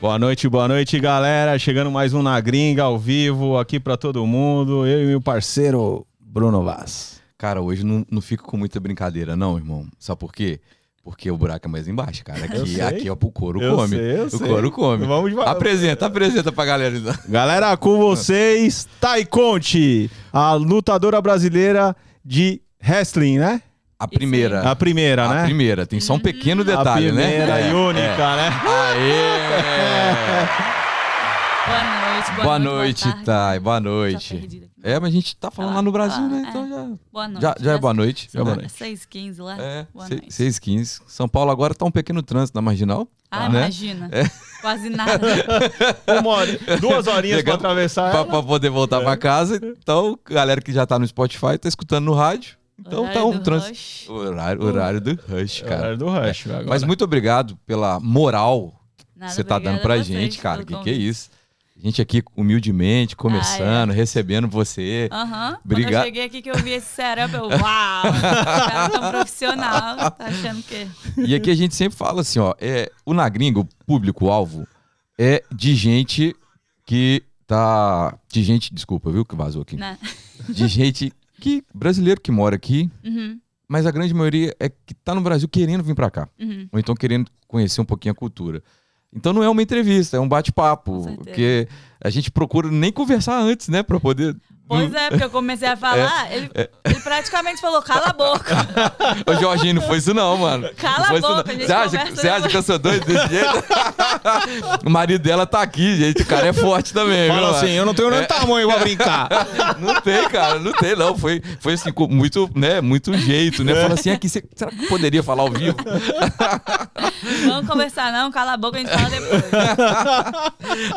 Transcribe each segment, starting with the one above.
Boa noite, boa noite, galera. Chegando mais um na gringa ao vivo aqui para todo mundo. Eu e meu parceiro Bruno Vaz. Cara, hoje não, não fico com muita brincadeira, não, irmão. Sabe por quê? Porque o buraco é mais embaixo, cara. Aqui, aqui é o couro Eu come. sei, o sei. couro come. Vamos devagar. Apresenta, apresenta pra galera. então. Galera, com vocês, Thay Conte, a lutadora brasileira de wrestling, né? A primeira. A primeira, A né? primeira. Tem só um pequeno detalhe, a primeira né? e É, única, né? é. Aê! Boa noite, boa, Boa noite, tarde. Thay. Boa Já noite. É, mas a gente tá falando Ah, lá no Brasil, ah, né? é. Então já. Boa noite. Já, já é boa noite. Já é boa né? noite. 6h15 lá. É, boa noite. 6 15 São Paulo agora tá um pequeno trânsito na marginal. Ah, né? imagina. Quase nada. Uma hora, duas horinhas pra Chegando atravessar. Pra, pra poder voltar pra casa. Então, galera que já tá no Spotify, tá escutando no rádio. Então Horário tá um rush. Horário, horário do Rush, cara. Horário do rush, agora. Mas muito obrigado pela moral que você tá dando pra gente, cara. Que que é isso? A gente aqui humildemente, começando, recebendo você. Aham. Quando Obrigado. eu cheguei aqui que eu vi esse setup, eu, uau! Cara tão profissional. Tá achando que... E aqui a gente sempre fala assim, ó, é, o na gringa, o público-alvo, é de gente que tá. De gente, desculpa, viu, que vazou aqui. Né? De gente que. brasileiro que mora aqui, Uhum, mas a grande maioria é que tá no Brasil querendo vir pra cá. uhum. ou então querendo conhecer um pouquinho a cultura. Então não é uma entrevista, é um bate-papo, porque a gente procura nem conversar antes, né, Pra poder. Pois é, porque eu comecei a falar, ele, ele praticamente falou, cala a boca. Ô Jorginho, não foi isso não, mano. Cala não a boca, Você acha, você acha que eu sou doido desse jeito? o marido dela tá aqui, gente. O cara é forte também, viu, Fala mano? assim, eu não tenho nem tamanho pra brincar. Não tem, cara, não tem, não. Foi, foi assim, com muito, né, muito jeito, né? Fala assim, aqui, você, será que poderia falar ao vivo? Vamos conversar não, cala a boca, a gente fala depois.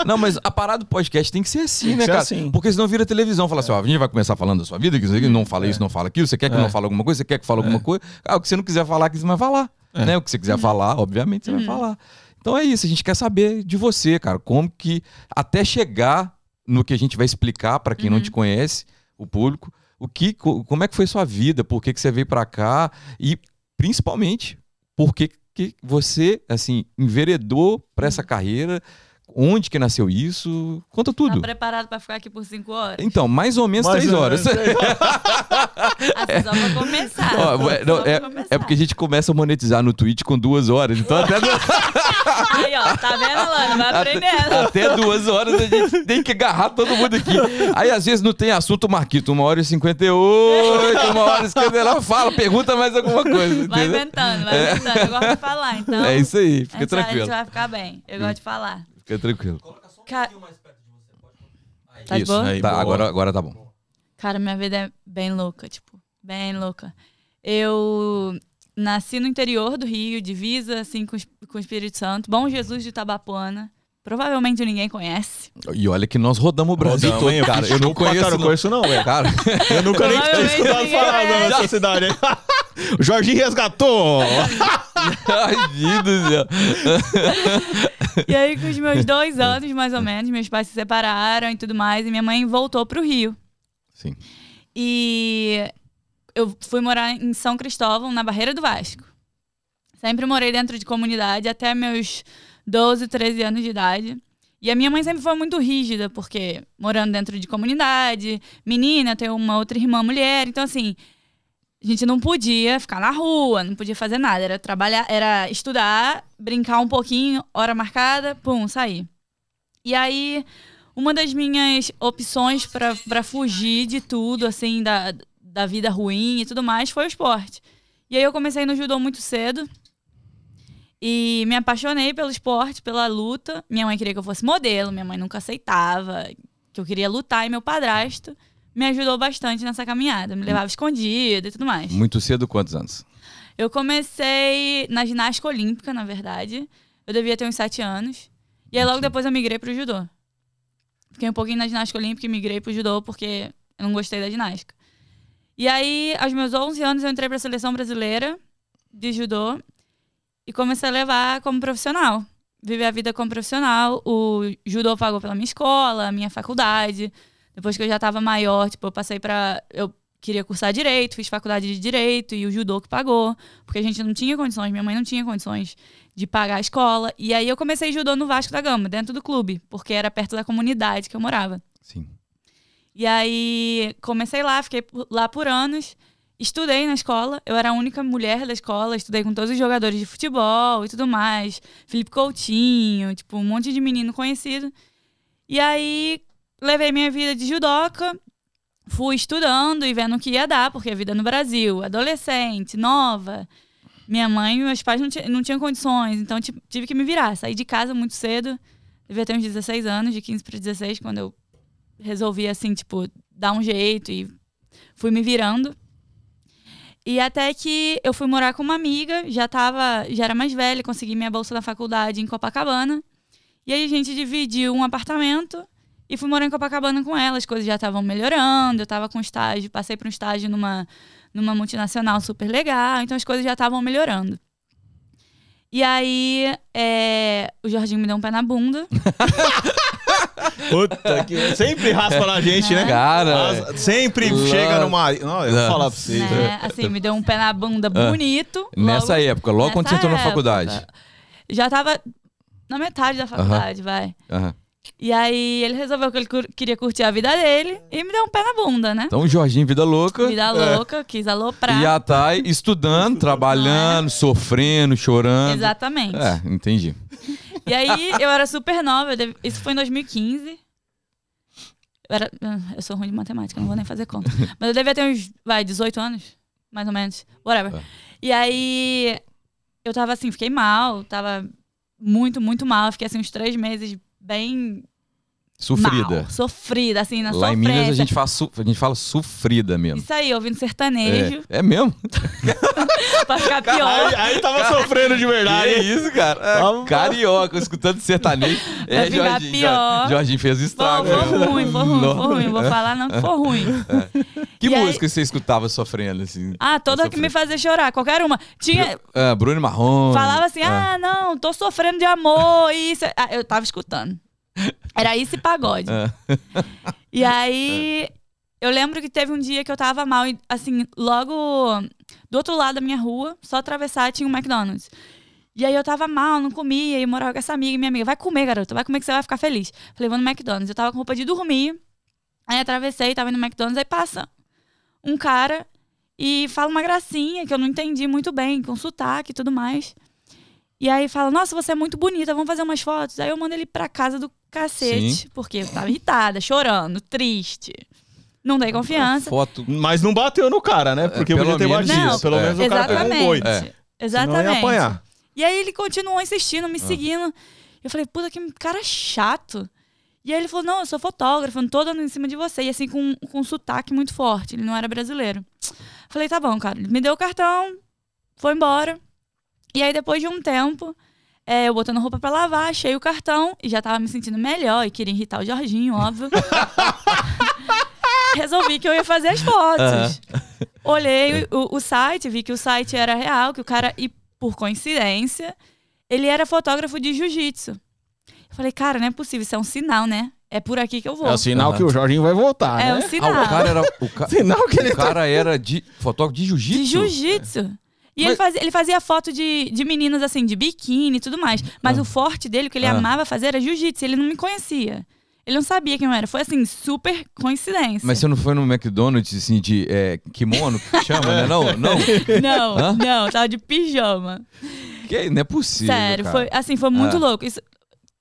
Não, mas a parada do podcast tem que ser assim, Tem que né, ser cara? assim. Porque senão vira televisão. Fala assim, ó, a gente vai começar falando da sua vida, que você não fala isso, não fala aquilo, você quer que É. não fale alguma coisa, você quer que fale alguma coisa. Ah, o que você não quiser falar, que você vai falar. É. Né? O que você quiser falar, obviamente, você vai falar. Então é isso, a gente quer saber de você, cara. Como que, até chegar no que a gente vai explicar pra quem não te conhece, o público, o que, co- como é que foi sua vida, por que, que você veio pra cá e, principalmente, por que, que você, assim, enveredou pra essa carreira, onde que nasceu isso, conta Tá tudo. preparado pra ficar aqui por cinco horas? Então, mais ou menos Mais três ou horas. menos três Assim, só pra começar. Ó, só é, não, é- começar. é porque a gente começa a monetizar no Twitch com duas horas. Então até, du- Aí, ó, tá vendo, Lana? Vai aprendendo. até duas horas a gente tem que agarrar todo mundo aqui. Aí às vezes não tem assunto, Marquito. Uma hora e cinquenta e oito, uma hora e cinquenta e nove. Fala, pergunta mais alguma coisa. Vai entendeu? inventando, vai inventando. Eu gosto de falar, então. É isso aí, a fica gente vai- A tranquilo. gente vai ficar bem. Eu gosto de falar. Fica tranquilo. Ca- Tá de Isso, boa? aí. tá, boa. agora, agora tá bom. Cara, minha vida é bem louca, tipo, bem louca. Eu nasci no interior do Rio, divisa, assim, com, com o Espírito Santo. Bom Jesus de Tabapuana. Provavelmente ninguém conhece. E olha que nós rodamos o Brasil Rodamos, todo, hein? cara. Eu não conheço, cara, não conheço não, velho. Cara, Eu nunca nem tinha escutado falar dessa cidade, hein? O Jorginho resgatou. ai, Deus do céu. E aí, com os meus dois anos, mais ou menos, meus pais se separaram e tudo mais, e minha mãe voltou pro Rio. Sim. E eu fui morar em São Cristóvão, na Barreira do Vasco. Sempre morei dentro de comunidade até meus 12, 13 anos de idade. E a minha mãe sempre foi muito rígida, porque morando dentro de comunidade, menina, tem uma outra irmã mulher, então assim, a gente não podia ficar na rua, não podia fazer nada, era trabalhar, era estudar, brincar um pouquinho, hora marcada, pum, sair. E aí, uma das minhas opções pra fugir de tudo, assim, da, da vida ruim e tudo mais, foi o esporte. E aí eu comecei no judô muito cedo. E me apaixonei pelo esporte, pela luta. Minha mãe queria que eu fosse modelo, minha mãe nunca aceitava, que eu queria lutar, e meu padrasto me ajudou bastante nessa caminhada, me levava escondida e tudo mais. Muito cedo, quantos anos? Eu comecei na ginástica olímpica, na verdade. Eu devia ter uns sete anos. E aí logo depois eu migrei pro judô. Fiquei um pouquinho na ginástica olímpica e migrei pro judô porque eu não gostei da ginástica. E aí, aos meus 11 anos, eu entrei pra seleção brasileira de judô e comecei a levar como profissional. Viver a vida como profissional. O judô pagou pela minha escola, minha faculdade. Depois que eu já tava maior, tipo, eu passei pra. Eu queria cursar direito, fiz faculdade de direito e o judô que pagou, porque a gente não tinha condições, minha mãe não tinha condições de pagar a escola. E aí eu comecei judô no Vasco da Gama, dentro do clube, porque era perto da comunidade que eu morava. Sim. E aí comecei lá, fiquei lá por anos. Estudei na escola, eu era a única mulher da escola, estudei com todos os jogadores de futebol e tudo mais. Felipe Coutinho, tipo, um monte de menino conhecido. E aí levei minha vida de judoca, fui estudando e vendo o que ia dar, porque a vida no Brasil, adolescente, nova. Minha mãe e meus pais não, não tinham condições, então tive que me virar. Saí de casa muito cedo, devia ter uns 16 anos, de 15 para 16, quando eu resolvi, assim, tipo, dar um jeito e fui me virando. E até que eu fui morar com uma amiga, já tava, já era mais velha, consegui minha bolsa na faculdade em Copacabana. E aí a gente dividiu um apartamento e fui morar em Copacabana com ela. As coisas já estavam melhorando, eu tava com estágio, passei para um estágio numa, numa multinacional super legal, então as coisas já estavam melhorando. E aí, é, o Jorginho me deu um pé na bunda. Puta que. Sempre raspa na gente, né? Cara. sempre chega numa. Não, eu vou falar pra vocês. Né? Assim, me deu um pé na bunda ah. bonito. Nessa logo, época, logo quando você entrou na faculdade. Já tava na metade da faculdade, uh -huh. vai. Uh -huh. E aí ele resolveu que ele queria curtir a vida dele e me deu um pé na bunda, né? Então, Jorginho, vida louca. Vida é. louca, é. quis aloprar. E a Thay estudando, trabalhando, é. sofrendo, chorando. Exatamente. É, entendi. E aí eu era super nova, isso foi em 2015. Eu, era, ah, eu sou ruim de matemática, não vou nem fazer conta. Mas eu devia ter uns, vai, 18 anos, mais ou menos. Whatever. É. E aí eu tava assim, fiquei mal, tava muito, muito mal. Fiquei assim uns três meses bem Sofrida. Mal, sofrida, assim, na Lá sofrência. em Minas a gente, fala a gente fala sofrida mesmo. Isso aí, ouvindo sertanejo. É, é mesmo? pra ficar pior. Aí, aí tava sofrendo de verdade. é isso, cara. É, carioca, escutando sertanejo. É, ficar Jorginho, pior. Jorginho fez estrago. Foi, foi ruim, foi ruim, foi ruim. Vou falar não que foi ruim. É. Que e música aí... você escutava sofrendo, assim? Ah, toda que me fazia chorar, qualquer uma. Tinha... Uh, Bruno Marrom. Falava assim, ah, não, tô sofrendo de amor, isso. Ah, eu tava escutando. Era isso e pagode. É. E aí, eu lembro que teve um dia que eu tava mal, e assim, logo do outro lado da minha rua, só atravessar, tinha um McDonald's. E aí eu tava mal, não comia, e morava com essa amiga, e minha amiga, vai comer, garota, vai comer que você vai ficar feliz. Falei, vou no McDonald's. Eu tava com roupa de dormir, aí atravessei, tava indo no McDonald's, aí passa um cara e fala uma gracinha que eu não entendi muito bem, com sotaque e tudo mais. E aí fala, nossa, você é muito bonita, vamos fazer umas fotos. Aí eu mando ele pra casa do cacete, Sim. porque eu tava irritada, chorando, triste. Não dei confiança. Foto. Mas não bateu no cara, né? Porque é, podia ter batido. Não, pelo menos o cara pegou um boi. É. Exatamente. Senão ia apanhar. E aí ele continuou insistindo, me ah. seguindo. Eu falei, puta, que cara chato. E aí ele falou, não, eu sou fotógrafo, não tô dando em cima de você. E assim, com, com um sotaque muito forte. Ele não era brasileiro. Falei, tá bom, cara. Ele me deu o cartão, foi embora. E aí, depois de um tempo, é, eu botando roupa pra lavar, achei o cartão e já tava me sentindo melhor e queria irritar o Jorginho, óbvio. Resolvi que eu ia fazer as fotos. Uhum. Olhei o, o, site, vi que o site era real, que o cara, e por coincidência, ele era fotógrafo de jiu-jitsu. Eu falei, cara, não é possível, isso é um sinal, né? É por aqui que eu vou. É o sinal uhum. que o Jorginho vai voltar, é né? É o sinal. Ah, o cara era, o ca... sinal que ele o cara tá... era de fotógrafo de jiu-jitsu? De jiu-jitsu. E Mas... ele, fazia, ele fazia foto de, de meninas, assim, de biquíni e tudo mais. Mas ah. o forte dele, o que ele ah. amava fazer, era jiu-jitsu. Ele não me conhecia. Ele não sabia quem eu era. Foi assim, super coincidência. Mas você não foi no McDonald's, assim, de é, kimono, que chama, né? Não, não. Não, Hã? não, tava de pijama. Que, não é possível. Sério, cara. foi assim, foi muito ah. louco. Isso,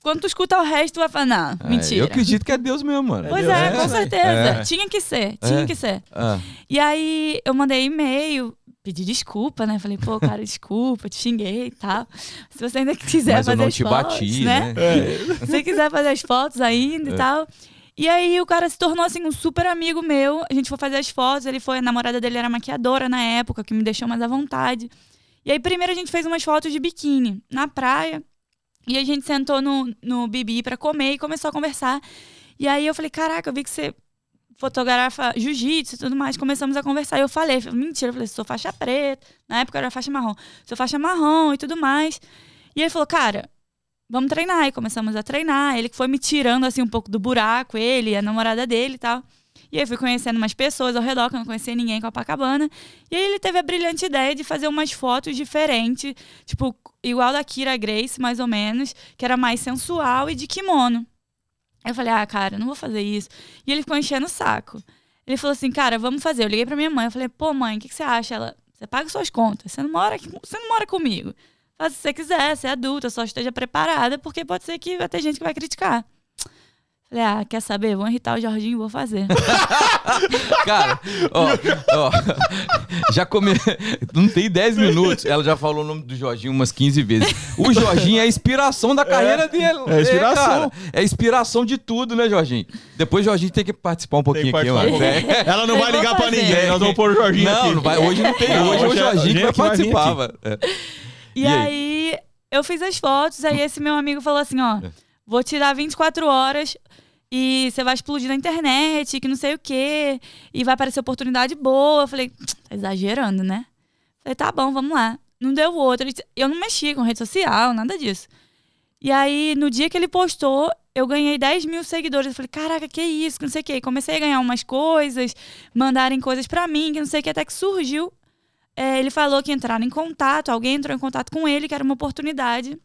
quando tu escuta o resto, tu vai falar, não, é, mentira. Eu acredito que é Deus mesmo, mano. Pois é, é com certeza. É. Tinha que ser, tinha é. que ser. Ah. E aí eu mandei e-mail pedi desculpa, né? Falei, pô, cara, desculpa, te xinguei e tal. Se você ainda quiser Mas fazer as fotos, bati, né? né? É. Se você quiser fazer as fotos ainda é. e tal. E aí o cara se tornou assim um super amigo meu. A gente foi fazer as fotos, ele foi, a namorada dele era maquiadora na época, que me deixou mais à vontade. E aí primeiro a gente fez umas fotos de biquíni na praia. E a gente sentou no, no Bibi para comer e começou a conversar. E aí eu falei, caraca, eu vi que você fotografa jiu-jitsu e tudo mais. Começamos a conversar. Eu falei, mentira, eu falei, sou faixa preta. Na época era faixa marrom. Sou faixa marrom e tudo mais. E ele falou, cara, vamos treinar. E começamos a treinar. Ele foi me tirando assim um pouco do buraco, ele, a namorada dele e tal. E aí fui conhecendo umas pessoas ao redor, que eu não conhecia ninguém em Copacabana. E aí ele teve a brilhante ideia de fazer umas fotos diferentes, tipo, igual da Kira Grace, mais ou menos, que era mais sensual e de kimono. Eu falei, ah, cara, não vou fazer isso. E ele ficou enchendo o saco. Ele falou assim, cara, vamos fazer. Eu liguei pra minha mãe, eu falei, pô, mãe, o que, que você acha? Ela, você paga suas contas, você não mora aqui, você não mora comigo. Faz o que você quiser, você é adulta, só esteja preparada, porque pode ser que vai ter gente que vai criticar. Falei, ah, quer saber? Vou irritar o Jorginho e vou fazer. Cara, ó, ó, já come... Não tem 10 minutos, ela já falou o nome do Jorginho umas 15 vezes. O Jorginho é a inspiração da carreira dele. é a inspiração. É a inspiração de tudo, né, Jorginho? Depois o Jorginho tem que participar um pouquinho aqui, mano. pouquinho. Ela não Eu vai ligar pra fazer. ninguém. Nós vamos pôr o Jorginho Não, aqui. não vai, hoje não tem. Não, hoje é o é- Jorginho que vai participar. É. E, E aí? aí? eu fiz as fotos, aí esse meu amigo falou assim, ó, É. vou te dar 24 horas e você vai explodir na internet, que não sei o quê, e vai aparecer oportunidade boa. Eu falei, tá exagerando, né? Falei, tá bom, vamos lá. Não deu outro. Eu não mexi com rede social, nada disso. E aí, no dia que ele postou, eu ganhei 10 mil seguidores. Eu falei, caraca, que isso, que não sei o quê. E comecei a ganhar umas coisas, mandarem coisas pra mim, que não sei o que, até que surgiu. É, ele falou que entraram em contato, alguém entrou em contato com ele, que era uma oportunidade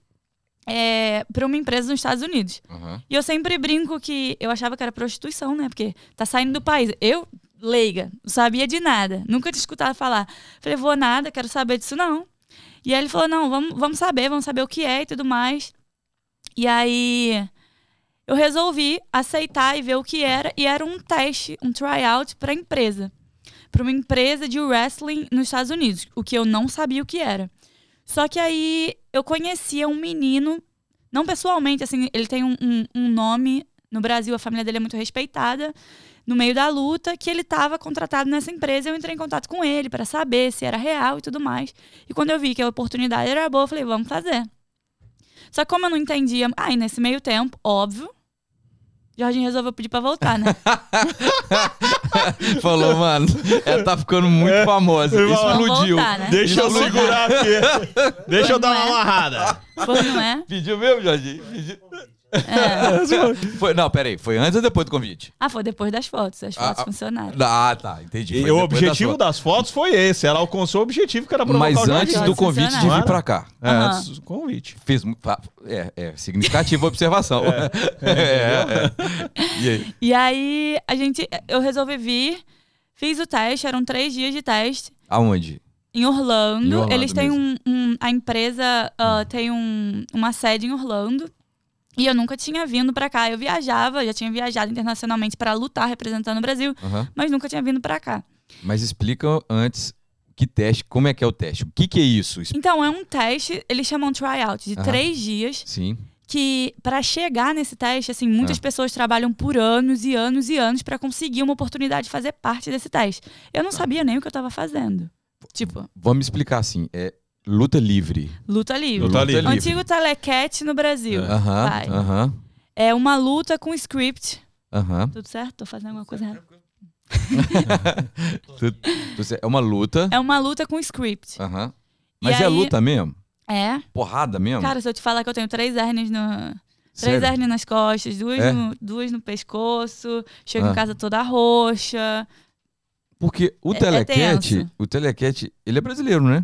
é, para uma empresa nos Estados Unidos. Aham. E eu sempre brinco que eu achava que era prostituição, né? Porque tá saindo do país. Eu, leiga, não sabia de nada. Nunca tinha escutado falar. Falei, vou nada, quero saber disso não. E aí ele falou, não, vamos, vamos saber, vamos saber o que é e tudo mais. E aí eu resolvi aceitar e ver o que era. E era um teste, um tryout para empresa. Para uma empresa de wrestling nos Estados Unidos. O que eu não sabia o que era. Só que aí eu conhecia um menino, não pessoalmente, assim, ele tem um, um- um nome no Brasil, a família dele é muito respeitada. No meio da luta, que ele estava contratado nessa empresa, eu entrei em contato com ele para saber se era real e tudo mais. E quando eu vi que a oportunidade era boa, eu falei, vamos fazer. Só que como eu não entendia, aí nesse meio tempo, óbvio, Jorginho resolveu pedir pra voltar, né? Falou, mano, ela tá ficando muito famosa. Vamos Explodiu. voltar, né? Deixa eu Vamos segurar aqui. Deixa eu dar uma amarrada. Foi, não é? Pediu mesmo, Jorginho? Pediu. É. Foi, não, peraí. Foi antes ou depois do convite? Ah, foi depois das fotos. As fotos Ah, ah, funcionaram. Ah, tá. Entendi. E Foi o depois objetivo da das fotos foi esse. Ela alcançou o objetivo que era provocar Mas o antes do convite de vir pra cá. É, Aham. antes do convite. Fa- É, é significativa a observação. É, é. E aí? E aí, a gente, eu resolvi vir, fiz o teste, eram três dias de teste. Aonde? Em Orlando. Em Orlando Eles têm um, um- A empresa ah, tem um- uma sede em Orlando. E eu nunca tinha vindo pra cá. Eu viajava, já tinha viajado internacionalmente pra lutar representando o Brasil, Aham. mas nunca tinha vindo pra cá. Mas explica antes que teste, como é que é o teste? O que, que é isso? Então, é um teste, eles chamam tryout, de Aham. três dias, Sim. que pra chegar nesse teste, assim, muitas Ah. pessoas trabalham por anos e anos e anos pra conseguir uma oportunidade de fazer parte desse teste. Eu não sabia nem o que eu tava fazendo. Tipo, Vamos explicar assim. É luta livre. luta livre. Luta livre. Antigo telecat no Brasil. Aham. Vai. Aham. É uma luta com script. Aham. Tudo certo? Tô fazendo alguma coisa errada. É uma luta. É uma luta com script. Aham. Mas é aí- luta mesmo? É. Porrada mesmo? Cara, se eu te falar que eu tenho três hernias no. Sério? Três hernias nas costas, duas, É? no, duas no pescoço, chego Ah. em casa toda roxa. Porque o É- é telecat, o telecat, ele é brasileiro, né?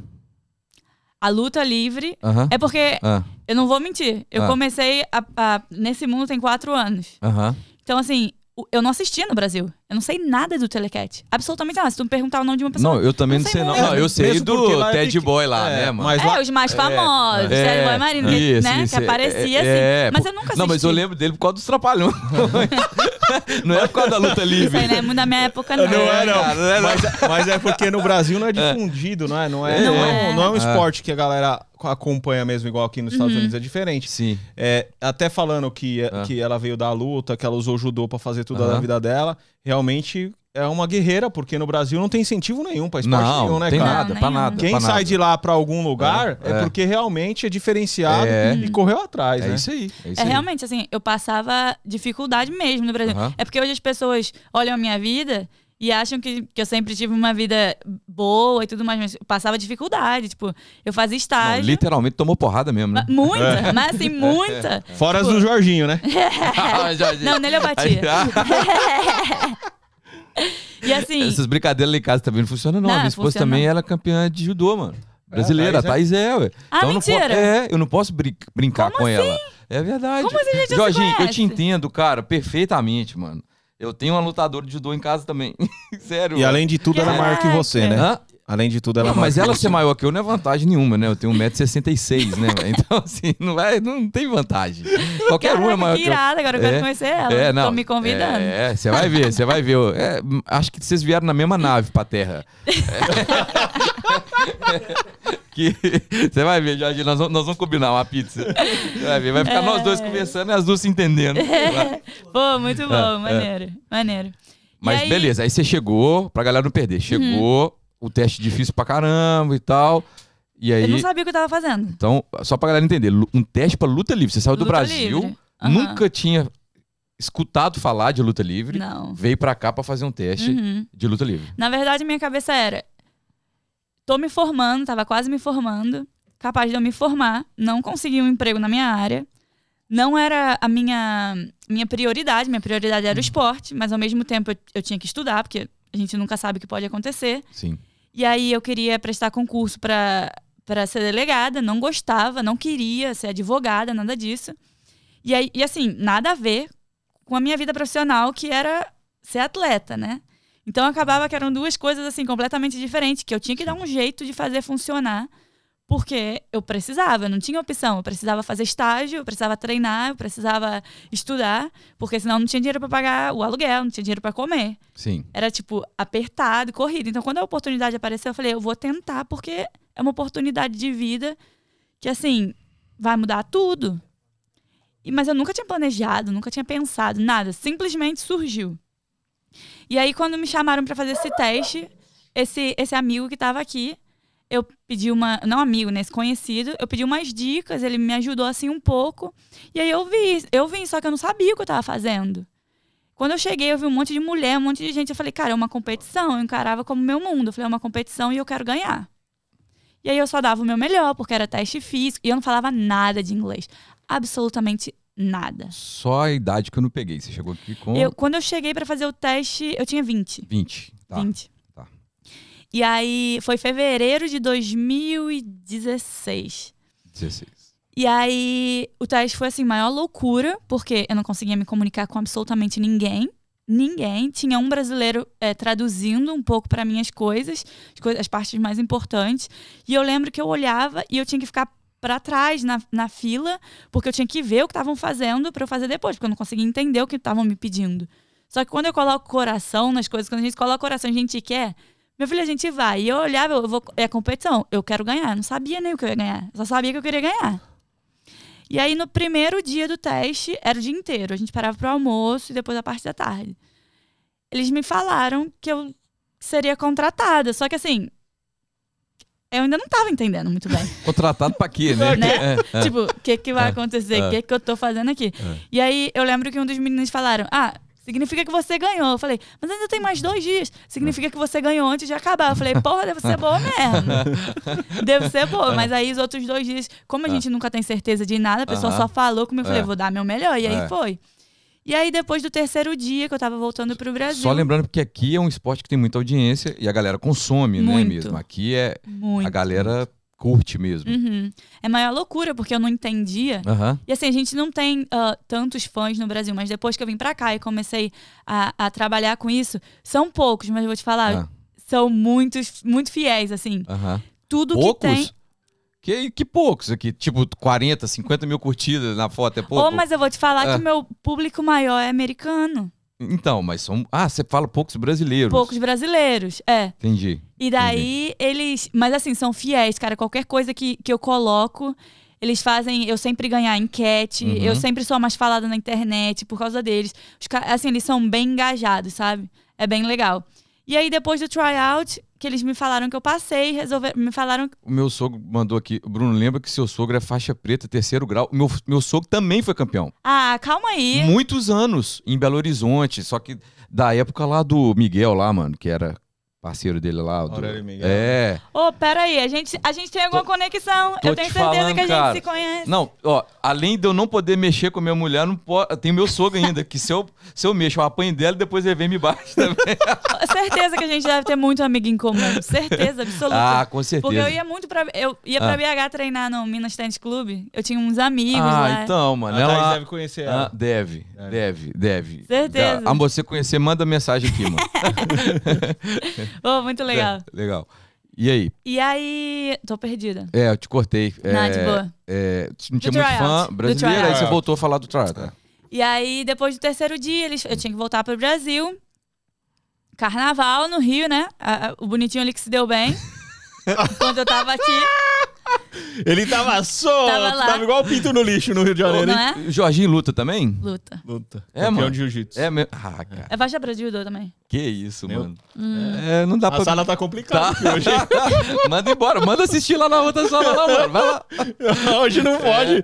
A luta livre. É porque, Ah, eu não vou mentir, eu Ah. comecei a- a- nesse mundo tem quatro anos. Então, assim, eu não assistia no Brasil. Eu não sei nada do telecat. Absolutamente nada. Se tu me perguntar o nome de uma pessoa. Não, eu também Não sei não. Não, eu sei do é Ted. Boy lá, É, né, mano? mas É, lá- os mais famosos, Ted Boy Marino, né? isso, que aparecia é, assim. é, mas eu nunca assisti. Não, mas eu lembro dele por causa dos trapalhões. não é por causa da luta livre. Isso aí não é muito da minha época, não. Não é, não. cara, não é, não. Mas, é- mas é porque no Brasil não é difundido, não é? Não é, Não não é. é, não é um É. esporte que a galera acompanha mesmo, igual aqui nos Estados Uhum. Unidos, é diferente. Sim. É, até falando que, Ah. que ela veio da luta, que ela usou judô pra fazer tudo Aham. da vida dela, realmente é uma guerreira, porque no Brasil não tem incentivo nenhum pra esporte Não, nenhum, né, tem cara? nada, Não, pra nada. Quem pra sai nada. de lá pra algum lugar É, é, é. porque realmente é diferenciado É. e correu atrás, É né? isso aí. É, isso É aí. realmente, assim, eu passava dificuldade mesmo no Brasil. Aham. É porque hoje as pessoas olham a minha vida e acham que, que eu sempre tive uma vida boa e tudo mais, mas eu passava dificuldade. Tipo, eu fazia Não, estágio. literalmente tomou porrada mesmo, né? Muita, mas assim, muita. Fora as do Jorginho, né? Ah, Jorginho. Não, nele eu batia. Aí- E assim, Essas brincadeiras lá em casa também não funcionam, não. Não, a minha esposa funciona também não. ela é campeã de judô, mano. Brasileira, a a Thaís Thaís é, ué. Ah, eu não po- mentira? é, eu não posso brin- brincar Como com assim? ela. É verdade. Como assim gente Jorginho, eu te entendo, cara, perfeitamente, mano. Eu tenho uma lutadora de judô em casa também. Sério. E mano. além de tudo, ela é maior que você, né? Hã? Além de tudo, ela é Não, maior mas que ela você. ser maior que eu não é vantagem nenhuma, né? Eu tenho 1,66m, né? Então, assim, não, vai, não tem vantagem. Qualquer um é caraca, maior que que eu. irada, agora eu quero É. conhecer ela. É, não. Tô me convidando. É, você vai ver, você vai ver. Eu- é, acho que vocês vieram na mesma nave pra Terra. Que você vai ver, Jorge, nós, vamos- nós vamos combinar uma pizza. Você vai ver, vai ficar nós dois conversando e as duas se entendendo. Pô, muito bom, É, maneiro, maneiro. E Mas aí- beleza, aí você chegou, pra galera não perder, chegou, o teste difícil pra caramba e tal. E aí. Eu não sabia o que eu tava fazendo. Então, só pra galera entender, um teste pra luta livre. Você saiu do Luta Brasil, livre. Aham. nunca tinha escutado falar de luta livre, Não. veio pra cá pra fazer um teste Uhum. de luta livre. Na verdade, minha cabeça era: tô me formando, tava quase me formando, capaz de eu me formar, não consegui um emprego na minha área. Não era a minha, minha prioridade, minha prioridade era o esporte, mas ao mesmo tempo eu, eu tinha que estudar, porque a gente nunca sabe o que pode acontecer. Sim. E aí eu queria prestar concurso para para ser delegada, não gostava, não queria ser advogada, nada disso. E aí, e assim, nada a ver com a minha vida profissional, que era ser atleta, né? Então acabava que eram duas coisas assim completamente diferentes, que eu tinha que dar um jeito de fazer funcionar, porque eu precisava, não tinha opção, eu precisava fazer estágio, eu precisava treinar, eu precisava estudar, porque senão não tinha dinheiro para pagar o aluguel, não tinha dinheiro para comer Sim. era tipo apertado, corrido. Então, quando a oportunidade apareceu, eu falei, eu vou tentar porque é uma oportunidade de vida que assim vai mudar tudo. E, mas eu nunca tinha planejado, nunca tinha pensado nada, simplesmente surgiu. E aí quando me chamaram para fazer esse teste, esse esse amigo que estava aqui, eu pedi uma, não amigo, né, esse conhecido, eu pedi umas dicas, ele me ajudou assim um pouco. E aí eu vi, eu vim, só que eu não sabia o que eu estava fazendo. Quando eu cheguei, eu vi um monte de mulher, um monte de gente. Eu falei, cara, é uma competição. Eu encarava como meu mundo. Eu falei, é uma competição e eu quero ganhar. E aí eu só dava o meu melhor, porque era teste físico. E eu não falava nada de inglês. Absolutamente nada. Só a idade que eu não peguei. Você chegou aqui com Eu, quando eu cheguei pra fazer o teste, eu tinha 20. 20. Tá. 20. tá. E aí foi fevereiro de 2016. 16. E aí o teste foi assim, maior loucura, porque eu não conseguia me comunicar com absolutamente ninguém. Ninguém. Tinha um brasileiro é, traduzindo um pouco para mim as coisas, as, coi- as partes mais importantes. E eu lembro que eu olhava e eu tinha que ficar para trás na, na fila, porque eu tinha que ver o que estavam fazendo para eu fazer depois, porque eu não conseguia entender o que estavam me pedindo. Só que quando eu coloco coração nas coisas, quando a gente coloca coração, a gente quer. Meu filho, a gente vai. E eu olhava, eu vou, é competição, eu quero ganhar. Eu não sabia nem o que eu ia ganhar. Só sabia que eu queria ganhar. E aí, no primeiro dia do teste, era o dia inteiro. A gente parava pro almoço e depois a parte da tarde. Eles me falaram que eu seria contratada. Só que assim, eu ainda não tava entendendo muito bem. Contratado pra quê, né? Né? É, é. Tipo, o que, que vai É, acontecer? é. O que, que eu tô fazendo aqui? É. E aí, eu lembro que um dos meninos falaram: Ah, significa que você ganhou. Eu falei, mas ainda tem mais dois dias. Significa que você ganhou antes de acabar. Eu falei, porra, deve ser boa mesmo. deve ser boa. Mas aí, os outros dois dias, como a gente nunca tem certeza de nada, a pessoa Aham. só falou comigo. Eu falei, vou dar meu melhor. E aí foi. E aí, depois do terceiro dia que eu tava voltando pro Brasil. Só lembrando que aqui é um esporte que tem muita audiência e a galera consome, né, Muito. mesmo. Aqui é Muito. a galera curte mesmo. Uhum. É maior loucura, porque eu não entendia. Aham. E assim, a gente não tem ah, tantos fãs no Brasil, mas depois que eu vim pra cá e comecei a, a trabalhar com isso, são poucos, mas eu vou te falar, Ah, são muitos, muito fiéis, assim. aham. Tudo que Poucos? tem. Que, que poucos aqui? Tipo, 40, 50 mil curtidas na foto é pouco? Ou, mas eu vou te falar Ah. que o meu público maior é americano. Então, mas são. Ah, você fala poucos brasileiros. Poucos brasileiros, é. Entendi. E daí eles. Mas assim, são fiéis, cara. Qualquer coisa que, que eu coloco, eles fazem eu sempre ganhar enquete. Uhum. Eu sempre sou mais falada na internet por causa deles. Os assim, eles são bem engajados, sabe? É bem legal. E aí, depois do tryout, que eles me falaram que eu passei, resolveram. Me falaram. O meu sogro mandou aqui. Bruno lembra que seu sogro é faixa preta, terceiro grau. Meu, meu sogro também foi campeão. Ah, calma aí. Muitos anos em Belo Horizonte. Só que da época lá do Miguel, lá, mano, que era parceiro dele lá. do-. É. Ô, pera aí, a gente, a gente tem alguma conexão. tô Eu tenho te certeza falando, que a gente cara. se conhece. Não, ó, além de eu não poder mexer com a minha mulher, não po- tem meu sogro ainda, que se eu, se eu mexo, eu apanho dela e depois ele vem e me bate também. Certeza que a gente deve ter muito amigo em comum. Certeza, absoluta. ah, com certeza. Porque eu ia muito pra. Eu ia pra Ah. BH treinar no Minas Tennis Club. Eu tinha uns amigos ah, lá. então, mano. A Thaís Ela... deve conhecer Ah, ela. deve, Deve. deve, deve. Certeza. Ah, você conhecer, manda mensagem aqui, mano. Ô, muito legal. É, legal. E aí? E aí. Tô perdida. É, eu te cortei. Não, é, de boa. é, não tinha Do muito fã brasileiro, aí você voltou a falar do tryout. né? E aí, depois do terceiro dia, eles, eu tinha que voltar pro Brasil. Carnaval no Rio, né? O bonitinho ali que se deu bem. Enquanto eu tava aqui, Ele tava solto, Tava tava, igual o pinto no lixo no Rio de Janeiro. não é? O Jorginho luta também? Luta. Luta. É, Campeão mano. de jiu-jitsu. É mesmo. Ah, cara. É faixa preta de judô também. Que isso, Meu. mano. É, não dá A pra. sala tá complicada Tá. hoje. manda embora, manda assistir lá na outra sala lá, mano. Vai lá. hoje não pode.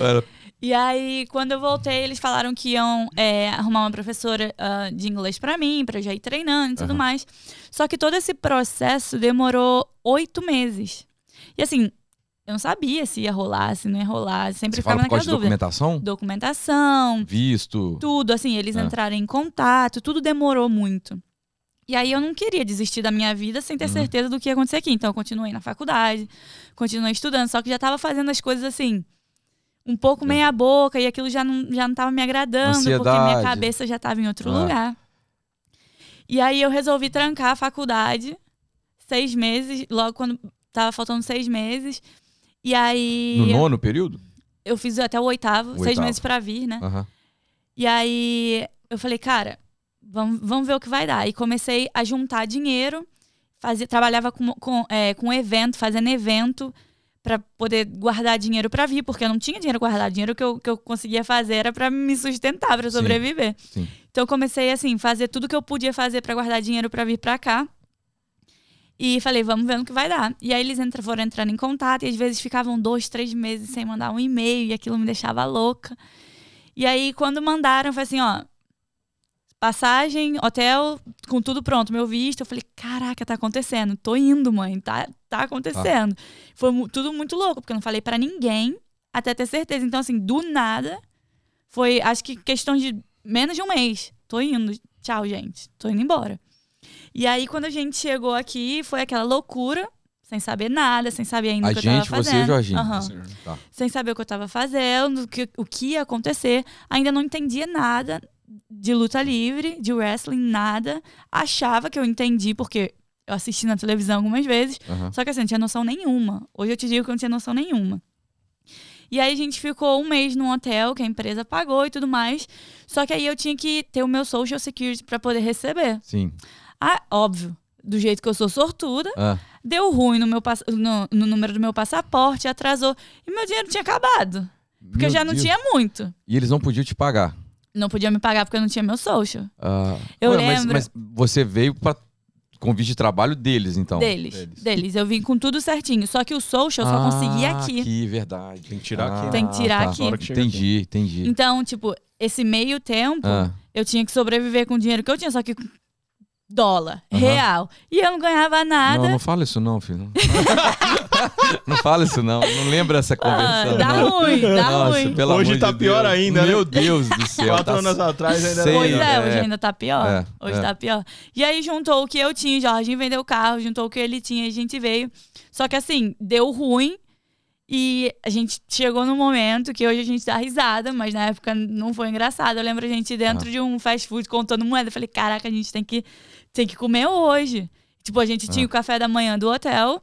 Olha, E aí, quando eu voltei, eles falaram que iam é, arrumar uma professora ah, de inglês pra mim, pra eu já ir treinando e tudo Aham. mais. Só que todo esse processo demorou oito meses. E assim, eu não sabia se ia rolar, se não ia rolar. Sempre Você ficava fala naquela de dúvida. documentação? Documentação, Visto. tudo, assim, eles Ah. entrarem em contato, tudo demorou muito. E aí eu não queria desistir da minha vida sem ter Uhum. certeza do que ia acontecer aqui. Então eu continuei na faculdade, continuei estudando, só que já tava fazendo as coisas assim, um pouco É. meia boca, e aquilo já não, já não tava me agradando, porque minha Ansiedade. cabeça já tava em outro Ah. lugar. E aí eu resolvi trancar a faculdade, seis meses, logo quando tava faltando seis meses. E aí No nono período? eu fiz até o oitavo, O seis oitavo. meses pra vir, né? Aham. E aí eu falei, cara, vamos, vamos ver o que vai dar. E comecei a juntar dinheiro, fazia, trabalhava com, com, é, com evento, fazendo evento para poder guardar dinheiro para vir, porque eu não tinha dinheiro guardado. Dinheiro que eu, que eu conseguia fazer era para me sustentar, para Sim, sobreviver. sim. Então eu comecei assim, fazer tudo que eu podia fazer para guardar dinheiro para vir para cá. E falei, vamos ver no que vai dar. E aí eles entra, foram entrando em contato e às vezes ficavam dois, três meses sem mandar um e-mail e aquilo me deixava louca. E aí quando mandaram, foi assim, ó, passagem, hotel, com tudo pronto, meu visto. Eu falei, caraca, tá acontecendo. Tô indo, mãe, tá, tá acontecendo. Foi mu- tudo muito louco, porque eu não falei pra ninguém até ter certeza. Então, assim, do nada, foi, acho que questão de menos de um mês. Tô indo. Tchau, gente. Tô indo embora. E aí, quando a gente chegou aqui, foi aquela loucura, sem saber nada, sem saber ainda A o que eu gente, tava você fazendo. e Jorginho. Aham. Tá. Sem saber o que eu tava fazendo, o que, o que ia acontecer. Ainda não entendia nada de luta livre, de wrestling, nada. Achava que eu entendi, porque eu assisti na televisão algumas vezes. Aham. Só que assim, não tinha noção nenhuma. Hoje eu te digo que eu não tinha noção nenhuma. E aí a gente ficou um mês num hotel que a empresa pagou e tudo mais. Só que aí eu tinha que ter o meu social security pra poder receber. Sim. Ah, óbvio, do jeito que eu sou sortuda, Ah, deu ruim no, meu, no, no número do meu passaporte, atrasou. E meu dinheiro tinha acabado. Porque eu meu já não Deus. tinha muito. E eles não podiam te pagar. Não podia me pagar porque eu não tinha meu social. Ah, Eu ué, mas- lembro. Mas, você veio para convite de trabalho deles, então. deles, deles. deles. Eu vim com tudo certinho. Só que o social eu só consegui Ah, aqui. Aqui, verdade. Tem que tirar aqui, né? Tem que tirar tá. aqui. Que Entendi, entendi. Então, tipo, esse meio tempo, Ah, eu tinha que sobreviver com o dinheiro que eu tinha, só que dólar, Aham. real. E eu não ganhava nada. não, não fala isso não, filho. não fala isso não. Não lembra essa Ah, conversa. dá não. ruim, dá Nossa, ruim. pelo Hoje tá de pior Deus. ainda, né? Meu Deus do céu. Quatro tá- anos atrás ainda Sei, era Pois é, é. hoje ainda tá pior. É, hoje é. tá pior. E aí juntou o que eu tinha, o Jorginho vendeu o carro, juntou o que ele tinha, a gente veio. Só que assim, deu ruim. E a gente chegou num momento que hoje a gente dá risada, mas na época não foi engraçado. Eu lembro a gente dentro Ah. de um fast food contando moeda. Eu falei, caraca, a gente tem que, tem que comer hoje. Tipo, a gente tinha Ah. o café da manhã do hotel,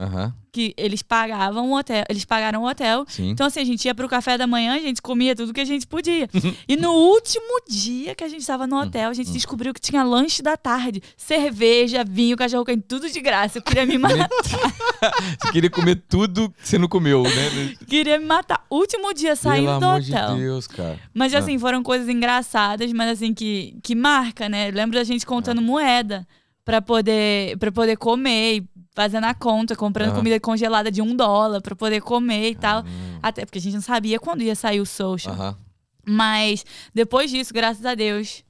que eles pagavam o hotel, eles pagaram o hotel. sim. Então, assim, a gente ia pro café da manhã, a gente comia tudo que a gente podia. e no último dia que a gente tava Hum, no hotel, a gente descobriu que tinha lanche da tarde. Cerveja, vinho, cachorro quente, tudo de graça. Eu queria me matar. Você queria comer tudo que você não comeu, né? queria me matar. Último dia saindo Pelo do amor hotel. de Deus, cara. Mas Ah. assim, foram coisas engraçadas, mas assim, que, que marca, né? Eu lembro da gente Ah. contando moeda pra poder, pra poder comer, e fazendo a conta, comprando Ah. comida congelada de um dólar pra poder comer e tal. Hum, Até porque a gente não sabia quando ia sair o social. Mas depois disso, graças a Deus,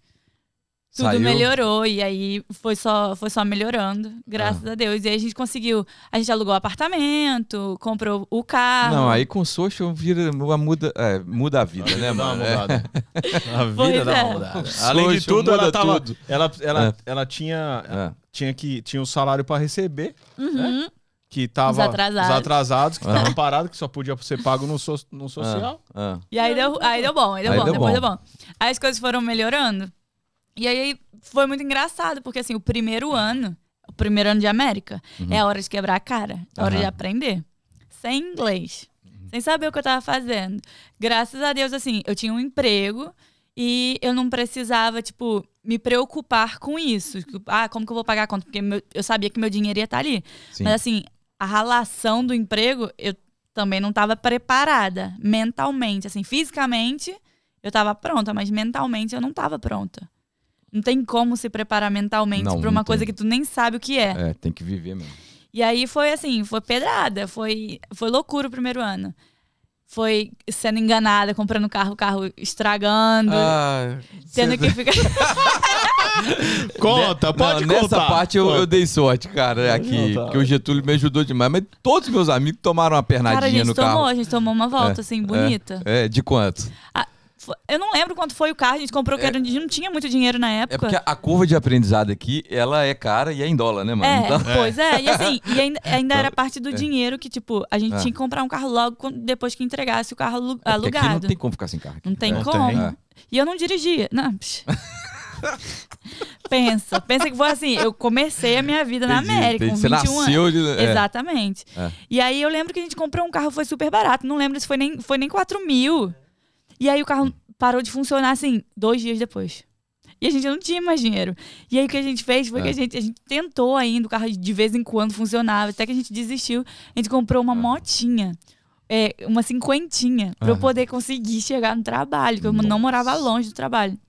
tudo Saiu? melhorou e aí foi só, foi só melhorando, graças Ah. a Deus. E aí a gente conseguiu, a gente alugou apartamento, comprou o carro. Não, aí com social vira, muda, é, muda a vida, né, mano? É. mudada. A vida Pois dá é. uma mudada. O Além de tudo, ela tava. tudo. Ela, ela, É. ela tinha, É. tinha que tinha um salário pra receber, Uhum. que tava Os atrasados. os atrasados que Ah. estavam parados, que só podia ser pago no, so- no social. Ah, E aí deu, aí deu bom, aí deu Aí bom, deu depois bom. deu bom. Aí as coisas foram melhorando. E aí foi muito engraçado, porque assim, o primeiro ano, o primeiro ano de América, é a hora de quebrar a cara, é a hora Uhum. Aham. de aprender. Sem inglês. Sem saber o que eu tava fazendo. Graças a Deus, assim, eu tinha um emprego e eu não precisava, tipo, me preocupar com isso. Tipo, Ah, como que eu vou pagar a conta? Porque meu- eu sabia que meu dinheiro ia estar ali. sim. Mas assim, a ralação do emprego, eu também não estava preparada mentalmente. Assim, fisicamente, eu estava pronta, mas mentalmente eu não estava pronta. Não tem como se preparar mentalmente Não, para uma não coisa tem. que tu nem sabe o que é. É, tem que viver mesmo. E aí foi assim, foi pedrada, foi, foi loucura o primeiro ano. Foi sendo enganada, comprando carro, o carro estragando, Ah, tendo cê- que ficar. Conta, pode Não, contar. Nessa parte eu, eu dei sorte, cara, aqui. Conta. Que o Getúlio me ajudou demais. Mas todos os meus amigos tomaram uma Cara, a pernadinha gente no tomou, carro. a gente tomou uma volta, É, assim, bonita. É, de quanto? Fo- Eu não lembro quanto foi o carro, a gente comprou, que era- a gente não tinha muito dinheiro na época. É porque a curva de aprendizado aqui, ela é cara e é em dólar, né, mano? É, Então- pois é. E assim, e ainda, ainda era parte do é. dinheiro que, tipo, a gente É. tinha que comprar um carro logo depois que entregasse o carro É alugado. aqui não tem como ficar sem carro. aqui. Não tem Não como. tem. É. E eu não dirigia. Não. pensa, pensa que foi assim, eu comecei a minha vida na Entendi, América entendi. com Você 21 nasceu anos. de... é. Exatamente. É. E aí eu lembro que a gente comprou um carro, foi super barato. Não lembro se foi nem, foi nem 4 mil. E aí o carro parou de funcionar, assim, dois dias depois. E a gente não tinha mais dinheiro. E aí o que a gente fez foi que É. a gente, a gente tentou ainda, o carro de vez em quando funcionava, até que a gente desistiu. A gente comprou uma motinha. é, uma cinquentinha, pra eu poder conseguir chegar no trabalho, que eu não Nossa. morava longe do trabalho.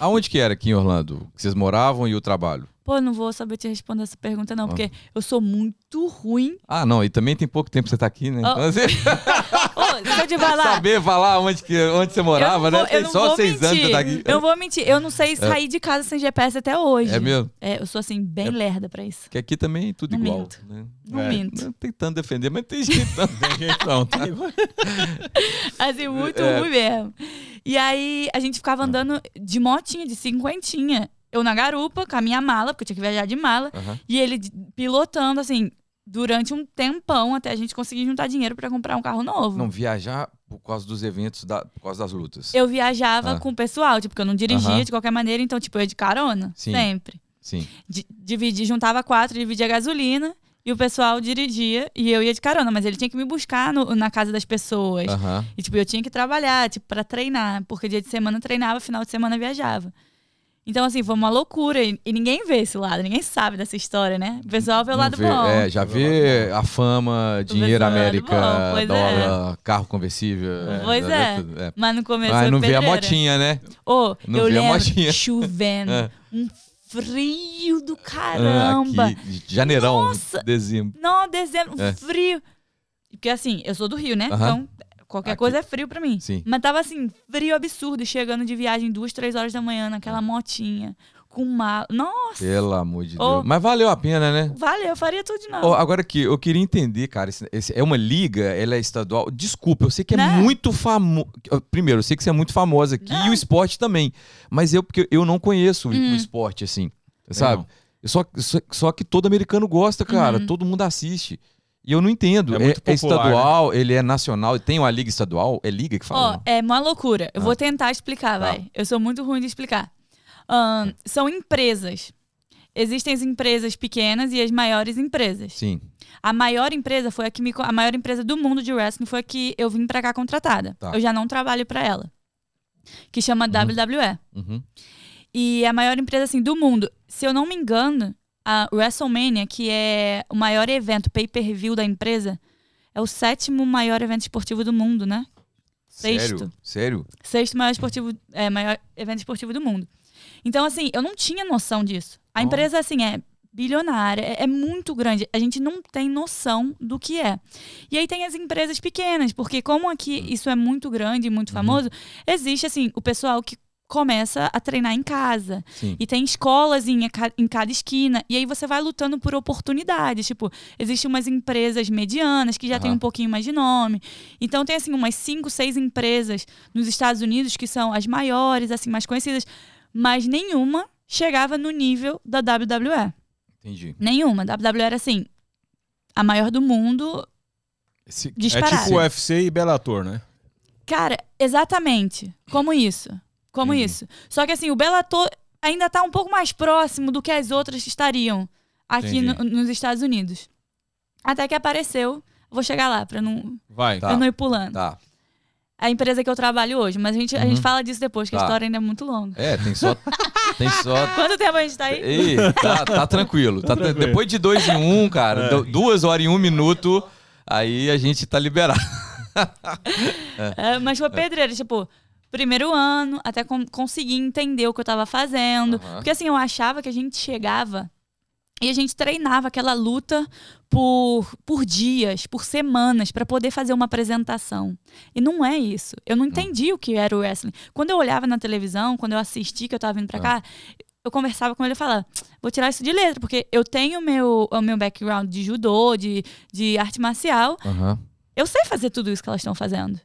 Aonde que era aqui em Orlando? Que vocês moravam e o trabalho? Pô, não vou saber te responder essa pergunta, não, porque eu sou muito ruim. Ah, não, e também tem pouco tempo que você tá aqui, né? Oh. Então, você eu te falar. saber falar onde, que, onde você morava, né? vou- eu Tem não só vou seis anos que você tá aqui. mentir. Eu não vou mentir. Eu não sei sair de casa sem GPS até hoje. É mesmo? É, eu sou assim, bem lerda pra isso. Que aqui também é tudo Não igual. minto. Né? Não É, minto. Não tentando defender, mas tem jeito. não. Tem jeito não. Tem... Assim, muito É. ruim mesmo. E aí a gente ficava andando de motinha, de cinquentinha. Eu na garupa, com a minha mala, porque eu tinha que viajar de mala. Aham. E ele pilotando, assim, durante um tempão até a gente conseguir juntar dinheiro pra comprar um carro novo. Não, viajar por causa dos eventos, da, por causa das lutas. Eu viajava Ah. com o pessoal, tipo, porque eu não dirigia Aham. de qualquer maneira, então, tipo, eu ia de carona. Sim. Sempre. Sim. Di- dividi, juntava quatro, dividia a gasolina e o pessoal dirigia e eu ia de carona, mas ele tinha que me buscar no- na casa das pessoas. Aham. E tipo, eu tinha que trabalhar, tipo, para treinar, porque dia de semana eu treinava, final de semana eu viajava. Então, assim, foi uma loucura. E, e ninguém vê esse lado, ninguém sabe dessa história, né? O pessoal vê o Não lado vê- bom. É, já vê a fama, dinheiro é América, bom, pois é. dólar, carro conversível. Pois é. vê tudo, é. Mas no começo Mas não vê a motinha, né? Ô, Não eu vê a lembro, motinha. chovendo, É. um frio do Ah, caramba. aqui, janeirão, Nossa. dezembro. Não, dezembro, um É. frio. Porque assim, eu sou do Rio, né? Aham. Então, qualquer Aqui. coisa é frio pra mim. Sim. Mas tava assim, frio absurdo, chegando de viagem duas, três horas da manhã, naquela motinha, com mala. Nossa, Pelo amor de Ô. Deus. Mas valeu a pena, né? valeu, eu faria tudo de novo. Ó, agora aqui, eu queria entender, cara, esse- esse- é uma liga, ela é estadual. Desculpa, eu sei que é Né? muito famoso. Primeiro, eu sei que você é muito famosa aqui Não. e o esporte também. Mas eu, porque eu não conheço o- Hum. o esporte, assim, sabe? não. Só, só, só que todo americano gosta, cara. Uhum. Todo mundo assiste. E eu não entendo. É É, muito é popular, estadual, ele é nacional, tem uma liga estadual? É liga que Ó, fala? não? é uma loucura. Eu Ah. vou tentar explicar, Tá. vai. Eu sou muito ruim de explicar. Ahn, são empresas. Existem as empresas pequenas e as maiores empresas. Sim. A maior empresa foi a que me, a maior empresa do mundo de wrestling foi a que eu vim pra cá contratada. Tá. Eu já não trabalho pra ela. Que chama WWE. Uhum. E a maior empresa assim do mundo. Se eu não me engano, a WrestleMania, que é o maior evento pay-per-view da empresa, é o sétimo maior evento esportivo do mundo, né? Sexto. Sério? Sério? Sexto maior esportivo, é, maior evento esportivo do mundo. Então, assim, eu não tinha noção disso. A empresa, assim, é bilionária, é, é muito grande. A gente não tem noção do que é. E aí tem as empresas pequenas, porque como aqui Hum. isso é muito grande e muito Uhum. famoso, existe, assim, o pessoal que começa a treinar em casa. Sim. E tem escolas em, em cada esquina. E aí você vai lutando por oportunidades. Tipo, existem umas empresas medianas que já têm Aham. um pouquinho mais de nome. Então tem assim umas cinco, seis empresas nos Estados Unidos que são as maiores, assim, mais conhecidas. Mas nenhuma chegava no nível da WWE. Entendi. Nenhuma. A WWE era assim, a maior do mundo, Esse- É tipo UFC e Bellator, né? Cara, exatamente. Como isso. Como Entendi. isso. Só que assim, o Bellator ainda tá um pouco mais próximo do que as outras estariam aqui no- nos Estados Unidos. Até que apareceu. Vou chegar lá pra não, Vai. Tá. pra não ir pulando. Tá. A empresa que eu trabalho hoje, mas a gente, a Uhum. gente fala disso depois, que a Tá. história ainda é muito longa. É, tem só. tem só. Quanto tempo a gente tá aí? Ei, tá, tá tranquilo. Tá, Tranquilo. Depois de dois em um, cara, du- duas horas e um minuto, aí a gente tá liberado. É, mas foi pedreira, tipo, primeiro ano, até conseguir entender o que eu tava fazendo. Aham. Porque assim, eu achava que a gente chegava e a gente treinava aquela luta por, por dias, por semanas, pra poder fazer uma apresentação. E não é isso. Eu não entendi o que era o wrestling. Quando eu olhava na televisão, quando eu assisti que eu tava vindo pra cá, eu conversava com ele e falava, vou tirar isso de letra, porque eu tenho o meu, o meu background de judô, de, de arte marcial, eu sei fazer tudo isso que elas estão fazendo.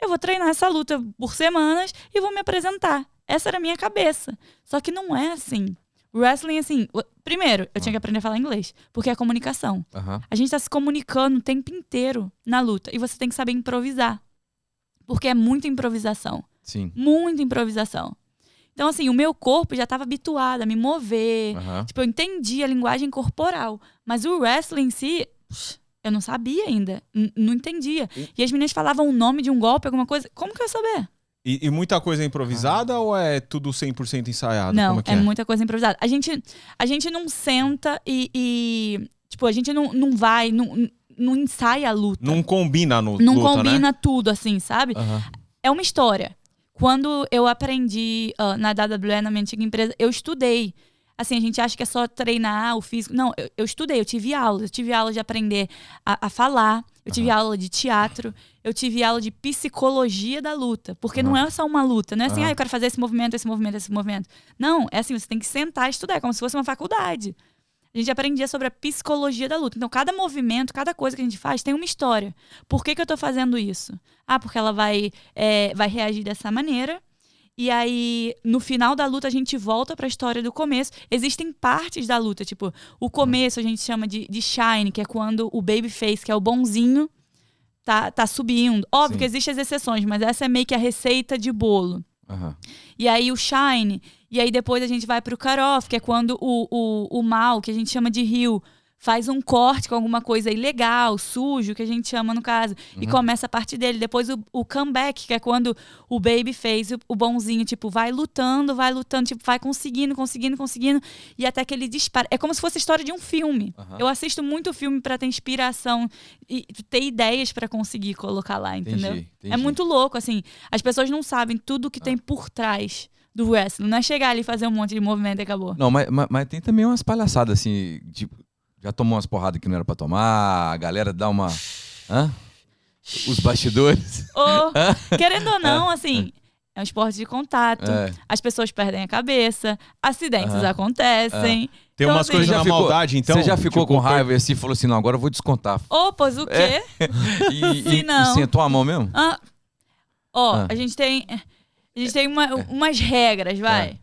Eu vou treinar essa luta por semanas e vou me apresentar. Essa era a minha cabeça. Só que não é assim. Wrestling, assim, primeiro, eu tinha que aprender a falar inglês, porque é comunicação. Aham. A gente tá se comunicando o tempo inteiro na luta e você tem que saber improvisar. Porque é muita improvisação. Sim. Muita improvisação. Então, assim, o meu corpo já estava habituado a me mover, Aham. Tipo, eu entendi a linguagem corporal. Mas o wrestling em si, eu não sabia ainda. Não entendia. E as meninas falavam o nome de um golpe, alguma coisa. Como que eu ia saber? E, e muita coisa é improvisada ou é tudo 100% ensaiado? não, é é, é? muita coisa improvisada. A gente, a gente não senta e. e, tipo, a gente não, não vai, não, não ensaia a luta. Não combina no Não luta, combina né? tudo, assim, sabe? Aham. É uma história. Quando eu aprendi ah, na WWE, na minha antiga empresa, eu estudei. Assim, a gente acha que é só treinar o físico. Não, eu, eu estudei, eu tive aula. Eu tive aula de aprender a, a falar, eu tive aula de teatro, eu tive aula de psicologia da luta. Porque não é só uma luta, não é assim, ah, eu quero fazer esse movimento, esse movimento, esse movimento. Não, é assim, você tem que sentar e estudar, é como se fosse uma faculdade. A gente aprendia sobre a psicologia da luta. Então, cada movimento, cada coisa que a gente faz tem uma história. Por que, que eu tô fazendo isso? Ah, porque ela vai, é, vai reagir dessa maneira. E aí, no final da luta, a gente volta pra história do começo. Existem partes da luta, tipo, o começo a gente chama de, de shine, que é quando o babyface, que é o bonzinho, tá, tá subindo. Óbvio Sim. que existem as exceções, mas essa é meio que a receita de bolo. Aham. E aí o Shine. E aí depois a gente vai pro Cut-Off, que é quando o, o, o mal, que a gente chama de rio, faz um corte com alguma coisa ilegal, sujo, que a gente chama no caso. E começa a parte dele. Depois o, o comeback, que é quando o baby fez o, o bonzinho, tipo, vai lutando, vai lutando, tipo, vai conseguindo, conseguindo, conseguindo. E até que ele dispara. É como se fosse a história de um filme. Aham. Eu assisto muito filme pra ter inspiração e ter ideias pra conseguir colocar lá, entendeu? Entendi, É entendi. muito louco, assim. As pessoas não sabem tudo que tem por trás do wrestling. Não é chegar ali e fazer um monte de movimento e acabou. Não, mas, mas, mas tem também umas palhaçadas assim, tipo, já tomou umas porradas que não era pra tomar, a galera dá uma. Hã? Os bastidores. Ou, querendo ou não, assim, é um esporte de contato. É. As pessoas perdem a cabeça, acidentes acontecem. Tem Então, umas assim, coisas na ficou- maldade, então. Você já ficou Tipo, com raiva e assim falou assim: não, agora eu vou descontar. Ô, pois o quê? E, Sim, e- e não. sentou a mão mesmo? Ah, ó, Ah. a gente tem. A gente tem uma- umas regras, vai.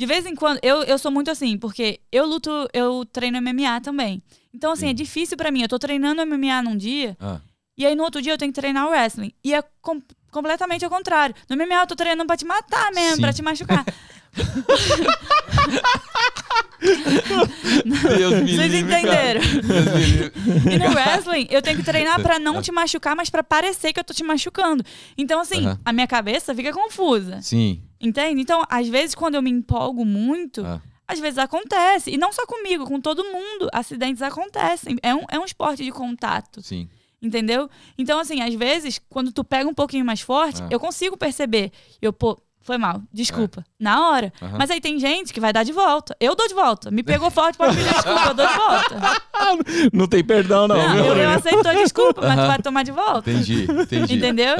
É. De vez em quando, eu, eu sou muito assim, porque eu luto, eu treino MMA também. Então, assim, é difícil pra mim. Eu tô treinando MMA num dia, Ah. e aí no outro dia eu tenho que treinar o wrestling. E é com- completamente ao contrário. No MMA eu tô treinando pra te matar mesmo, Sim. pra te machucar. Deus me Vocês entenderam? Me. E no wrestling, eu tenho que treinar pra não te machucar, mas pra parecer que eu tô te machucando. Então, assim, Aham. a minha cabeça fica confusa. Sim. Entende? Então, às vezes, quando eu me empolgo muito, Ah. às vezes acontece. E não só comigo, com todo mundo. Acidentes acontecem. É um, é um esporte de contato. Sim. Entendeu? Então, assim, às vezes, quando tu pega um pouquinho mais forte, Ah. eu consigo perceber. Eu, pô, foi mal, desculpa. Na hora. Mas aí tem gente que vai dar de volta. Eu dou de volta. Me pegou forte, pode pedir desculpa, eu dou de volta. Não tem perdão, não. Não, eu, eu aceito a desculpa, mas tu vai tomar de volta. Entendi, entendi. Entendeu?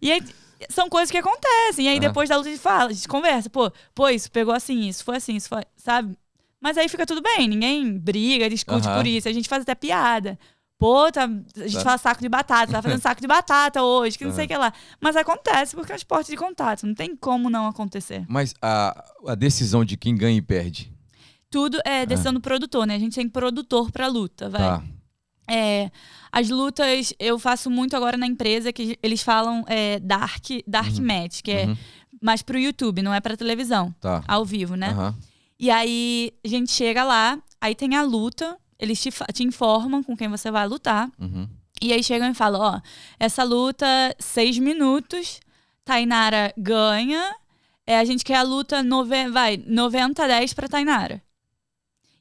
E aí, são coisas que acontecem. E aí, depois da luta, a gente fala, a gente conversa. Pô, pô, isso pegou assim, isso foi assim, isso foi, sabe? Mas aí fica tudo bem, ninguém briga, discute por isso. A gente faz até piada. Pô, tá, a gente Tá. fala saco de batata, tá fazendo saco de batata hoje, que não sei o que lá. Mas acontece porque é um esporte de contato, não tem como não acontecer. Mas a, a decisão de quem ganha e perde. Tudo é decisão do produtor, né? A gente tem produtor pra luta, vai. Tá. É, as lutas eu faço muito agora na empresa que eles falam é, dark, dark match, que é Uhum. mais pro YouTube, não é pra televisão, Tá. ao vivo, né? Aham. E aí a gente chega lá, aí tem a luta, eles te, te informam com quem você vai lutar. Uhum. E aí chegam e falam, ó, essa luta, seis minutos, Tainara ganha. É, a gente quer a luta, nove, vai, 90 a 10 pra Tainara.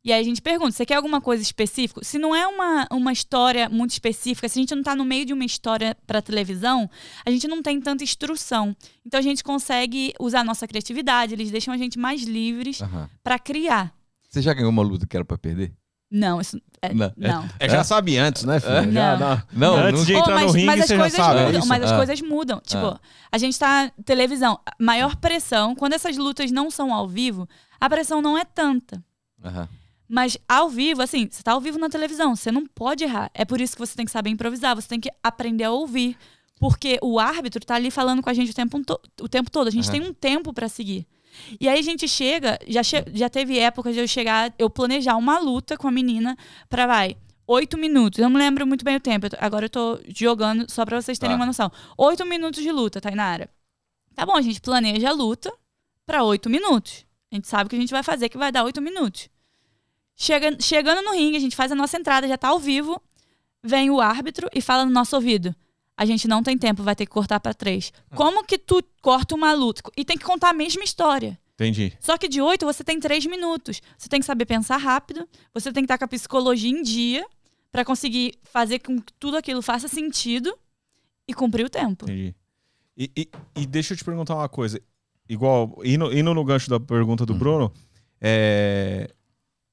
E aí a gente pergunta, você quer alguma coisa específica? Se não é uma, uma história muito específica, se a gente não tá no meio de uma história pra televisão, a gente não tem tanta instrução. Então a gente consegue usar a nossa criatividade, eles deixam a gente mais livres Aham. pra criar. Você já ganhou uma luta que era pra perder? Não, isso é, Não. não. É, já sabe antes, né, filho? É? Já Não. dá- Não, Antes não- de Oh, entrar no ringue, as você já sabe. é mudam, isso? mas as Ah. coisas mudam. Tipo, Ah. a gente tá televisão, maior pressão, quando essas lutas não são ao vivo, a pressão não é tanta. Aham. Mas ao vivo, assim, você tá ao vivo na televisão, você não pode errar. É por isso que você tem que saber improvisar, você tem que aprender a ouvir. Porque o árbitro tá ali falando com a gente o tempo, o tempo todo. A gente Aham. tem um tempo pra seguir. E aí a gente chega, já, che- já teve épocas de eu chegar, eu planejar uma luta com a menina pra, vai, oito minutos. Eu não lembro muito bem o tempo. eu agora eu tô jogando só pra vocês terem Tá. uma noção. Oito minutos de luta, Tainara. Tá bom, a gente planeja a luta pra oito minutos. A gente sabe o que a gente vai fazer, que vai dar oito minutos. Chega, chegando no ringue, a gente faz a nossa entrada, já tá ao vivo. Vem o árbitro e fala no nosso ouvido: A gente não tem tempo, vai ter que cortar pra três. Como que tu corta uma luta? E tem que contar a mesma história. Entendi. Só que de oito você tem três minutos. Você tem que saber pensar rápido, você tem que estar com a psicologia em dia pra conseguir fazer com que tudo aquilo faça sentido e cumprir o tempo. Entendi. E, e- e deixa eu te perguntar uma coisa. Igual, indo, indo no gancho da pergunta do Uhum. Bruno, é,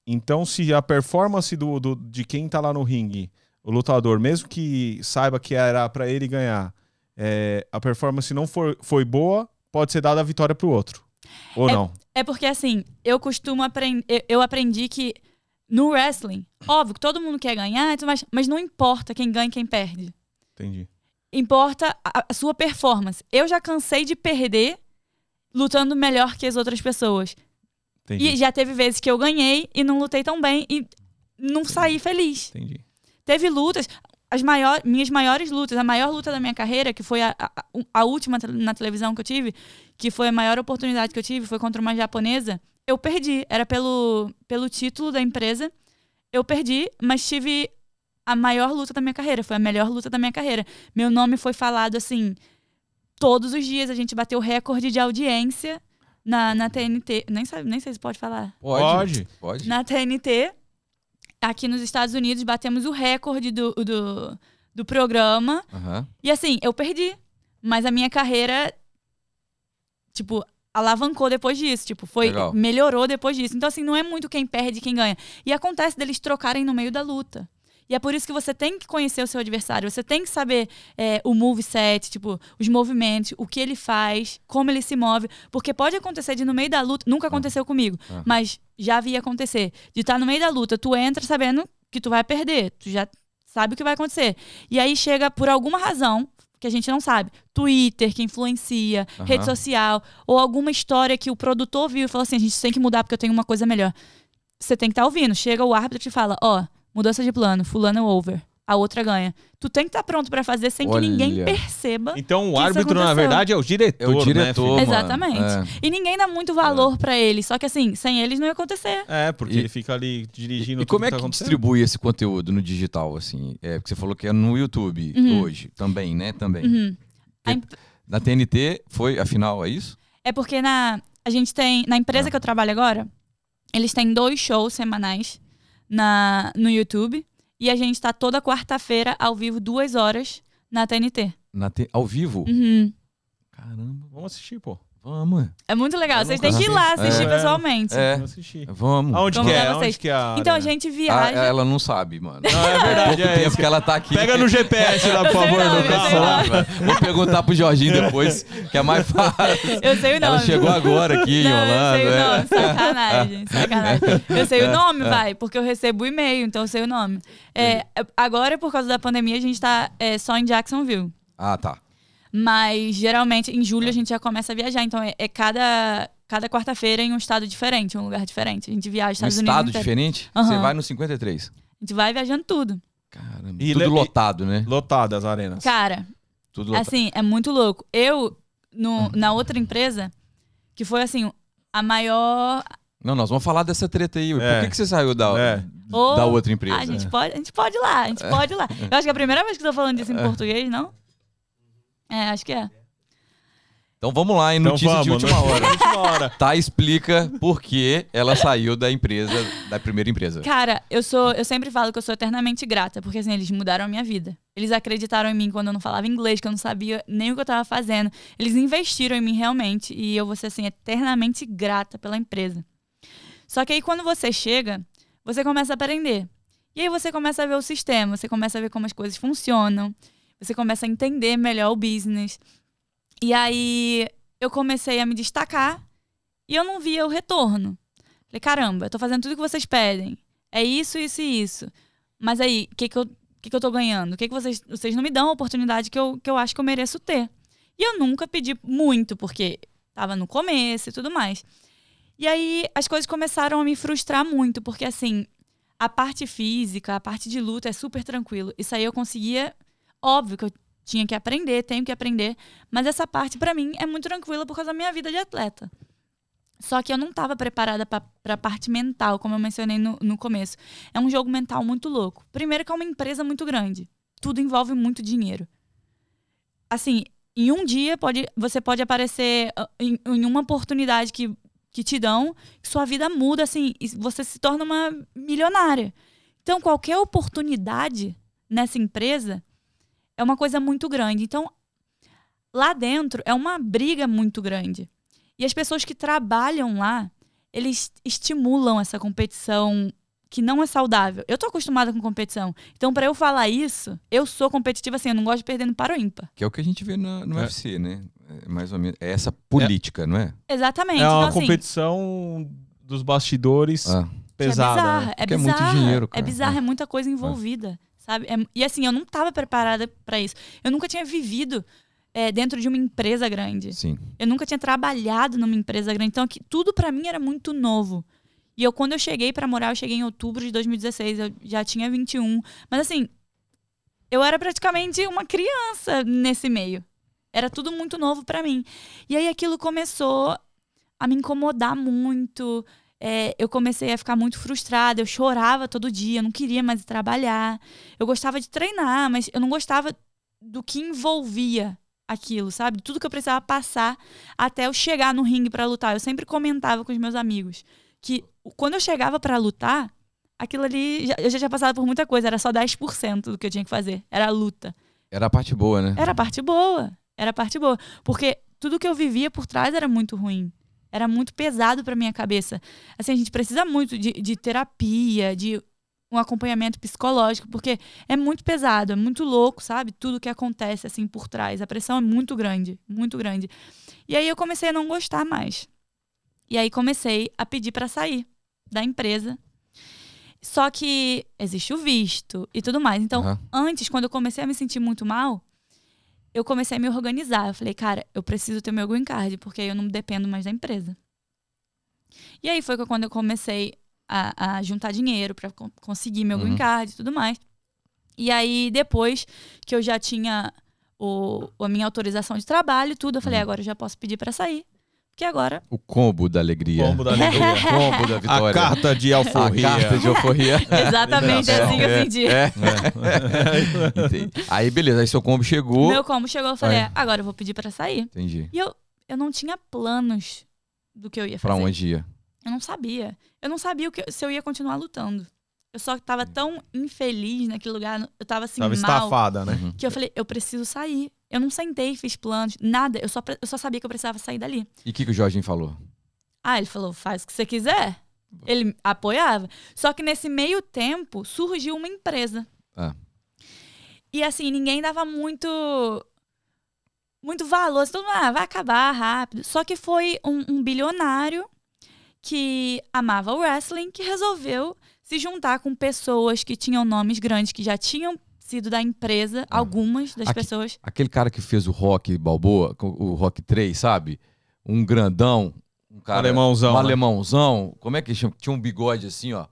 então se a performance do, do- de quem tá lá no ringue, o lutador, mesmo que saiba que era pra ele ganhar, é, a performance não for, foi boa, pode ser dada a vitória pro outro. Ou É- não? É porque assim, eu costumo aprender. Eu aprendi que no wrestling, óbvio que todo mundo quer ganhar, mais, mas não importa quem ganha e quem perde. Entendi. Importa a, a sua performance. Eu já cansei de perder lutando melhor que as outras pessoas. Entendi. E já teve vezes que eu ganhei e não lutei tão bem e não saí feliz. Entendi. Teve lutas, as maior, minhas maiores lutas, a maior luta da minha carreira, que foi a, a, a última na televisão que eu tive, que foi a maior oportunidade que eu tive, foi contra uma japonesa. Eu perdi, era pelo, pelo título da empresa. Eu perdi, mas tive a maior luta da minha carreira, foi a melhor luta da minha carreira. Meu nome foi falado assim todos os dias, a gente bateu recorde de audiência na, na TNT. Nem, sabe, nem sei se pode falar. Pode. Pode. Na TNT, aqui nos Estados Unidos, batemos o recorde do, do, do programa. Aham. E assim, eu perdi. Mas a minha carreira, tipo, alavancou depois disso. Tipo, foi. Legal. Melhorou depois disso. Então, assim, não é muito quem perde e quem ganha. E acontece deles trocarem no meio da luta. E é por isso que você tem que conhecer o seu adversário. Você tem que saber é, o moveset, tipo, os movimentos, o que ele faz, como ele se move. Porque pode acontecer de no meio da luta. Nunca aconteceu comigo, Ah. mas já havia acontecer. De estar no meio da luta, tu entra sabendo que tu vai perder. Tu já sabe o que vai acontecer. E aí chega, por alguma razão, que a gente não sabe, Twitter que influencia, rede social, ou alguma história que o produtor viu e falou assim: a gente tem que mudar porque eu tenho uma coisa melhor. Você tem que estar ouvindo. Chega o árbitro e te fala: ó, mudança de plano, fulano over. A outra ganha. Tu tem que estar pronto pra fazer sem que ninguém Olha. perceba. Então o Que isso árbitro, na verdade, é o diretor. É o né, diretor, mano. Exatamente. É. E ninguém dá muito valor pra ele. Só que assim, sem eles não ia acontecer. É, porque E- ele fica ali dirigindo E tudo como é tá que acontecendo. distribui esse conteúdo no digital, assim? É, porque você falou que é no YouTube Uhum. hoje, também, né? Também. Uhum. Que- imp- Na TNT foi, afinal, é isso? É porque na, a gente tem. Na empresa Ah. que eu trabalho agora, eles têm dois shows semanais na, no YouTube. E a gente tá toda quarta-feira ao vivo, duas horas, na TNT. Na T- Ao vivo? Uhum. Caramba. Vamos assistir, pô. Vamos. É muito legal. Vocês têm que ir lá assisti. assistir É. pessoalmente. É. Vamos. Aonde que Convidar é? vocês. Onde que é a Então a gente Ah, viaja. ela não sabe, mano. Não, é Pouco verdade, é tempo que ela tá aqui. Pega no GPS lá, por favor, nome, Lucas. eu sei o nome. Vou perguntar pro Jorginho depois, que é mais fácil. Eu sei o nome. Ela chegou agora aqui em Não, Orlando. eu sei o é. nome, sacanagem, sacanagem. Eu sei o nome, vai, porque eu recebo o e-mail, então eu sei o nome. É, agora, por causa da pandemia, a gente tá é, só em Jacksonville. Ah, tá. Mas geralmente em julho a gente já começa a viajar. Então é, é cada, cada quarta-feira em um estado diferente, um lugar diferente. A gente viaja Um Estados estado Unidos. inteiro. diferente? Aham. Você vai no 53. A gente vai viajando tudo. Caramba. E tudo le- lotado, né? Lotadas as arenas. Cara, Tudo lotado. assim, é muito louco. Eu, no, Hum. na outra empresa, que foi assim, a maior. Não, nós vamos falar dessa treta aí. Por É. que, que você saiu da, É. Da outra empresa? Ah, a gente, pode, a gente pode ir lá, a gente pode ir lá. Eu acho que é a primeira vez que eu tô falando disso em português, não? É, acho que é. Então vamos lá, em Então notícia vamos, de última né? hora. última hora. Tá, explica por que ela saiu da empresa, da primeira empresa. Cara, eu sou, eu sempre falo que eu sou eternamente grata, porque assim, eles mudaram a minha vida. Eles acreditaram em mim quando eu não falava inglês, que eu não sabia nem o que eu tava fazendo. Eles investiram em mim realmente e eu vou ser assim eternamente grata pela empresa. Só que aí quando você chega, você começa a aprender. E aí você começa a ver o sistema, você começa a ver como as coisas funcionam, você começa a entender melhor o business. E aí eu comecei a me destacar e eu não via o retorno. Falei, caramba, eu tô fazendo tudo que vocês pedem. É isso, isso e isso. Mas aí, o que, que, eu, que, que eu tô ganhando? O que, que vocês. Vocês não me dão a oportunidade que eu, que eu acho que eu mereço ter. E eu nunca pedi muito, porque tava no começo e tudo mais. E aí as coisas começaram a me frustrar muito, porque assim, a parte física, a parte de luta é super tranquilo. Isso aí eu conseguia. Óbvio que eu tinha que aprender, tenho que aprender. Mas essa parte, pra mim, é muito tranquila por causa da minha vida de atleta. Só que eu não estava preparada para a parte mental, como eu mencionei no, no começo. É um jogo mental muito louco. Primeiro que é uma empresa muito grande. Tudo envolve muito dinheiro. Assim, em um dia pode, você pode aparecer ah, em, em uma oportunidade que, que te dão, que sua vida muda, assim, e você se torna uma milionária. Então, qualquer oportunidade nessa empresa é uma coisa muito grande. Então, lá dentro é uma briga muito grande. E as pessoas que trabalham lá, eles estimulam essa competição que não é saudável. Eu tô acostumada com competição. Então, para eu falar isso, eu sou competitiva assim, eu não gosto de perder no para o ímpar. Que é o que a gente vê no, no É. UFC, né? É mais ou menos. É essa política, não é? Exatamente. É uma então, assim, competição dos bastidores Ah, que pesada. É bizarra, né? é Porque é muito bizarra. dinheiro, É cara. bizarra, É. é muita coisa envolvida, sabe? É- e assim, eu não tava preparada para isso. Eu nunca tinha vivido é, dentro de uma empresa grande. sim. Eu nunca tinha trabalhado numa empresa grande. Então, aqui, tudo pra mim era muito novo. E eu, quando eu cheguei pra morar, eu cheguei em outubro de 2016. Eu já tinha 21. Mas assim, eu era praticamente uma criança nesse meio. Era tudo muito novo pra mim. E aí aquilo começou a me incomodar muito. É, eu comecei a ficar muito frustrada. Eu chorava todo dia. Eu não queria mais trabalhar. Eu gostava de treinar, mas eu não gostava do que envolvia aquilo, sabe? Tudo que eu precisava passar até eu chegar no ringue pra lutar. Eu sempre comentava com os meus amigos que quando eu chegava pra lutar, aquilo ali eu já tinha passado por muita coisa, era só 10% do que eu tinha que fazer, era a luta. Era a parte boa, né? Era a parte boa, era a parte boa, porque tudo que eu vivia por trás era muito ruim. Era muito pesado pra minha cabeça. Assim, a gente precisa muito de, de terapia, de um acompanhamento psicológico, porque é muito pesado, é muito louco, sabe? Tudo que acontece assim por trás. A pressão é muito grande, muito grande. E aí eu comecei a não gostar mais. E aí comecei a pedir pra sair da empresa. Só que existe o visto e tudo mais. Então, Aham. antes, quando eu comecei a me sentir muito mal, eu comecei a me organizar. Eu falei, cara, eu preciso ter meu green card, porque aí eu não dependo mais da empresa. E aí foi quando eu comecei a, a juntar dinheiro para conseguir meu green Uhum. card e tudo mais. E aí, depois que eu já tinha o, a minha autorização de trabalho e tudo, eu falei, Uhum. agora eu já posso pedir para sair. Porque agora. O combo da alegria. Combo da alegria. O combo da A vitória. carta de A alforria. carta de euforia. Exatamente É, assim que eu é, senti. é. Entendi. Aí, beleza. Aí seu combo chegou. Meu como chegou, eu falei, Aí. "É, agora eu vou pedir para sair. Entendi. E eu, eu não tinha planos do que eu ia Pra fazer. onde ia? Eu não sabia. Eu não sabia o que, se eu ia continuar lutando. Eu só tava tão infeliz naquele lugar, eu tava assim Tava mal, estafada, né? Uhum. que eu falei, eu preciso sair. Eu não sentei, fiz planos, nada. Eu só, eu só sabia que eu precisava sair dali. E o que, que o Jorginho falou? Ah, ele falou, faz o que você quiser. Ele apoiava. Só que nesse meio tempo surgiu uma empresa. Ah. E assim, ninguém dava muito muito valor. Assim, todo mundo, ah, vai acabar rápido. Só que foi um, um bilionário que amava o wrestling que resolveu se juntar com pessoas que tinham nomes grandes, que já tinham sido da empresa, algumas das Aqui- pessoas. Aquele cara que fez o Rock Balboa, com o Rock 3, sabe? Um grandão. Um cara, Alemãozão, Um né? alemãozão. Como é que chama? Tinha um bigode assim, ó.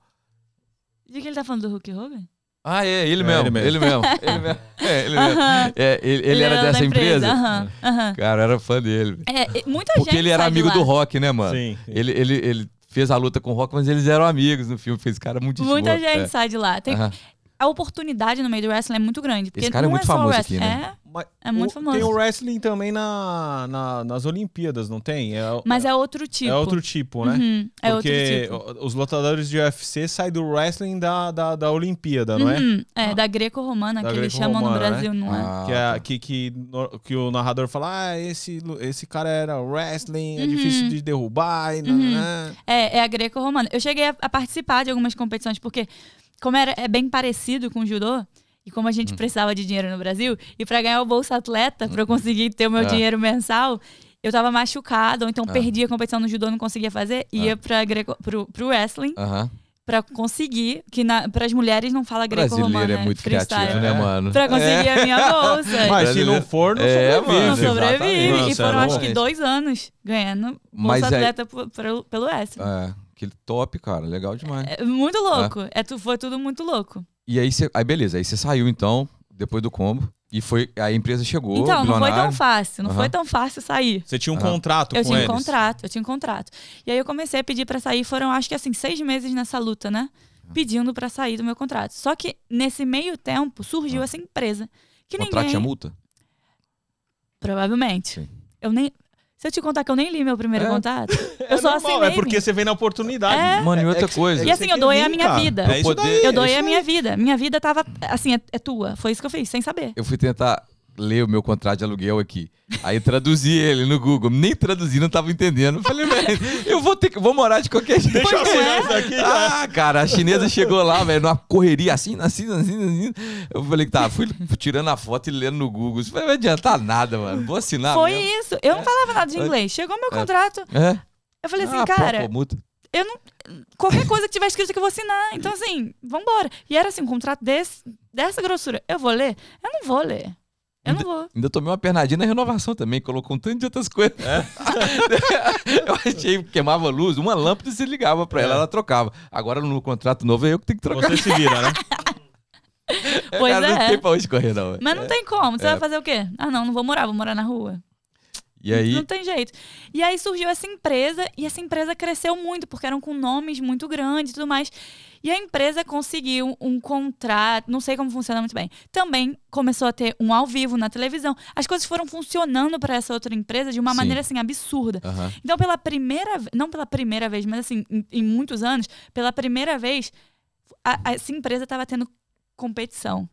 De que ele tá falando do Hulk Hogan? Ah, é, ele É, mesmo. ele mesmo. Ele mesmo. Ele mesmo. É, ele mesmo. É, ele, ele era da dessa empresa? Aham, aham. Cara, eu era fã dele. É, muita Porque gente ele era amigo do Rock, né, mano? Sim, sim. Ele, ele, ele fez a luta com o Rock, mas eles eram amigos no filme. Fez cara muito Muita gente É. sai de lá. Tem. A oportunidade no meio do wrestling é muito grande. Porque Esse cara é não muito só o famoso wrestling, aqui, né? Mas É muito o- famoso. Tem o wrestling também na, na- nas Olimpíadas, não tem? É, É, mas é outro tipo. é outro tipo, né? Uhum, é outro Porque tipo. o- os lutadores de UFC saem do wrestling da, da, da Olimpíada, não é? Uhum, é, da greco-romana, que eles chamam no greco-romana, Brasil, não é? Ah, Que, tá. é, que, que, no- que o narrador fala, ah, esse, esse cara era wrestling, é Uhum. difícil de derrubar. E Uhum. né? É, é a greco-romana. Eu cheguei a, a participar de algumas competições, porque como era, é bem parecido com o judô, e como a Hum. gente precisava de dinheiro no Brasil, e para ganhar o Bolsa Atleta, para eu conseguir ter o meu É. dinheiro mensal, eu tava machucada, ou então Ah. perdia a competição no judô, não conseguia fazer, ia pra greco, pro, pro wrestling Aham. pra conseguir, que para as mulheres não fala greco-romana. Brasileiro é muito freestyle. criativo, né, É. mano? Pra conseguir a minha bolsa. Mas se não for, não É, sobrevive. mano, Não exatamente. sobrevive. E Nossa, foram, é acho que, dois anos ganhando Mas bolsa aí- atleta pelo, pelo wrestling. É, aquele top, cara. Legal demais. É muito louco. É. tu, foi tudo muito louco. E aí, você, aí, beleza. Aí você saiu, então, depois do combo. E foi, a empresa chegou, então, não foi tão fácil. Não Aham. foi tão fácil sair. Você tinha um Aham. contrato Eu com tinha um contrato, eu tinha um contrato. E aí eu comecei a pedir pra sair, foram acho que assim, seis meses nessa luta, né? Pedindo pra sair do meu contrato. Só que nesse meio tempo surgiu Ah. essa empresa. Que contrato ninguém. tinha multa? Provavelmente. Sim. Eu nem. Se eu te contar que eu nem li meu primeiro É. contrato, É eu só normal, assinei. É porque você vem na oportunidade. É. Mano, e outra que- coisa. E assim, eu doei a minha cara. vida. É isso Poder- daí, Eu é doei isso a minha vida. Minha vida tava. Assim, é, é tua. Foi isso que eu fiz, sem saber. Eu fui tentar ler o meu contrato de aluguel aqui. Aí traduzi ele no Google. Nem traduzir, não tava entendendo. Eu falei, velho, eu vou ter que. Vou morar de qualquer jeito. Deixa eu assinar é. isso aqui. Ah, cara, a chinesa chegou lá, velho, numa correria assim, assim, assim, assim. Eu falei, tá, fui tirando a foto e lendo no Google. Isso não vai adiantar nada, mano. Vou assinar. Foi mesmo. isso. Eu não falava nada de inglês. Chegou meu É. contrato. É. Eu falei assim, Ah, pô, cara, pô, multa. eu não. Qualquer coisa que tiver escrito que eu vou assinar. Então, assim, vambora. E era assim, um contrato desse, dessa grossura. Eu vou ler? Eu não vou ler. Eu não vou. Ainda tomei uma pernadinha na renovação também, colocou um tanto de outras coisas. É? eu achei que queimava a luz, uma lâmpada você ligava pra ela, É. ela trocava. Agora no contrato novo é eu que tenho que trocar. Você se vira, né? Pois Cara, é. Não tem pra onde correr, não. Mas não tem como. Você É. vai fazer o quê? Ah, não, não vou morar, vou morar na rua. E aí, Não tem jeito. E aí surgiu essa empresa e essa empresa cresceu muito, porque eram com nomes muito grandes e tudo mais. E a empresa conseguiu um contrato, não sei como funciona muito bem. Também começou a ter um ao vivo na televisão. As coisas foram funcionando para essa outra empresa de uma Sim. maneira assim absurda. Aham. Então, pela primeira não pela primeira vez, mas assim, em, em muitos anos, pela primeira vez, a- a- essa empresa estava tendo competição.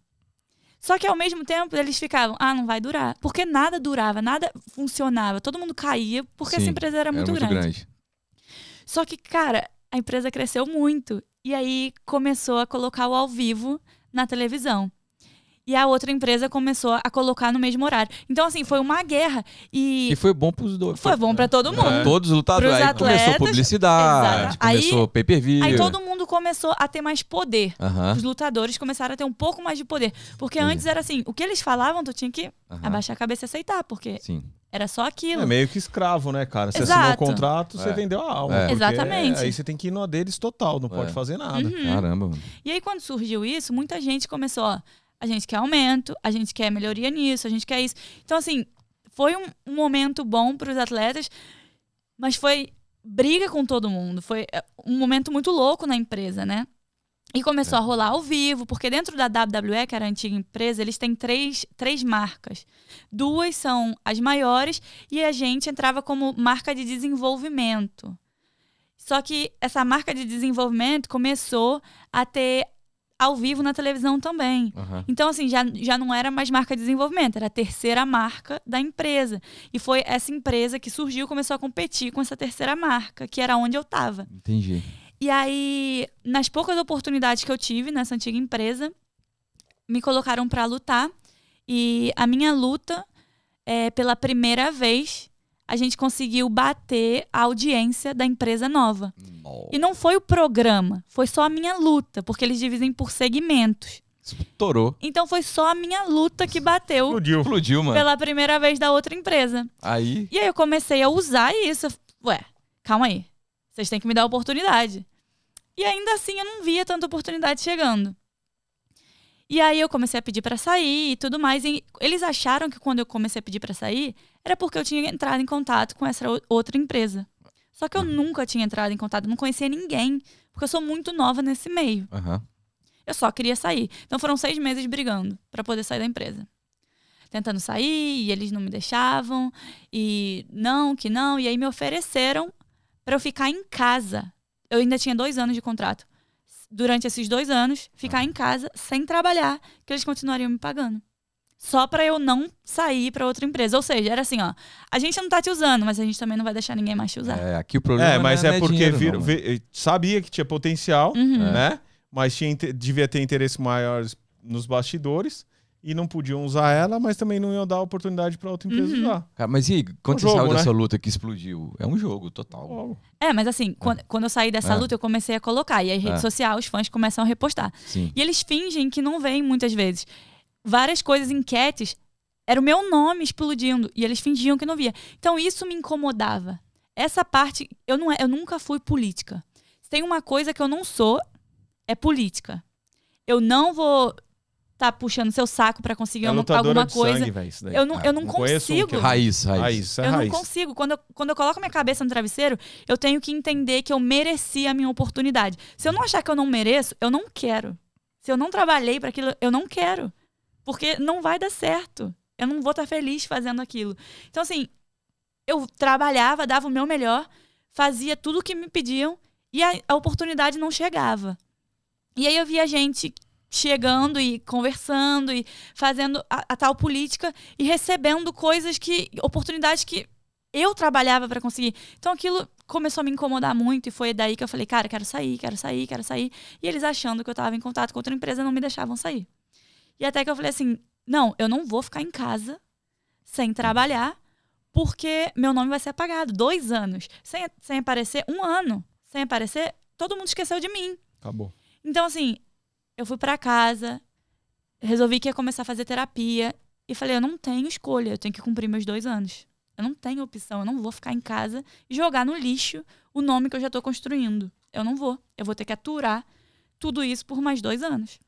Só que ao mesmo tempo eles ficavam, ah, não vai durar. Porque nada durava, nada funcionava. Todo mundo caía porque essa Sim, empresa era muito, grande. Só que, cara, a empresa cresceu muito. E aí começou a colocar o ao vivo na televisão. E a outra empresa começou a colocar no mesmo horário. Então, assim, foi uma guerra. E E foi bom pros dois. foi bom pra todo mundo. É. Todos os lutadores. Pros Aí começou atletas, publicidade, exato. Aí- começou pay-per-view. Aí todo mundo começou a ter mais poder. Os lutadores começaram a ter um pouco mais de poder. Porque Entendi. antes era assim, o que eles falavam, tu tinha que abaixar a cabeça e aceitar, porque Sim. era só aquilo. É meio que escravo, né, cara? Você assinou o Exato. contrato, você É. vendeu a alma. É. Exatamente. Aí você tem que ir no deles total, não É. pode fazer nada. Uhum. Caramba, mano. E aí, quando surgiu isso, muita gente começou, ó, a gente quer aumento, a gente quer melhoria nisso, a gente quer isso. Então, assim, foi um, um momento bom para os atletas, mas foi briga com todo mundo. Foi é, um momento muito louco na empresa, né? E começou É. a rolar ao vivo, porque dentro da WWE, que era a antiga empresa, eles têm três, três marcas. Duas são as maiores e a gente entrava como marca de desenvolvimento. Só que essa marca de desenvolvimento começou a ter ao vivo na televisão também. Aham. Então, assim, já, já não era mais marca de desenvolvimento, era a terceira marca da empresa. E foi essa empresa que surgiu, começou a competir com essa terceira marca, que era onde eu estava. Entendi. E aí, nas poucas oportunidades que eu tive nessa antiga empresa, me colocaram para lutar. E a minha luta, é, pela primeira vez, a gente conseguiu bater a audiência da empresa nova. E não foi o programa, foi só a minha luta, porque eles dividem por segmentos. Estourou. Então foi só a minha luta que bateu Explodiu. Explodiu, mano. pela primeira vez da outra empresa. Aí. E aí eu comecei a usar isso. Ué, calma aí. Vocês têm que me dar oportunidade. E ainda assim eu não via tanta oportunidade chegando. E aí eu comecei a pedir pra sair e tudo mais. E eles acharam que quando eu comecei a pedir pra sair, era porque eu tinha entrado em contato com essa outra empresa. Só que eu nunca tinha entrado em contato, não conhecia ninguém, porque eu sou muito nova nesse meio. Aham. Eu só queria sair. Então foram seis meses brigando pra poder sair da empresa. Tentando sair, e eles não me deixavam, e não, que não. E aí me ofereceram pra eu ficar em casa. Eu ainda tinha dois anos de contrato. Durante esses dois anos, ficar em casa sem trabalhar, que eles continuariam me pagando. Só pra eu não sair pra outra empresa. Ou seja, era assim, ó. A gente não tá te usando, mas a gente também não vai deixar ninguém mais te usar. É, aqui o problema É, mas não é, porque dinheiro, não, vê- sabia que tinha potencial, Uhum. né? Mas tinha, devia ter interesses maiores nos bastidores e não podiam usar ela, mas também não iam dar oportunidade para outra empresa Uhum. usar. Cara, mas e quando Um você jogo, saiu né? dessa luta que explodiu? É um jogo total. Logo. É, mas assim, quando, quando eu saí dessa É. luta, eu comecei a colocar. E aí, rede É. social, os fãs começam a repostar. Sim. E eles fingem que não veem muitas vezes. Várias coisas, enquetes, era o meu nome explodindo. E eles fingiam que não via. Então isso me incomodava. Essa parte, eu, não, é- eu nunca fui política. Se tem uma coisa que eu não sou, é política. Eu não vou estar puxando seu saco pra conseguir É uma- alguma de coisa. sangue, daí. Eu não, eu não Não um consigo. que é Raiz, raiz. Raiz, é eu raiz. não consigo. Quando eu, quando eu coloco minha cabeça no travesseiro, eu tenho que entender que eu mereci a minha oportunidade. Se eu não achar que eu não mereço, eu não quero. Se eu não trabalhei para aquilo, eu não quero. Porque não vai dar certo. Eu não vou estar feliz fazendo aquilo. Então, assim, eu trabalhava, dava o meu melhor, fazia tudo o que me pediam e a, a oportunidade não chegava. E aí eu via gente chegando e conversando e fazendo a, a tal política e recebendo coisas que oportunidades que eu trabalhava para conseguir. Então aquilo começou a me incomodar muito e foi daí que eu falei, cara, quero sair, quero sair, quero sair. E eles achando que eu estava em contato com outra empresa não me deixavam sair. E até que eu falei assim, não, eu não vou ficar em casa sem trabalhar porque meu nome vai ser apagado. Dois anos sem, sem aparecer, um ano sem aparecer, todo mundo esqueceu de mim. Acabou. Então, assim, eu fui pra casa, resolvi que ia começar a fazer terapia e falei: eu não tenho escolha, eu tenho que cumprir meus dois anos. Eu não tenho opção, eu não vou ficar em casa e jogar no lixo o nome que eu já tô construindo. Eu não vou. Eu vou ter que aturar tudo isso por mais dois anos.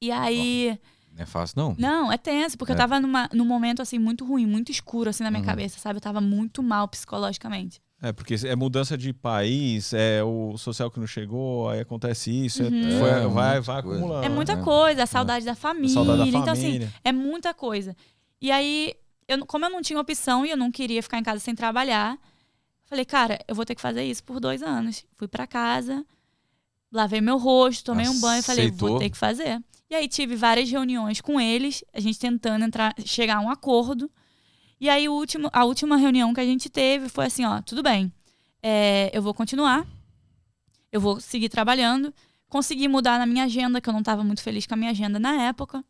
E aí. Não é fácil, não. Não, é tenso, porque É. eu tava numa, num momento assim muito ruim, muito escuro assim na minha Uhum. cabeça, sabe? Eu tava muito mal psicologicamente. É, porque é mudança de país, é o social que não chegou, aí acontece isso, é- Uhum. foi- É, vai, vai coisa. acumulando. É muita né? coisa, a saudade da A família. saudade da Então, assim, família. É muita coisa. E aí, eu, como eu não tinha opção e eu não queria ficar em casa sem trabalhar, falei, cara, eu vou ter que fazer isso por dois anos. Fui pra casa, lavei meu rosto, tomei um banho e falei, Aceitou. vou ter que fazer. E aí tive várias reuniões com eles, a gente tentando entrar, chegar a um acordo. E aí o último, a última reunião que a gente teve foi assim, ó, tudo bem, é, eu vou continuar, eu vou seguir trabalhando. Consegui mudar na minha agenda, que eu não estava muito feliz com a minha agenda na época.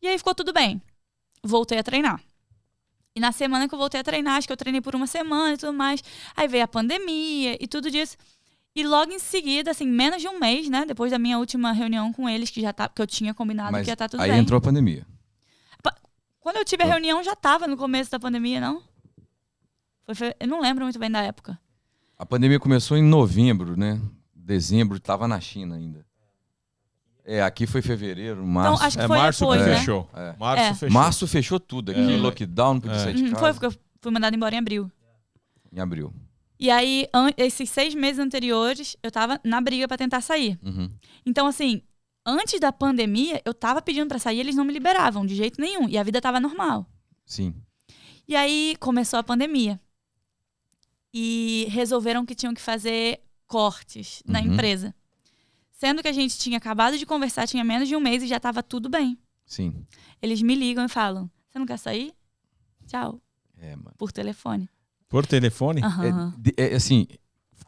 E aí ficou tudo bem. Voltei a treinar. E na semana que eu voltei a treinar, acho que eu treinei por uma semana e tudo mais. Aí veio a pandemia e tudo disso. E logo em seguida, assim, menos de um mês, né? Depois da minha última reunião com eles, que já tá, que eu tinha combinado Mas que ia estar tudo aí bem. entrou a pandemia. Quando eu tive a reunião, já tava no começo da pandemia, não? Foi, eu não lembro muito bem da época. A pandemia começou em novembro, né? Dezembro, tava na China ainda. É, aqui foi fevereiro, março. Então, acho que É foi março depois, que né? fechou. É. Março É. fechou. Março fechou tudo aqui, É. lockdown, não podia É. sair de casa. foi porque eu fui mandada embora em abril. Em abril. E aí, esses seis meses anteriores, eu tava na briga pra tentar sair. Uhum. Então, assim, antes da pandemia, eu tava pedindo pra sair, eles não me liberavam de jeito nenhum. E a vida tava normal. Sim. E aí começou a pandemia. E resolveram que tinham que fazer cortes na Uhum. empresa. Sendo que a gente tinha acabado de conversar, tinha menos de um mês e já tava tudo bem. Sim. Eles me ligam e falam: Você não quer sair? Tchau. É, mano. Por telefone. Por telefone? Aham. É, é, assim,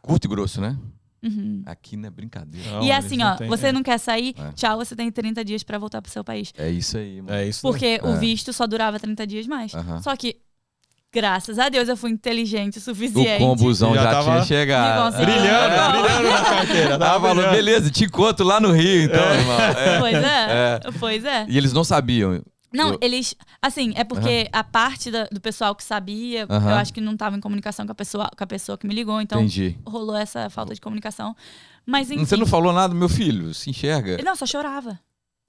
curto e grosso, né? Uhum. Aqui não é brincadeira. Não, e eles assim, não ó, têm- você é. não quer sair? É. Tchau, você tem 30 dias pra voltar pro seu país. É isso aí, mano. É isso. Porque o É. visto só durava 30 dias mais. Aham. Só que, graças a Deus, eu fui inteligente o O suficiente. combusão Já já, tava tinha chegado. Brilhando, É. brilhando na carteira. Tava falou, brilhando. beleza, te encontro lá no Rio, então, irmão. É. Pois é. Pois é. E eles não sabiam. Não, Eu- eles. Assim, é porque a parte da- do pessoal que sabia, Aham. eu acho que não tava em comunicação com a pessoa, com a pessoa que me ligou, então Entendi. rolou essa falta de comunicação. Mas enfim. Você não falou nada, meu filho? Se enxerga. Não, só chorava.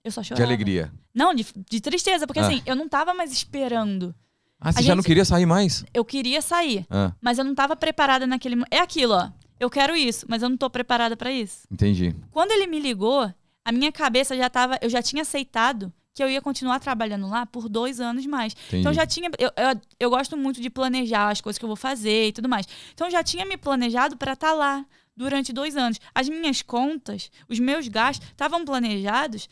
Eu só De chorava. alegria. Não, de, de tristeza, porque Ah. assim, eu não tava mais esperando. Ah, você A já não gente- queria sair mais? Eu queria sair, Ah, mas eu não tava preparada naquele É aquilo, ó. Eu quero isso, mas eu não tô preparada pra isso. entendi. Quando ele me ligou, a minha cabeça já tava. Eu já tinha aceitado que eu ia continuar trabalhando lá por dois anos mais. entendi. Então já tinha. Eu, eu, eu gosto muito de planejar as coisas que eu vou fazer e tudo mais. Então já tinha me planejado para estar lá durante dois anos. As minhas contas, os meus gastos estavam planejados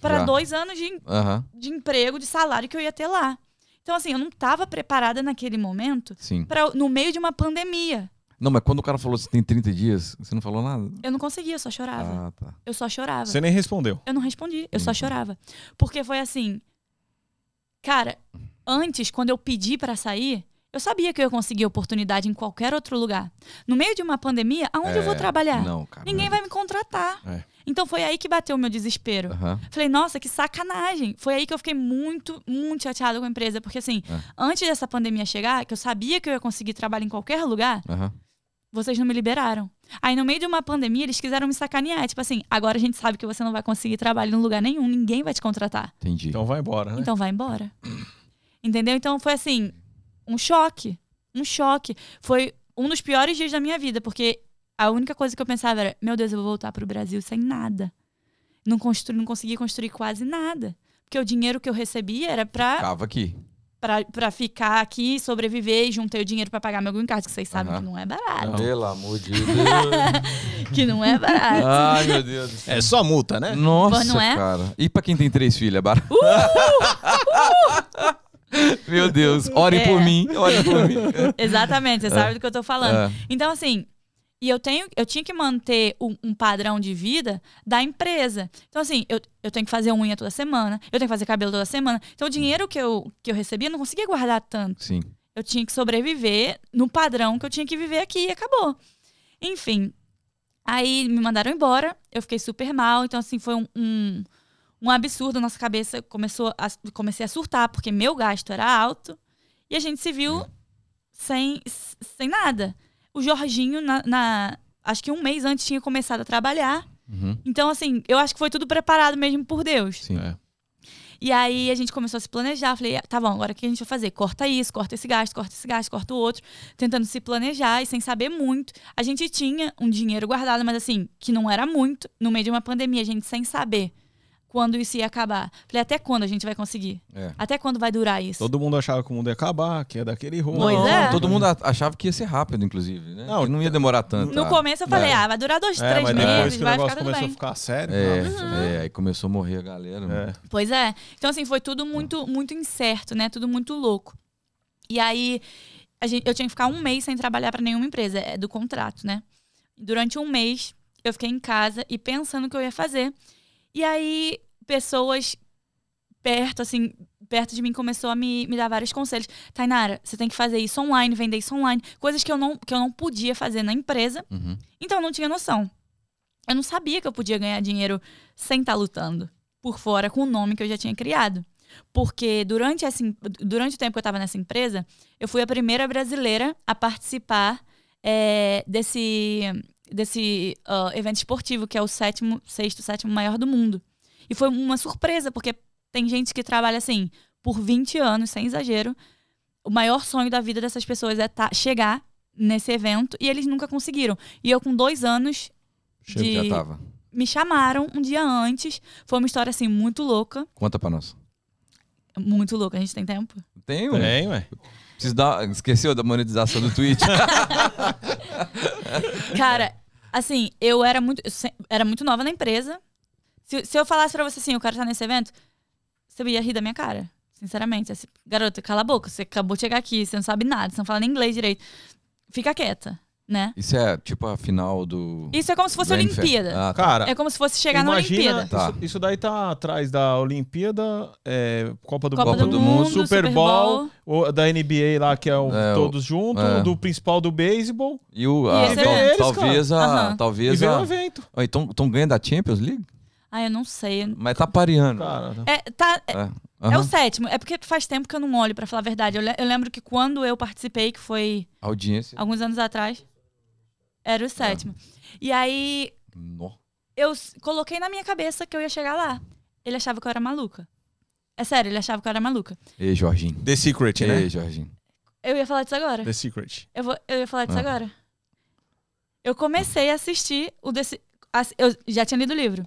para dois anos de, Aham, de emprego, de salário que eu ia ter lá. Então, assim, eu não estava preparada naquele momento sim. para no meio de uma pandemia. Não, mas quando o cara falou que você tem 30 dias, você não falou nada? Eu não conseguia, eu só chorava. Ah, tá. Eu só chorava. Você nem respondeu. Eu não respondi, eu só Uhum. chorava. Porque foi assim. Cara, antes, quando eu pedi pra sair, eu sabia que eu ia conseguir oportunidade em qualquer outro lugar. No meio de uma pandemia, aonde eu vou É, trabalhar? Não, cara. Ninguém vai me contratar. É. Então foi aí que bateu o meu desespero. Aham. Falei, nossa, que sacanagem. Foi aí que eu fiquei muito, muito chateada com a empresa. Porque, assim, É. antes dessa pandemia chegar, que eu sabia que eu ia conseguir trabalho em qualquer lugar, Aham. Vocês não me liberaram. Aí, no meio de uma pandemia, eles quiseram me sacanear. Tipo assim, agora a gente sabe que você não vai conseguir trabalho em lugar nenhum, ninguém vai te contratar. Entendi. Então vai embora, né? Então vai embora. Entendeu? Então foi assim, um choque. Um choque. Foi um dos piores dias da minha vida, porque a única coisa que eu pensava era, meu Deus, eu vou voltar pro Brasil sem nada. Não, constru não conseguia construir quase nada. Porque o dinheiro que eu recebia era pra, Ficava aqui. Pra, pra ficar aqui, sobreviver, e juntei o dinheiro pra pagar meu green card, que vocês sabem Aham. que não é barato. Não. Pelo amor de Deus. Que não é barato. Ai, meu Deus. É só multa, né? Nossa, Não é? cara. E pra quem tem três filhos, é barato? Meu Deus, orem É. por mim, orem por mim. Exatamente, você sabe do que eu tô falando. É. Então, assim, e eu tenho, eu tinha que manter um, um padrão de vida da empresa. Então, assim, eu, eu tenho que fazer unha toda semana, eu tenho que fazer cabelo toda semana. Então, o dinheiro que eu, que eu recebia, eu não conseguia guardar tanto. Sim. Eu tinha que sobreviver no padrão que eu tinha que viver aqui e acabou. Enfim. Aí me mandaram embora, eu fiquei super mal. Então, assim, foi um, um, um absurdo. Nossa cabeça começou a, comecei a surtar, porque meu gasto era alto. E a gente se viu sem, sem nada. O Jorginho, na, na- acho que um mês antes, tinha começado a trabalhar. Uhum. Então, assim, eu acho que foi tudo preparado mesmo por Deus. Sim. É. E aí a gente começou a se planejar. Falei, tá bom, agora o que a gente vai fazer? Corta isso, corta esse gasto, corta esse gasto, corta o outro. Tentando se planejar e sem saber muito. A gente tinha um dinheiro guardado, mas assim, que não era muito. No meio de uma pandemia, a gente sem saber quando isso ia acabar. Falei, até quando a gente vai conseguir? É. Até quando vai durar isso? Todo mundo achava que o mundo ia acabar, que daquele rumo. Pois Não, é. Todo mundo achava que ia ser rápido, inclusive, né? Não, que não ia demorar tanto. No ah. começo eu falei, É. ah, vai durar dois, É, três mas depois meses, vai negócio ficar tudo começou bem. a ficar sério. É, não. é, aí começou a morrer a galera. mano. É. Pois é. Então, assim, foi tudo muito, muito incerto, né? Tudo muito louco. E aí, a gente, eu tinha que ficar um mês sem trabalhar para nenhuma empresa, é do contrato, né? Durante um mês, eu fiquei em casa e pensando o que eu ia fazer. E aí, pessoas perto, assim, perto de mim começou a me, me dar vários conselhos. Tainara, você tem que fazer isso online, vender isso online. Coisas que eu não, que eu não podia fazer na empresa. Uhum. Então eu não tinha noção. Eu não sabia que eu podia ganhar dinheiro sem estar lutando por fora com o nome que eu já tinha criado. Porque durante, essa, durante o tempo que eu estava nessa empresa, eu fui a primeira brasileira a participar é, desse, desse ah, evento esportivo, que é o sétimo, sexto, sétimo maior do mundo. E foi uma surpresa, porque tem gente que trabalha assim por 20 anos, sem exagero. O maior sonho da vida dessas pessoas é tá- chegar nesse evento e eles nunca conseguiram. E eu, com dois anos, de- Já tava. me chamaram um dia antes. Foi uma história assim muito louca. Conta pra nós. Muito louca. A gente tem tempo? Tem, ué. Tem, ué. Preciso dar... Esqueceu da monetização do Twitch? Cara, Assim, eu era muito, eu era muito nova na empresa. Se, se eu falasse pra você assim, eu quero estar nesse evento, você ia rir da minha cara. Sinceramente. Assim, Garota, cala a boca. Você acabou de chegar aqui, você não sabe nada, você não fala nem inglês direito. Fica quieta, né? Isso é tipo a final do. Isso é como se fosse NFL. Olimpíada. Ah, tá. Cara, É como se fosse chegar na imagina, Olimpíada. Tá. Isso, isso daí tá atrás da Olimpíada, é, Copa do, Copa, Copa do, do Mundo, Mundo, Super Bowl, o da NBA lá, que é o É, o- todos juntos, é. o do principal do beisebol, E o. E a- esse tal- evento, talvez a. Aham. e Talvez vem um a. evento. Ah, Então, então ganha da Champions League? Ah, eu não sei. Mas tá pareando. Cara, É, tá, é, É. é Aham. o sétimo. É porque faz tempo que eu não olho, pra falar a verdade. Eu, le- eu lembro que quando eu participei, que foi Audiência. alguns anos atrás, era o sétimo. E aí Nó. eu coloquei na minha cabeça que eu ia chegar lá. Ele achava que eu era maluca. É sério, ele achava que eu era maluca. Ei, Jorginho. The Secret, né? Ei, Jorginho. Eu ia falar disso agora. The Secret. Eu, vou, eu ia falar disso Ah. agora. Eu comecei a assistir o ass- Eu já tinha lido o livro.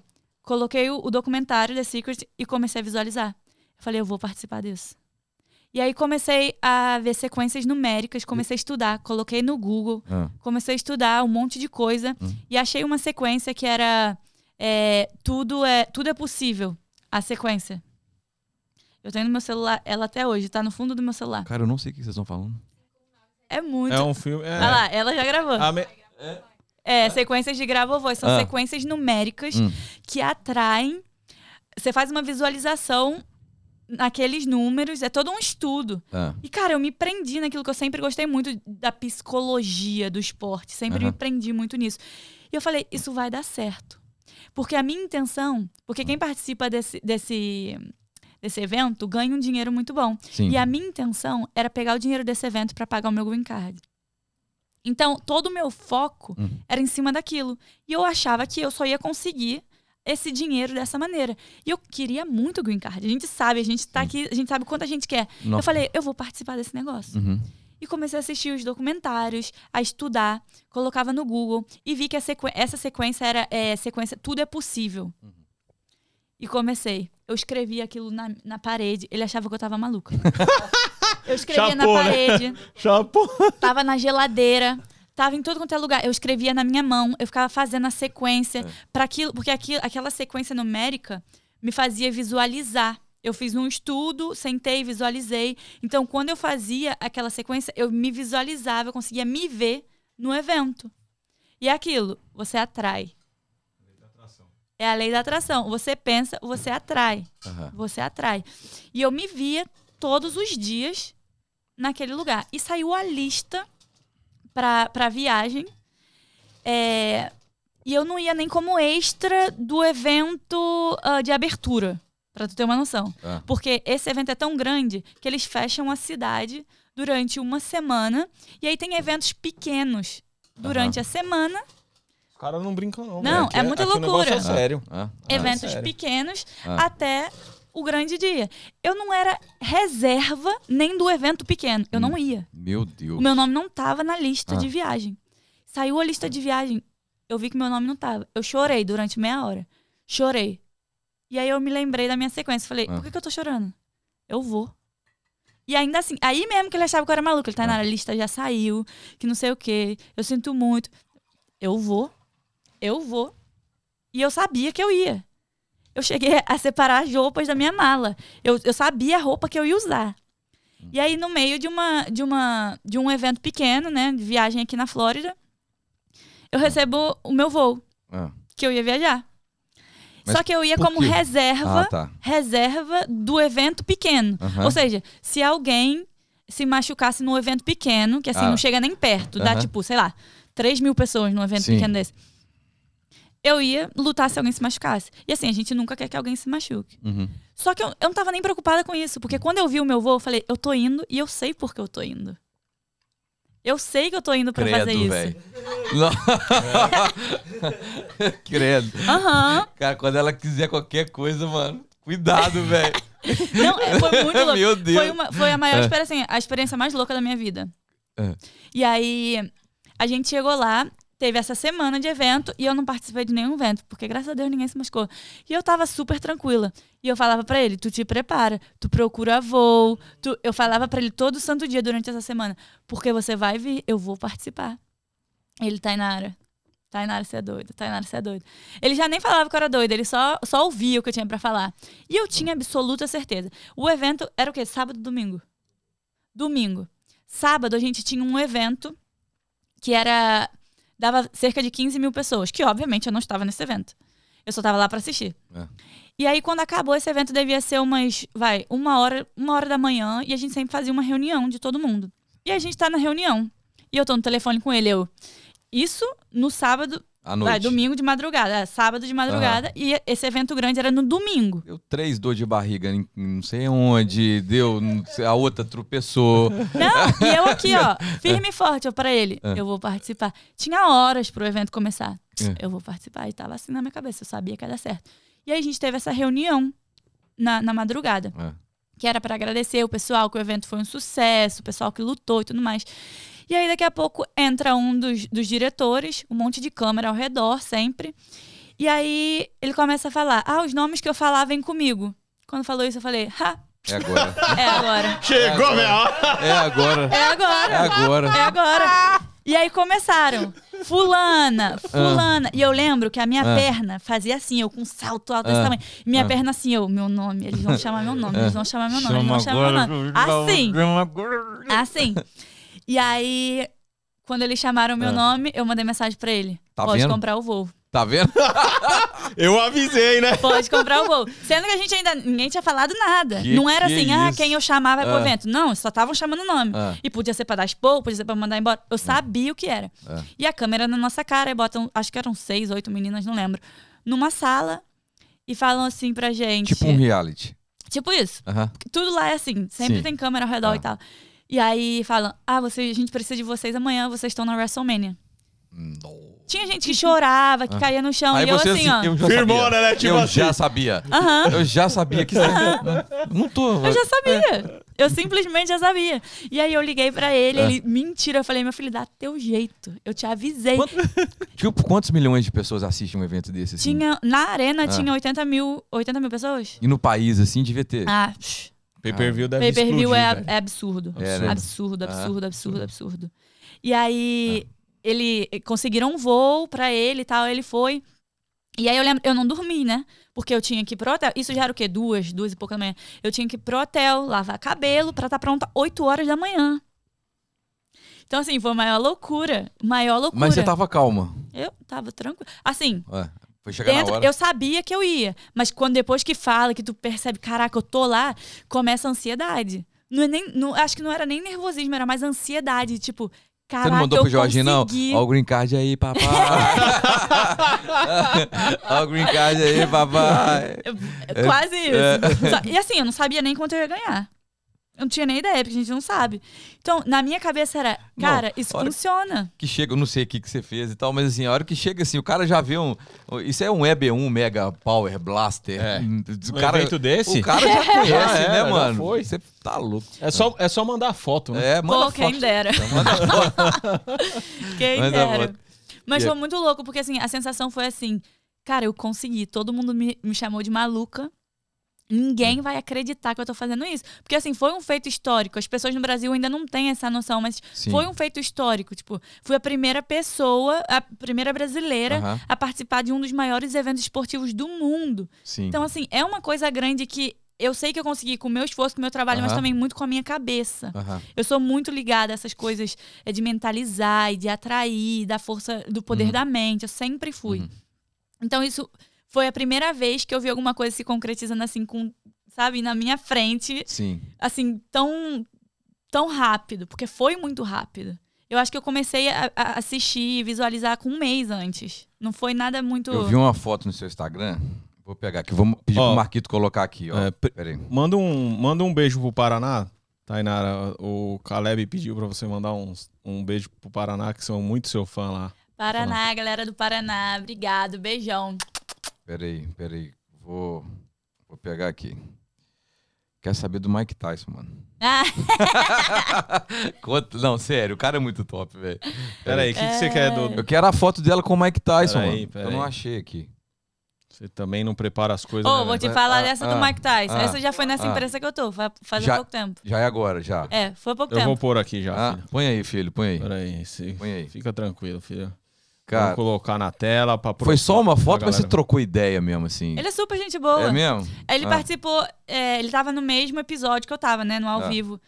Coloquei o, o documentário The Secret e comecei a visualizar. Eu falei, eu vou participar disso. E aí comecei a ver sequências numéricas, comecei a estudar, coloquei no Google, Ah. comecei a estudar um monte de coisa Hum. e achei uma sequência que era é, tudo é tudo é possível. A sequência. Eu tenho no meu celular, ela até hoje, tá no fundo do meu celular. Cara, eu não sei o que vocês estão falando. É muito. É um filme. É, Olha lá, ela já gravou. A me- É, sequências de grava ou voz. São Ah. sequências numéricas Hum. que atraem. Você faz uma visualização naqueles números, é todo um estudo. Ah. E, cara, eu me prendi naquilo que eu sempre gostei muito da psicologia do esporte. Sempre me prendi muito nisso. E eu falei, isso vai dar certo. Porque a minha intenção, porque quem participa desse, desse, desse evento ganha um dinheiro muito bom. Sim. E a minha intenção era pegar o dinheiro desse evento para pagar o meu green card. Então, todo o meu foco Uhum. era em cima daquilo. E eu achava que eu só ia conseguir esse dinheiro dessa maneira. E eu queria muito o green card. A gente sabe, a gente tá aqui, a gente sabe quanto a gente quer. Nó. Eu falei, eu vou participar desse negócio. Uhum. E comecei a assistir os documentários, a estudar, colocava no Google e vi que sequ... essa sequência era é, sequência Tudo é Possível. Uhum. E comecei. Eu escrevi aquilo na, na parede. Ele achava que eu tava maluca. eu escrevia na Chapou, né? parede, Chapo. tava na geladeira, tava em tudo quanto é lugar. Eu escrevia na minha mão, eu ficava fazendo a sequência para aquilo, porque aquilo, aquela sequência numérica me fazia visualizar. Eu fiz um estudo, sentei, visualizei. Então, quando eu fazia aquela sequência, eu me visualizava, eu conseguia me ver no evento. E é aquilo, você atrai. É a lei da atração. Você pensa, você atrai. Aham. Você atrai. E eu me via todos os dias naquele lugar. E saiu a lista pra, pra viagem. É, e eu não ia nem como extra do evento ah, de abertura, pra tu ter uma noção. Ah. Porque esse evento é tão grande que eles fecham a cidade durante uma semana. E aí tem eventos pequenos durante a semana. Os caras não brincam, não. Não, Aqui é muita aqui o negócio loucura. É sério. Ah. eventos sério. pequenos Ah. até o grande dia. Eu não era reserva nem do evento pequeno. Eu não ia. Meu Deus. O meu nome não tava na lista Ah. de viagem. Saiu a lista de viagem. Eu vi que meu nome não tava. Eu chorei durante meia hora. Chorei. E aí eu me lembrei da minha sequência. Falei, Ah. por que, que eu tô chorando? Eu vou. E ainda assim, aí mesmo que ele achava que eu era maluco, ele tá Ah. na lista, já saiu, que não sei o quê. Eu sinto muito. Eu vou. Eu vou. E eu sabia que eu ia. Eu cheguei a separar as roupas da minha mala. Eu, eu sabia a roupa que eu ia usar. E aí, no meio de uma, de uma de um evento pequeno, né? De viagem aqui na Flórida, eu recebo o meu voo, Ah. que eu ia viajar. Mas Só que eu ia como quê? reserva, Ah, tá. reserva do evento pequeno. Ou seja, se alguém se machucasse num evento pequeno, que assim Ah. não chega nem perto, dá tipo, sei lá, 3 mil pessoas num evento Sim. pequeno desse. Eu ia lutar se alguém se machucasse. E assim, a gente nunca quer que alguém se machuque. Uhum. Só que eu, eu não tava nem preocupada com isso, porque quando eu vi o meu voo, eu falei, eu tô indo e eu sei por que eu tô indo. Eu sei que eu tô indo pra fazer Credo, isso. velho. Credo. Aham. Cara, quando ela quiser qualquer coisa, mano, cuidado, velho. Não, é, foi muito louco. Meu Deus. Foi, uma- foi a maior É. experiência, assim, a experiência mais louca da minha vida. É. E aí, a gente chegou lá, teve essa semana de evento e eu não participei de nenhum evento, porque graças a Deus ninguém se machucou. E eu tava super tranquila. E eu falava pra ele, tu te prepara, tu procura voo. Tu... Eu falava pra ele todo santo dia durante essa semana, porque você vai vir, eu vou participar. Ele aí na área. Tainara, você é doida. Tainara, você é doida. Ele já nem falava que eu era doida, ele só, só ouvia o que eu tinha pra falar. E eu tinha absoluta certeza. O evento era o quê? Sábado, domingo? Domingo. Sábado a gente tinha um evento que era. Dava cerca de 15 mil pessoas, que obviamente eu não estava nesse evento. Eu só estava lá pra assistir. É. E aí, quando acabou esse evento, devia ser umas, vai, uma hora, uma hora da manhã, e a gente sempre fazia uma reunião de todo mundo. E a gente tá na reunião. E eu tô no telefone com ele, eu. Isso no sábado, À noite. vai, domingo de madrugada, é, sábado de madrugada, e esse evento grande era no domingo. Deu três dor de barriga em não sei onde, deu, sei, a outra tropeçou. Não, e eu aqui, ó, firme e forte, ó, pra ele. É. Eu vou participar. Tinha horas pro evento começar. É. Eu vou participar. E tava assim na minha cabeça, eu sabia que ia dar certo. E aí a gente teve essa reunião na, na madrugada, que era pra agradecer o pessoal, que o evento foi um sucesso, o pessoal que lutou e tudo mais. E aí daqui a pouco entra um dos, dos diretores, um monte de câmera ao redor sempre. E aí ele começa a falar: Ah, os nomes que eu falava vêm comigo. Quando falou isso, eu falei: Ha, É agora. é agora. Chegou, minha hora. É agora. É agora. É agora. É agora. E aí começaram. Fulana, fulana. E eu lembro que a minha Ah. perna fazia assim, eu com um salto alto desse Ah. tamanho. Minha Ah. perna assim, eu, meu nome, eles vão chamar meu nome, eles vão chamar meu nome, eles Chama vão chamar meu agora. nome. Assim, assim. E aí, quando eles chamaram meu Ah. nome, eu mandei mensagem pra ele. Tá Pode vendo? comprar o voo. Tá vendo? Eu avisei, né? Pode comprar o voo. Sendo que a gente ainda. Ninguém tinha falado nada. Que não era assim, é ah, quem eu chamava pro Ah. evento. Não, só estavam chamando o nome. Ah. E podia ser pra dar expor, podia ser pra mandar embora. Eu sabia o que era. E a câmera na nossa cara, e botam, acho que eram seis, oito meninas, não lembro, numa sala e falam assim pra gente. Tipo um reality. Tipo isso. Aham. Tudo lá é assim, sempre Sim. tem câmera ao redor e tal. E aí falam: ah, você, a gente precisa de vocês amanhã, vocês estão na WrestleMania. Não. Tinha gente que chorava, que Ah. caía no chão, Aí e eu assim, ó. eu já Firmona, sabia. né? Tipo eu assim. já sabia. Aham. Eu já sabia que isso não tô. Eu já sabia. Eu simplesmente já sabia. E aí eu liguei pra ele, É. ele, mentira. Eu falei, meu filho, dá teu jeito. Eu te avisei. Quanto- Tipo, quantos milhões de pessoas assistem um evento desse assim? Tinha, na arena Ah. tinha 80 mil, 80 mil pessoas. E no país, assim, devia ter. Ah, psh, Pay-per-view deve pay per view é, é absurdo. É, né? Absurdo, absurdo, absurdo, absurdo. E aí ele conseguiram um voo pra ele e tal, ele foi. E aí eu lembro, eu não dormi, né? Porque eu tinha que ir pro hotel. Isso já era o quê? Duas, duas e pouca da manhã. Eu tinha que ir pro hotel, lavar cabelo pra estar pronta 8 horas da manhã. Então, assim, foi a maior loucura. Maior loucura. Mas você tava calma. Eu tava tranquilo. Assim, Ué, foi chegar dentro, na hora. eu sabia que eu ia. Mas quando depois que fala, que tu percebe, caraca, eu tô lá, começa a ansiedade. Não é nem, não, acho que não era nem nervosismo, era mais ansiedade. Tipo, caraca, Você não mandou pro Jorginho, não? Ó o green card aí, papai. Ó o green card aí, papai. Quase isso. É. E assim, eu não sabia nem quanto eu ia ganhar. Eu não tinha nem ideia, porque a gente não sabe. Então, na minha cabeça era, Não, cara, isso hora- funciona. Que chega, eu não sei o que, que você fez e tal, mas assim, a hora que chega assim, o cara já vê um. Isso é um EB1 Mega Power Blaster. É. O Um cara, evento desse? O cara já conhece, Já era, né, já mano? foi. Você tá louco. É só, é só mandar foto, né? É, manda Pô, quem foto. dera. Manda foto. Quem Manda dera. foto. Mas E- foi muito louco, porque assim, a sensação foi assim, cara, eu consegui. Todo mundo me, me chamou de maluca. Ninguém vai acreditar que eu tô fazendo isso. Porque assim, foi um feito histórico. As pessoas no Brasil ainda não têm essa noção, mas Sim. foi um feito histórico. Tipo, fui a primeira pessoa, a primeira brasileira a participar de um dos maiores eventos esportivos do mundo. Sim. Então, assim, é uma coisa grande que eu sei que eu consegui com o meu esforço, com o meu trabalho, mas também muito com a minha cabeça. Eu sou muito ligada a essas coisas é, de mentalizar e de atrair, da força do poder Uhum. da mente. Eu sempre fui. Uhum. Então, isso foi a primeira vez que eu vi alguma coisa se concretizando assim, com, sabe, na minha frente, Sim. assim, tão, tão rápido, porque foi muito rápido. Eu acho que eu comecei a, a assistir e visualizar com um mês antes. Não foi nada muito. Eu vi uma foto no seu Instagram. Vou pegar aqui. Vou pedir Ó, pro Marquito colocar aqui, ó. é. Manda um, manda um beijo pro Paraná. Tainara, o Caleb pediu pra você mandar uns, um beijo pro Paraná, que são muito seu fã lá. Paraná, galera do Paraná. Obrigado, beijão. Peraí, peraí. Vou, vou pegar aqui. Quer saber do Mike Tyson, mano? Ah, Não, sério, o cara é muito top, velho. Pera aí, o que, que você quer do. Eu quero a foto dela com o Mike Tyson, Peraí, mano. peraí. Eu não achei aqui. Você também não prepara as coisas. Ô, né, vou te falar Ah, dessa ah, do Mike Tyson. ah, Essa já foi nessa ah. empresa que eu tô, fa- faz Já- pouco tempo. Já é agora, já. É, foi pouco Eu vou tempo. pôr aqui já, Ah, põe aí, filho, põe aí. Pera aí, se- Põe aí. fica tranquilo, filho. Cara, colocar na tela pra foi só uma foto, mas você trocou ideia mesmo, assim. Ele é super gente boa. É mesmo? Ele Ah. participou, é, ele tava no mesmo episódio que eu tava, né? No ao Ah. vivo.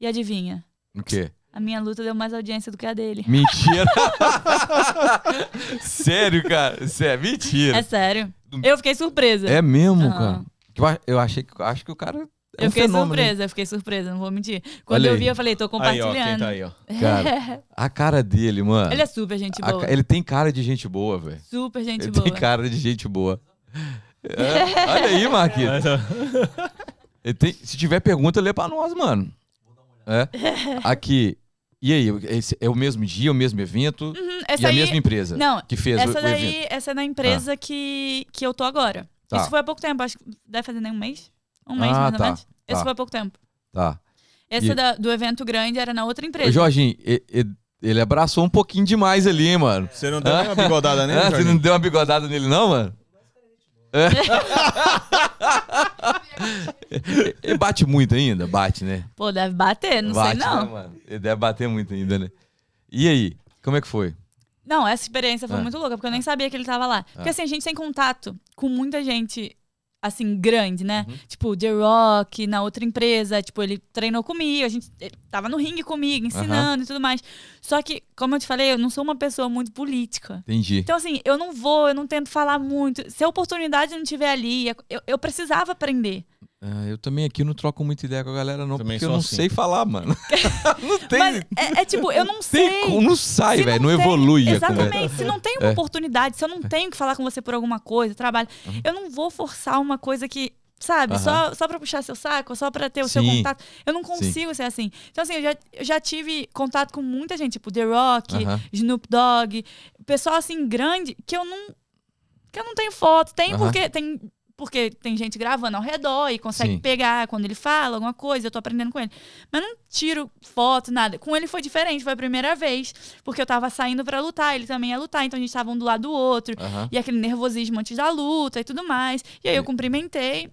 E adivinha? O quê? A minha luta deu mais audiência do que a dele. Mentira! Sério, cara? Sério, mentira. É sério. Eu fiquei surpresa. É mesmo, Aham. cara? Eu achei que acho que o cara é eu um fiquei fenômeno. surpresa, eu fiquei surpresa, não vou mentir. Quando Olha eu aí. vi, eu falei, tô Aí, ó, compartilhando. quem tá aí, ó. Cara, a cara dele, mano. Ele é super gente boa. ca- ele tem cara de gente boa, velho. Super gente Ele boa. tem cara de gente boa. É, olha aí, Marquinhos. Tem- se tiver pergunta, lê pra nós, mano. É. Aqui. E aí, esse é o mesmo dia, o mesmo evento Hum, e a aí, mesma empresa Não, que fez o, essa o daí, evento. essa é na empresa que, que eu tô agora. Tá. Isso foi há pouco tempo, acho que deve fazer nem um mês. Um mês, Ah, mais ou tá, menos. Esse tá. foi há pouco tempo. Tá. Esse E- da- do evento grande era na outra Ô, empresa. Jorginho, e- e- ele abraçou um pouquinho demais ali, hein, mano. Você não deu nem uma bigodada nele, Ah, você não deu uma bigodada nele, não, mano? É. Ele bate muito ainda? Bate, né? Pô, deve bater, não bate, sei não. né, mano? Ele deve bater muito ainda, né? E aí, como é que foi? Não, essa experiência foi Ah. muito louca, porque eu nem sabia que ele tava lá. Porque assim, a gente tem contato com muita gente, assim, grande, né? Uhum. Tipo, The Rock, na outra empresa, tipo, ele treinou comigo, a gente tava no ringue comigo, ensinando e tudo mais. Só que, como eu te falei, eu não sou uma pessoa muito política. Entendi. Então, assim, eu não vou, eu não tento falar muito. Se a oportunidade não estiver ali, eu, eu precisava aprender. Ah, eu também aqui não troco muita ideia com a galera, não, Também porque eu não assim. sei falar, mano. não tem. Mas é, é tipo, eu não tem sei. como- não sai, velho. Não, tem- evolui. Exatamente. Se não tem uma É. oportunidade, se eu não tenho que falar com você por alguma coisa, trabalho, eu não vou forçar uma coisa que, sabe, Aham. só, só pra puxar seu saco, só pra ter o seu Sim. contato. Eu não consigo ser assim. Então, assim, eu já, eu já tive contato com muita gente, tipo The Rock, Aham. Snoop Dogg, pessoal assim grande que eu não que eu não tenho foto, tem porque tem porque tem gente gravando ao redor e consegue Sim. pegar quando ele fala alguma coisa, eu tô aprendendo com ele. Mas não tiro foto, nada. Com ele foi diferente, foi a primeira vez, porque eu tava saindo pra lutar, ele também ia lutar, então a gente tava um do lado do outro, Aham. e aquele nervosismo antes da luta e tudo mais. E aí eu cumprimentei,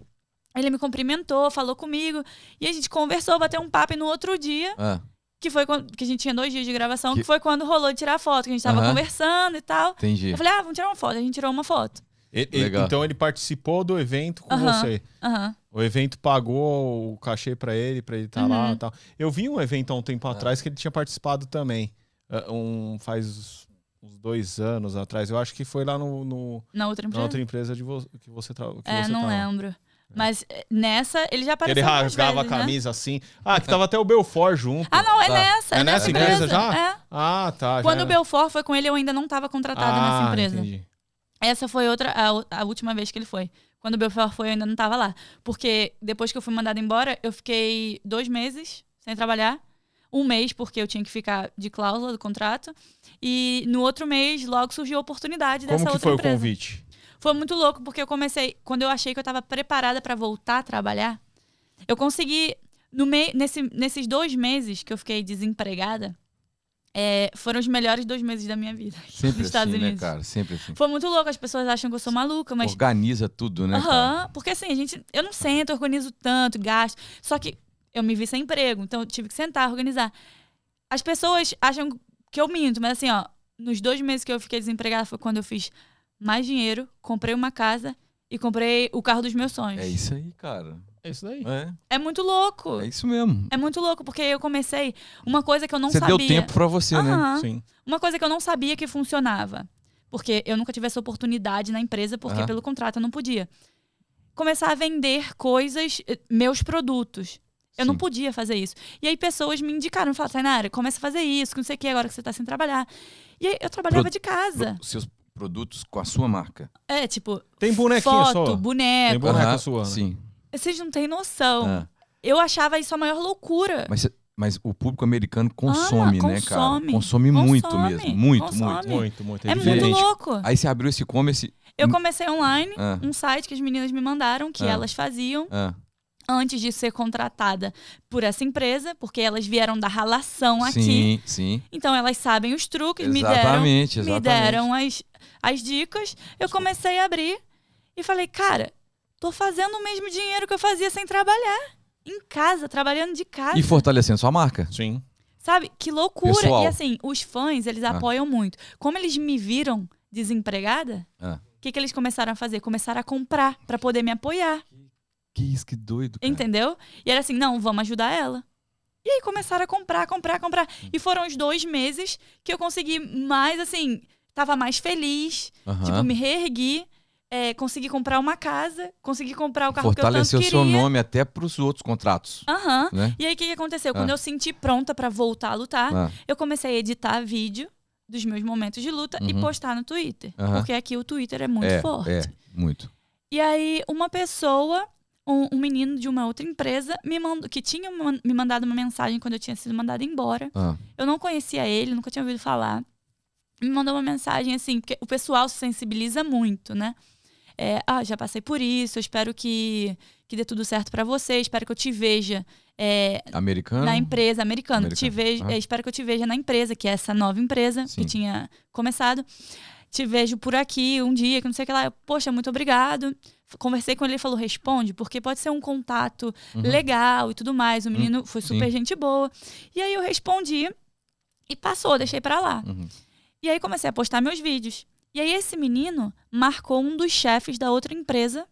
ele me cumprimentou, falou comigo, e a gente conversou, bateu um papo e no outro dia Ah, que foi quando que a gente tinha dois dias de gravação, Que- que, foi quando rolou de tirar foto, que a gente tava Aham. conversando e tal. entendi. Eu falei, ah, vamos tirar uma foto. A gente tirou uma foto. Ele- ele- então ele participou do evento com Aham. você. Aham. O evento pagou o cachê pra ele, pra ele estar Uhum. lá e tal. Eu vi um evento há um tempo Ah. atrás que ele tinha participado também. Ah, Um, faz uns dois anos atrás. Eu acho que foi lá no, no- Na outra na empresa? outra empresa de vo que você trabalha. é, você não tava. lembro. Mas eh, nessa, ele já apareceu Ele rasgava vezes, a né? camisa assim. Ah, que tava até o Belfort junto. Ah, não, é Tá. nessa. É, É nessa empresa já? É. Ah, tá. já Quando o. Belfort foi com ele, eu ainda não estava contratada ah, nessa empresa. Entendi. Essa foi outra, a, a última vez que ele foi. Quando o Belfort foi, eu ainda não estava lá. Porque depois que eu fui mandada embora, eu fiquei dois meses sem trabalhar. Um mês, porque eu tinha que ficar de cláusula do contrato. E no outro mês, logo surgiu a oportunidade dessa Como que outra foi empresa. o convite? Foi muito louco, porque eu comecei. Quando eu achei que eu estava preparada para voltar a trabalhar, eu consegui. No mei, nesse, nesses dois meses que eu fiquei desempregada, é, foram os melhores dois meses da minha vida. Sempre nos Estados assim, né, Unidos. cara? Sempre assim. Foi muito louco, as pessoas acham que eu sou maluca, mas. Organiza tudo, né? Aham, porque assim, a gente. Eu não sento, organizo tanto, gasto. Só que eu me vi sem emprego, então eu tive que sentar, organizar. As pessoas acham que eu minto, mas assim, ó, nos dois meses que eu fiquei desempregada foi quando eu fiz mais dinheiro, comprei uma casa e comprei o carro dos meus sonhos. É isso aí, cara. É isso daí. É, É muito louco. é isso mesmo. É muito louco, porque eu comecei uma coisa que eu não Você sabia. deu tempo pra você, né? Sim. Uma coisa que eu não sabia que funcionava. Porque eu nunca tive essa oportunidade na empresa, porque Aham. pelo contrato eu não podia. Começar a vender coisas, eh, meus produtos. Eu não Sim. podia fazer isso. E aí pessoas me indicaram, falaram, Tainara, começa a fazer isso, que não sei o que, agora que você tá sem trabalhar. E aí eu trabalhava Pro- de casa. Pro- seus produtos com a sua marca. É, tipo, Tem bonequinha foto? Tem boneco. boneca Aham, sua, né? Sim. Vocês não têm noção. Ah. Eu achava isso a maior loucura. Mas, mas o público americano consome, né, cara? consome. Consome muito Consome, mesmo. Muito, consome. muito. Muito, muito. É diferente. muito louco. Aí você abriu esse e-commerce. Eu comecei online, Ah, um site que as meninas me mandaram, que Ah. elas faziam ah, antes de ser contratada por essa empresa, porque elas vieram da ralação aqui. sim, sim. Então elas sabem os truques, me deram, Exatamente, me exatamente. deram as, as dicas. Eu comecei a abrir e falei, cara, tô fazendo o mesmo dinheiro que eu fazia sem trabalhar. Em casa, trabalhando de casa. E fortalecendo sua marca. Sim. Sabe? Que loucura. Pessoal. E assim, os fãs, eles Ah. apoiam muito. Como eles me viram desempregada, o Ah. que, que eles começaram a fazer? Começaram a comprar pra poder me apoiar. Que isso, que doido. Cara. Entendeu? E era assim, não, vamos ajudar ela. E aí começaram a comprar, comprar, comprar. E foram os dois meses que eu consegui mais, assim, tava mais feliz. Tipo, me reergui, é, consegui comprar uma casa, consegui comprar o carro Fortaleceu que eu seu tanto queria. nome até pros outros contratos. Aham. Né? E aí, o que, que aconteceu? Ah. Quando eu senti pronta pra voltar a lutar, Ah. eu comecei a editar vídeo dos meus momentos de luta e Uhum. postar no Twitter. Aham. Porque aqui o Twitter é muito é, forte. É, muito. E aí, uma pessoa, um, um menino de uma outra empresa, me mandou, que tinha man- me mandado uma mensagem quando eu tinha sido mandada embora. Ah. Eu não conhecia ele, nunca tinha ouvido falar. Me mandou uma mensagem assim, porque o pessoal se sensibiliza muito, né? É, ah, já passei por isso, eu espero que, que dê tudo certo pra você, espero que eu te veja é, Americano? na empresa americana. Te Americano, vejo, aham. é, espero que eu te veja na empresa, que é essa nova empresa Sim. que tinha começado. Te vejo por aqui um dia, que não sei o que lá. Eu, Poxa, muito obrigado. Conversei com ele, ele falou: responde, porque pode ser um contato Uhum. legal e tudo mais. O menino foi super sim. gente boa. E aí eu respondi e passou, deixei pra lá. Uhum. E aí comecei a postar meus vídeos. E aí esse menino marcou um dos chefes da outra empresa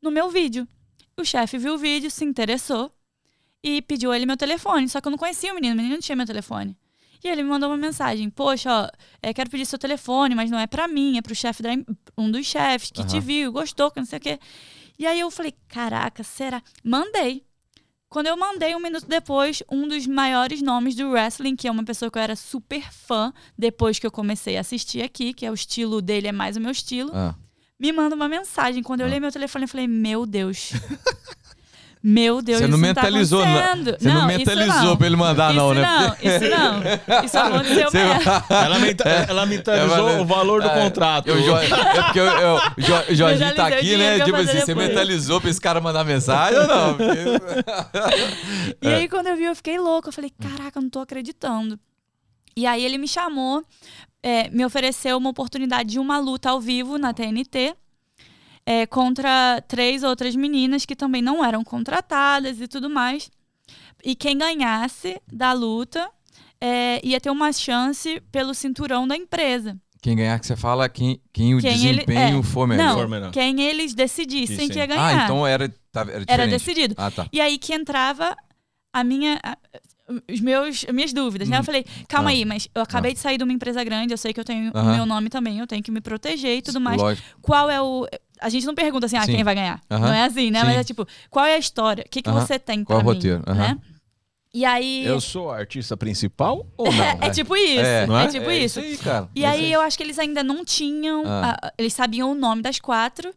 no meu vídeo. O chefe viu o vídeo, se interessou e pediu ele meu telefone. Só que eu não conhecia o menino, o menino não tinha meu telefone. E ele me mandou uma mensagem: Poxa, ó, é, quero pedir seu telefone, mas não é pra mim, é pro chefe da um dos chefes que te Aham. viu, gostou, que não sei o quê. E aí eu falei: Caraca, será? Mandei. Quando eu mandei, um minuto depois, um dos maiores nomes do wrestling, que é uma pessoa que eu era super fã depois que eu comecei a assistir aqui, que é o estilo dele, é mais o meu estilo, Ah. me manda uma mensagem. Quando eu Ah. olhei meu telefone, eu falei, meu Deus. meu Deus, Você isso não não tá mentalizou, não- acontecendo. Você não, isso mentalizou não. pra ele mandar, isso não, né? não, isso não. Isso aconteceu Você- mesmo. Ela, menta- ela mentalizou É, o valor do é, contrato. Eu, Jo- é porque eu, eu, o Jo- o Jorginho tá aqui, né? Tipo assim, você mentalizou pra esse cara mandar mensagem ou não? Porque- E aí, quando eu vi, eu fiquei louca. Eu falei, caraca, eu não tô acreditando. E aí, ele me chamou, é, me ofereceu uma oportunidade de uma luta ao vivo na TNT. É, contra três outras meninas que também não eram contratadas e tudo mais. E quem ganhasse da luta é, ia ter uma chance pelo cinturão da empresa. Quem ganhar que você fala, quem, quem o Quem ele- desempenho é. for melhor. Não, For melhor. quem eles decidissem Sim, que ia ganhar. Ah, então era, tá, era diferente. Era decidido. Ah, tá. E aí que entrava a minha. a- os meus, as minhas dúvidas, né? Eu falei, calma Ah. aí, mas eu acabei de sair de uma empresa grande, eu sei que eu tenho o meu nome também, eu tenho que me proteger e tudo mais. Lógico. Qual é o. A gente não pergunta assim, ah, Sim. quem vai ganhar. Não é assim, né? Sim. Mas é tipo, qual é a história? O que, que você tem Qual pra é o mim, roteiro? Aham. né? E aí. Eu sou a artista principal ou não? É, é tipo isso. É, É, é? tipo É isso. aí, cara. E aí é- eu acho que eles ainda não tinham. Ah. eles sabiam o nome das quatro.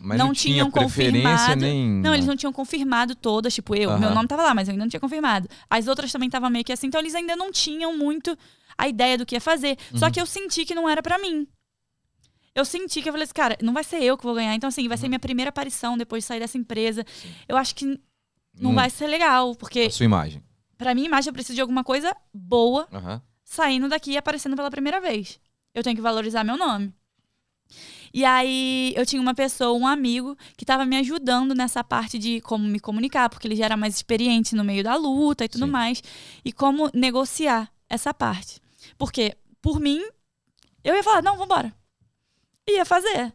Mas não não, tinha tinham preferência confirmado. nem... Não, eles não tinham confirmado todas, tipo eu. Meu nome tava lá, mas eu ainda não tinha confirmado. As outras também estavam meio que assim, então eles ainda não tinham muito a ideia do que ia fazer. Uhum. Só que eu senti que não era pra mim. Eu senti que eu falei assim, cara, não vai ser eu que vou ganhar. Então, assim, vai Uhum. ser minha primeira aparição depois de sair dessa empresa. Eu acho que não Hum, vai ser legal, porque A sua imagem. pra minha imagem eu preciso de alguma coisa boa Aham. saindo daqui e aparecendo pela primeira vez. Eu tenho que valorizar meu nome. E aí eu tinha uma pessoa, um amigo, que estava me ajudando nessa parte de como me comunicar, porque ele já era mais experiente no meio da luta e tudo Sim. mais, e como negociar essa parte. Porque, por mim, eu ia falar, não, vambora. Ia fazer.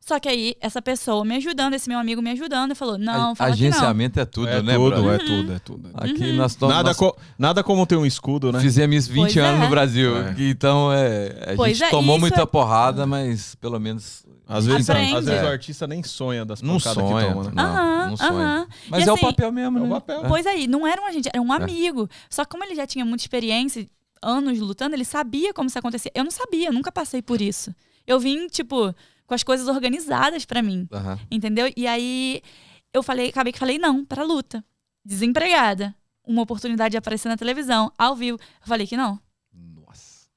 Só que aí, essa pessoa me ajudando, esse meu amigo me ajudando, falou, não, A- fala que não. Agenciamento é tudo, é né, tudo, brother? é tudo, é tudo. Aqui Uhum. nós, to- Nada, nós co- nada como ter um escudo, né? fizemos isso 20 Pois anos é. no Brasil. É. Então, é, a Pois gente é, tomou isso muita é- porrada, mas pelo menos... Às vezes, às vezes É. o artista nem sonha das Não pancadas sonha. que toma, né? Não, Aham, não sonha. aham. Mas E é o assim, papel mesmo, é o né? papel. Pois aí, não era um agente, era um amigo. Só que como ele já tinha muita experiência, anos lutando, ele sabia como isso acontecia. Eu não sabia, eu nunca passei por isso. Eu vim, tipo, com as coisas organizadas pra mim, Aham. entendeu? E aí eu falei, acabei que falei não pra luta. Desempregada. Uma oportunidade de aparecer na televisão, ao vivo. Eu falei que não. Nossa.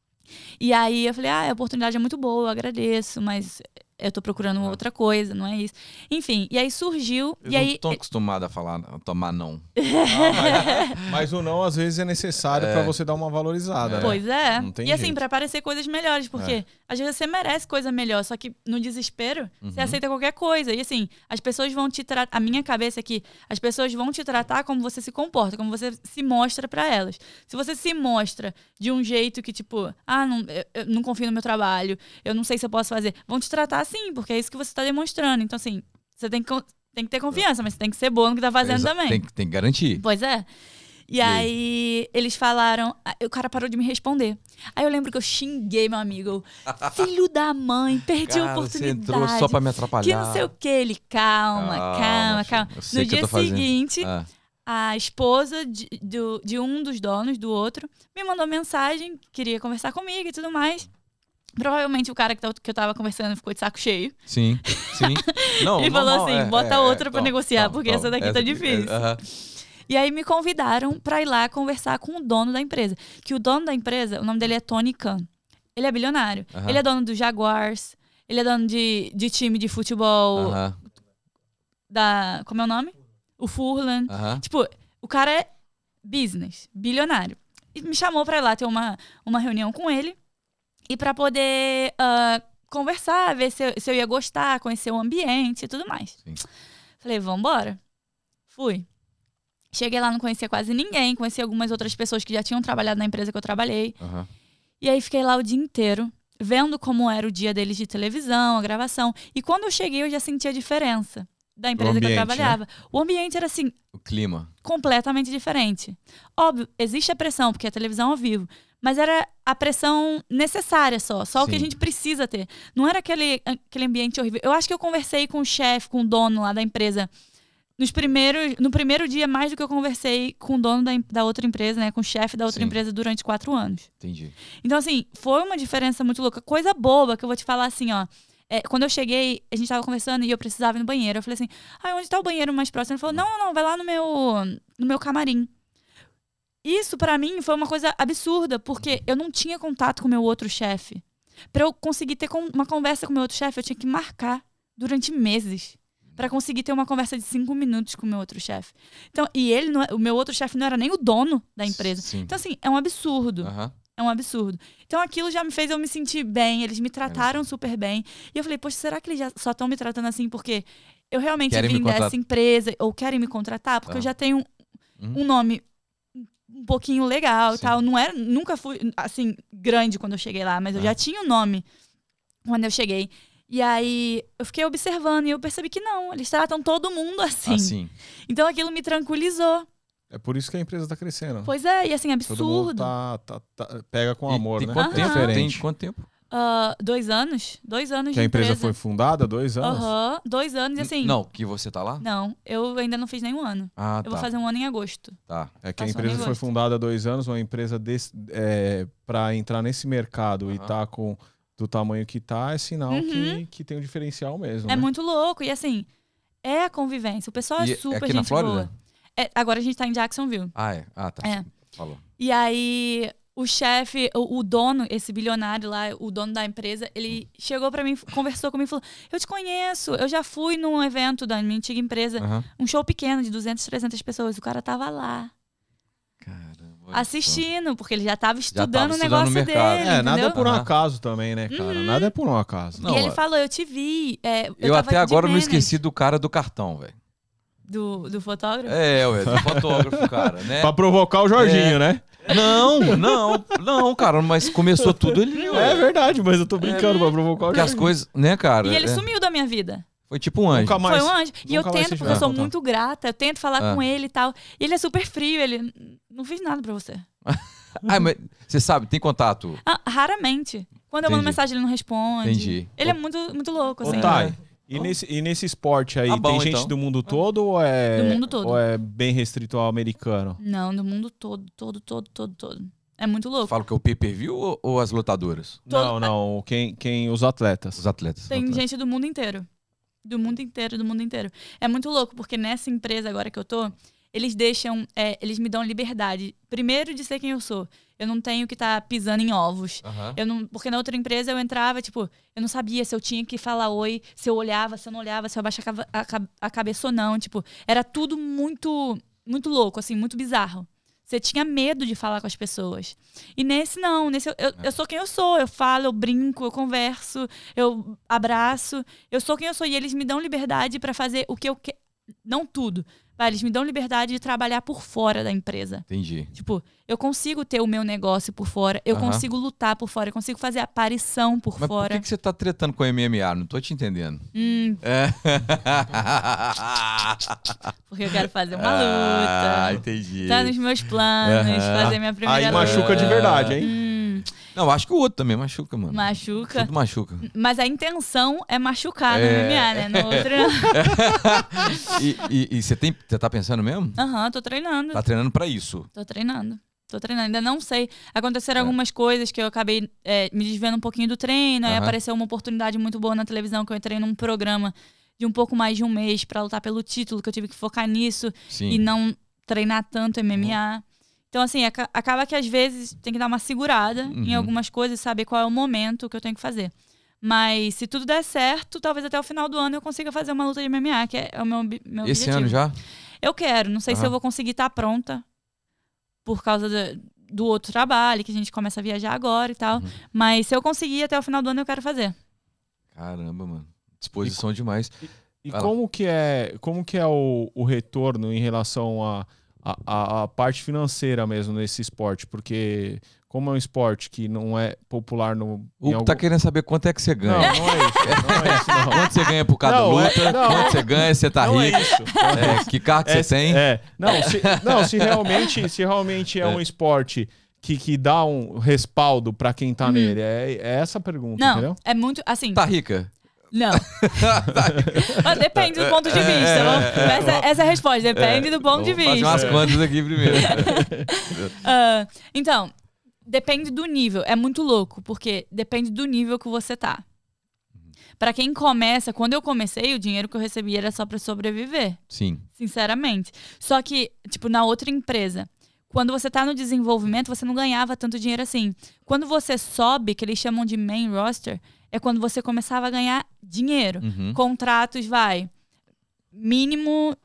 E aí eu falei, ah, a oportunidade é muito boa, eu agradeço, mas eu tô procurando Ah. outra coisa, não é isso. Enfim, e aí surgiu. Eles e não aí. estão acostumados a falar, a tomar não. Ah, mas, mas o não, às vezes, é necessário É. pra você dar uma valorizada. né? Pois é. Não tem e assim, jeito. pra aparecer coisas melhores, porque É. às vezes você merece coisa melhor, só que no desespero, você Uhum. aceita qualquer coisa. E assim, as pessoas vão te tratar. A minha cabeça é que as pessoas vão te tratar como você se comporta, como você se mostra pra elas. Se você se mostra de um jeito que, tipo, ah, não, eu, eu não confio no meu trabalho, eu não sei se eu posso fazer, vão te tratar assim, porque é isso que você tá demonstrando. Então, assim, você tem que, tem que ter confiança, mas você tem que ser boa no que tá fazendo Exa- também. Tem, que- tem que garantir. Pois é. E E aí? aí, eles falaram, o cara parou de me responder. Aí eu lembro que eu xinguei meu amigo. Filho da mãe, perdi a Cara, você oportunidade. entrou só pra me atrapalhar. Que não sei o que. Ele, calma, calma, calma. sei No dia seguinte, Ah, a esposa de, do- de um dos donos, do outro, me mandou mensagem, queria conversar comigo e tudo mais. Provavelmente o cara que, tá- que eu tava conversando ficou de saco cheio. sim, sim. Não, Ele falou assim, é, bota é, outra é, pra toma, negociar, toma, porque toma. essa daqui tá aqui, é, difícil. aham. E aí me convidaram pra ir lá conversar com o dono da empresa. Que o dono da empresa, o nome dele é Tony Khan. Ele é bilionário. Aham. Ele é dono do Jaguars. Ele é dono de, de time de futebol Aham, da. Como é o nome? O Furlan. Tipo, o cara é business, bilionário. E me chamou pra ir lá ter uma, uma reunião com ele. E pra poder ah, conversar, ver se eu, se eu ia gostar, conhecer o ambiente e tudo mais. Sim. Falei, vambora. Fui. Cheguei lá, não conhecia quase ninguém. Conheci algumas outras pessoas que já tinham trabalhado na empresa que eu trabalhei. aham. E aí fiquei lá o dia inteiro, vendo como era o dia deles de televisão, a gravação. E quando eu cheguei, eu já senti a diferença da empresa que ambiente, eu né? trabalhava. O ambiente era assim, O clima. completamente diferente. Óbvio, existe a pressão, porque é televisão ao vivo. Mas era a pressão necessária só, só o que a Sim. gente precisa ter. Não era aquele, aquele ambiente horrível. Eu acho que eu conversei com o chefe, com o dono lá da empresa. Nos primeiros, no primeiro dia, mais do que eu conversei com o dono da, da outra empresa, né? Com o chefe da outra Sim. empresa durante quatro anos. Entendi. Então, assim, foi uma diferença muito louca. Coisa boba que eu vou te falar assim, ó. É, quando eu cheguei, a gente tava conversando e eu precisava ir no banheiro. Eu falei assim, ah, onde tá o banheiro mais próximo? Ele falou, não, não, não, vai lá no meu, no meu camarim. Isso, pra mim, foi uma coisa absurda, porque eu não tinha contato com o meu outro chefe. Pra eu conseguir ter uma conversa com o meu outro chefe, eu tinha que marcar durante meses. Pra conseguir ter uma conversa de cinco minutos com o meu outro chefe. Então, e ele, não é- o meu outro chefe não era nem o dono da empresa. Sim. Então, assim, é um absurdo. Aham. É um absurdo. Então aquilo já me fez eu me sentir bem, eles me trataram super bem. E eu falei, poxa, será que eles já só estão me tratando assim porque eu realmente Querem vim dessa empresa ou querem me contratar? Porque Ah. eu já tenho Uhum. um nome um pouquinho legal e Sim. tal. Não era, nunca fui assim grande quando eu cheguei lá, mas eu Ah. já tinha um nome quando eu cheguei. E aí eu fiquei observando e eu percebi que não, eles tratam todo mundo assim. Assim. Então aquilo me tranquilizou. É por isso que a empresa tá crescendo. Pois é, e assim, Todo mundo absurdo. tá, tá- tá- pega com E amor, tem né? quanto tempo? Diferente. Tem quanto tempo? Ah, dois anos? Dois anos Que a de empresa empresa. foi fundada há dois anos. Aham, dois anos e assim. Não, que você tá lá? Não, eu ainda não fiz nenhum ano. Ah, Eu tá. vou fazer um ano em agosto. Tá. É que a Passou empresa nem foi fundada há dois anos, uma empresa desse, é, para entrar nesse mercado e tá com do tamanho que tá, é sinal Uhum. que, que tem um diferencial mesmo. É né? muito louco. E assim, é a convivência. O pessoal E é super aqui na gente Flórida? boa. É, agora a gente tá em Jacksonville. Ah, é. Ah, tá. É. Falou. E aí, o chefe, o, o dono, esse bilionário lá, o dono da empresa, ele chegou pra mim, conversou comigo e falou: Eu te conheço, eu já fui num evento da minha antiga empresa, Aham. um show pequeno de 200, 300 pessoas. O cara tava lá, Caramba. assistindo, porque ele já tava tava estudando o estudando negócio o mercado. dele. É, nada é entendeu? por um acaso também, né, cara? Uhum. Nada é por um acaso. Não, e ele é- falou: Eu te vi. é, eu Eu tava até agora não menos." esqueci do cara do cartão, velho. Do, do fotógrafo? É, ué, do fotógrafo, cara, né? Pra provocar o Jorginho, É. né? Não, não, não, cara, mas começou tudo ali, É verdade, mas eu tô brincando pra provocar o Porque as coisas, né, cara? E ele é, sumiu da minha vida. Foi tipo um anjo. Nunca mais. Foi um anjo. E eu tento, porque eu sou muito grata. Eu tento falar Ah. com ele e tal. E ele é super frio. Ele não fiz nada pra você. Ah, mas você sabe, tem contato. Ah, raramente. Quando eu mando mensagem, ele não responde. Entendi. Ele é muito, muito louco, Ô, assim. Thay, e nesse, e nesse esporte aí, Ah, bom, tem gente então. do mundo todo ou é, Do mundo todo. ou é bem restrito ao americano? Não, do mundo todo, todo, todo, todo, todo. É muito louco. Falo que é o pay-per-view ou, ou as lutadoras? Todo- Não, não. Quem, quem, os atletas. Os atletas. Tem atletas. gente do mundo inteiro. Do mundo inteiro, do mundo inteiro. É muito louco, porque nessa empresa agora que eu tô, eles deixam, é, eles me dão liberdade. Primeiro de ser quem eu sou. Eu não tenho que estar tá pisando em ovos. Aham. Eu não, porque na outra empresa eu entrava, tipo, eu não sabia se eu tinha que falar oi, se eu olhava, se eu não olhava, se eu abaixava a, a cabeça ou não. Tipo, era tudo muito, muito louco, assim, muito bizarro. Você tinha medo de falar com as pessoas. E nesse, não. Nesse, eu, eu, eu sou quem eu sou. Eu falo, eu brinco, eu converso, eu abraço. Eu sou quem eu sou. E eles me dão liberdade pra fazer o que eu quero. Não tudo. Mas eles me dão liberdade de trabalhar por fora da empresa. Entendi. Tipo, eu consigo ter o meu negócio por fora, eu consigo lutar por fora, eu consigo fazer aparição por Mas fora. por que, que você tá tretando com MMA? Não tô te entendendo. Hum, É. porque eu quero fazer uma Ah, luta. entendi. Tá nos meus planos, fazer minha primeira Aí luta. machuca de verdade, hein? Hum, Não, acho que o outro também machuca, mano. machuca. Tudo machuca. Mas a intenção é machucar É. no MMA, né? No outro. E, e- e você tem, você tá pensando mesmo? Aham, tô treinando. Tá treinando pra isso. Tô treinando. Tô treinando. Ainda não sei. Aconteceram É. algumas coisas que eu acabei é, me desviando um pouquinho do treino. Aí Aham. apareceu uma oportunidade muito boa na televisão que eu entrei num programa de um pouco mais de um mês pra lutar pelo título, que eu tive que focar nisso Sim. e não treinar tanto MMA. Então, assim, aca- acaba que às vezes tem que dar uma segurada em Uhum. algumas coisas e saber qual é o momento que eu tenho que fazer. Mas se tudo der certo, talvez até o final do ano eu consiga fazer uma luta de MMA, que é, é o meu, meu Esse objetivo. ano já? Eu quero. Não sei se Aham. eu vou conseguir estar pronta por causa do, do outro trabalho, que a gente começa a viajar agora e tal. Uhum. Mas se eu conseguir até o final do ano, eu quero fazer. Caramba, mano. Disposição demais. E lá. como que é, como que é o, o retorno em relação à a, a, a parte financeira mesmo nesse esporte? Porque como é um esporte que não é popular no O que algum- tá querendo saber quanto é que você Não, ganha. não é isso. Não é isso, não. Quanto você ganha por cada Não, é- luta? não. Quanto você ganha? Você tá Não é rico? isso. É, que carro que É, você tem? é. Não, se, não, se realmente, se realmente é, É. um esporte que, que dá um respaldo pra quem tá Uhum. nele, é, é essa a pergunta, Não, entendeu? é muito. Assim, Tá rica? Não. Ah, Depende do ponto de vista. Vamos- essa, essa é a resposta. Depende do ponto de Vamos fazer umas vista. contas aqui primeiro. Ah, então, depende do nível. É muito louco, porque depende do nível que você tá. Pra quem começa, quando eu comecei, o dinheiro que eu recebia era só pra sobreviver. Sim. Sinceramente. Só que, tipo, na outra empresa, quando você tá no desenvolvimento, você não ganhava tanto dinheiro assim. Quando você sobe, que eles chamam de main roster, é quando você começava a ganhar dinheiro. Uhum. Contratos, vai, mínimo,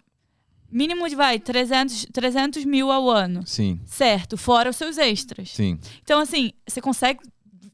mínimo de, vai, 300, 300 mil ao ano. Sim, Certo, fora os seus extras. sim. Então, assim, você consegue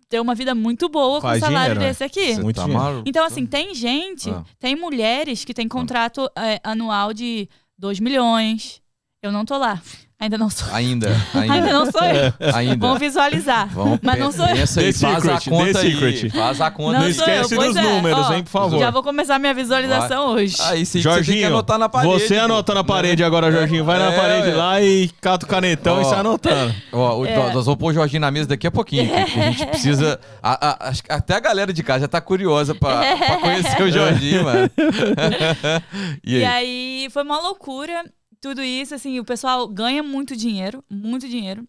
ter uma vida muito boa com um Faz salário dinheiro, né? desse aqui. Você Muito tá dinheiro. Então, assim, tem gente, Ah. tem mulheres que têm contrato é, anual de 2 milhões. Eu não tô lá. Ainda não sou. Ainda, Ainda ainda, não sou eu. ainda. Vão visualizar. Vamos, Mas não sou eu. Aí, faz a secret, conta the aí. secret. Faz a conta Não eu, esquece pois dos é. números, Ó, hein, por favor. Já vou começar minha visualização hoje. Aí sim, você tem que Jorginho, anotar na parede. você anota na parede agora, Jorginho. Vai na É, parede é. lá e cata o canetão Ó. e sai anotando. Ó, É. Nós vamos pôr o Jorginho na mesa daqui a pouquinho. que a gente precisa. a- a- até a galera de casa já tá curiosa pra, pra conhecer o Jorginho, mano. e aí? E aí foi uma loucura tudo isso, assim, o pessoal ganha muito dinheiro, muito dinheiro,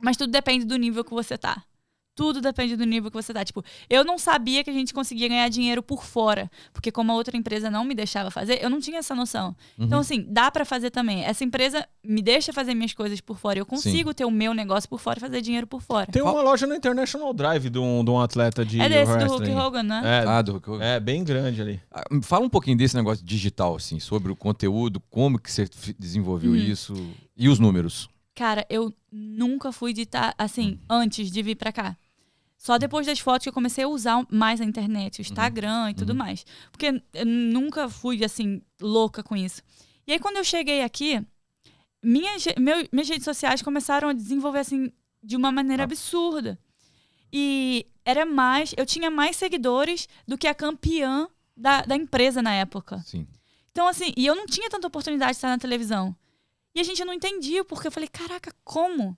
mas tudo depende do nível que você tá. Tudo depende do nível que você tá. Tipo, eu não sabia que a gente conseguia ganhar dinheiro por fora, porque como a outra empresa não me deixava fazer, eu não tinha essa noção. Uhum. Então, assim, dá pra fazer também. Essa empresa me deixa fazer minhas coisas por fora. Eu consigo ter o meu negócio por fora e fazer dinheiro por fora. Tem uma loja no International Drive de um, de um atleta de é desse do. Hulk Hogan, né? É, Ah, do... é bem grande ali. Ah, Fala um pouquinho desse negócio digital, assim, sobre o conteúdo, como que você desenvolveu Uhum. isso e os números. Cara, eu nunca fui de estar assim, antes de vir pra cá. Só depois das fotos que eu comecei a usar mais a internet, o Instagram e tudo Uhum. mais. Porque eu nunca fui, assim, louca com isso. E aí, quando eu cheguei aqui, minhas, meu- minhas redes sociais começaram a desenvolver, assim, de uma maneira Ah. absurda. E era mais. Eu tinha mais seguidores do que a campeã da, da empresa na época. Sim. Então, assim, e eu não tinha tanta oportunidade de estar na televisão. E a gente não entendia, porque eu falei, caraca, como?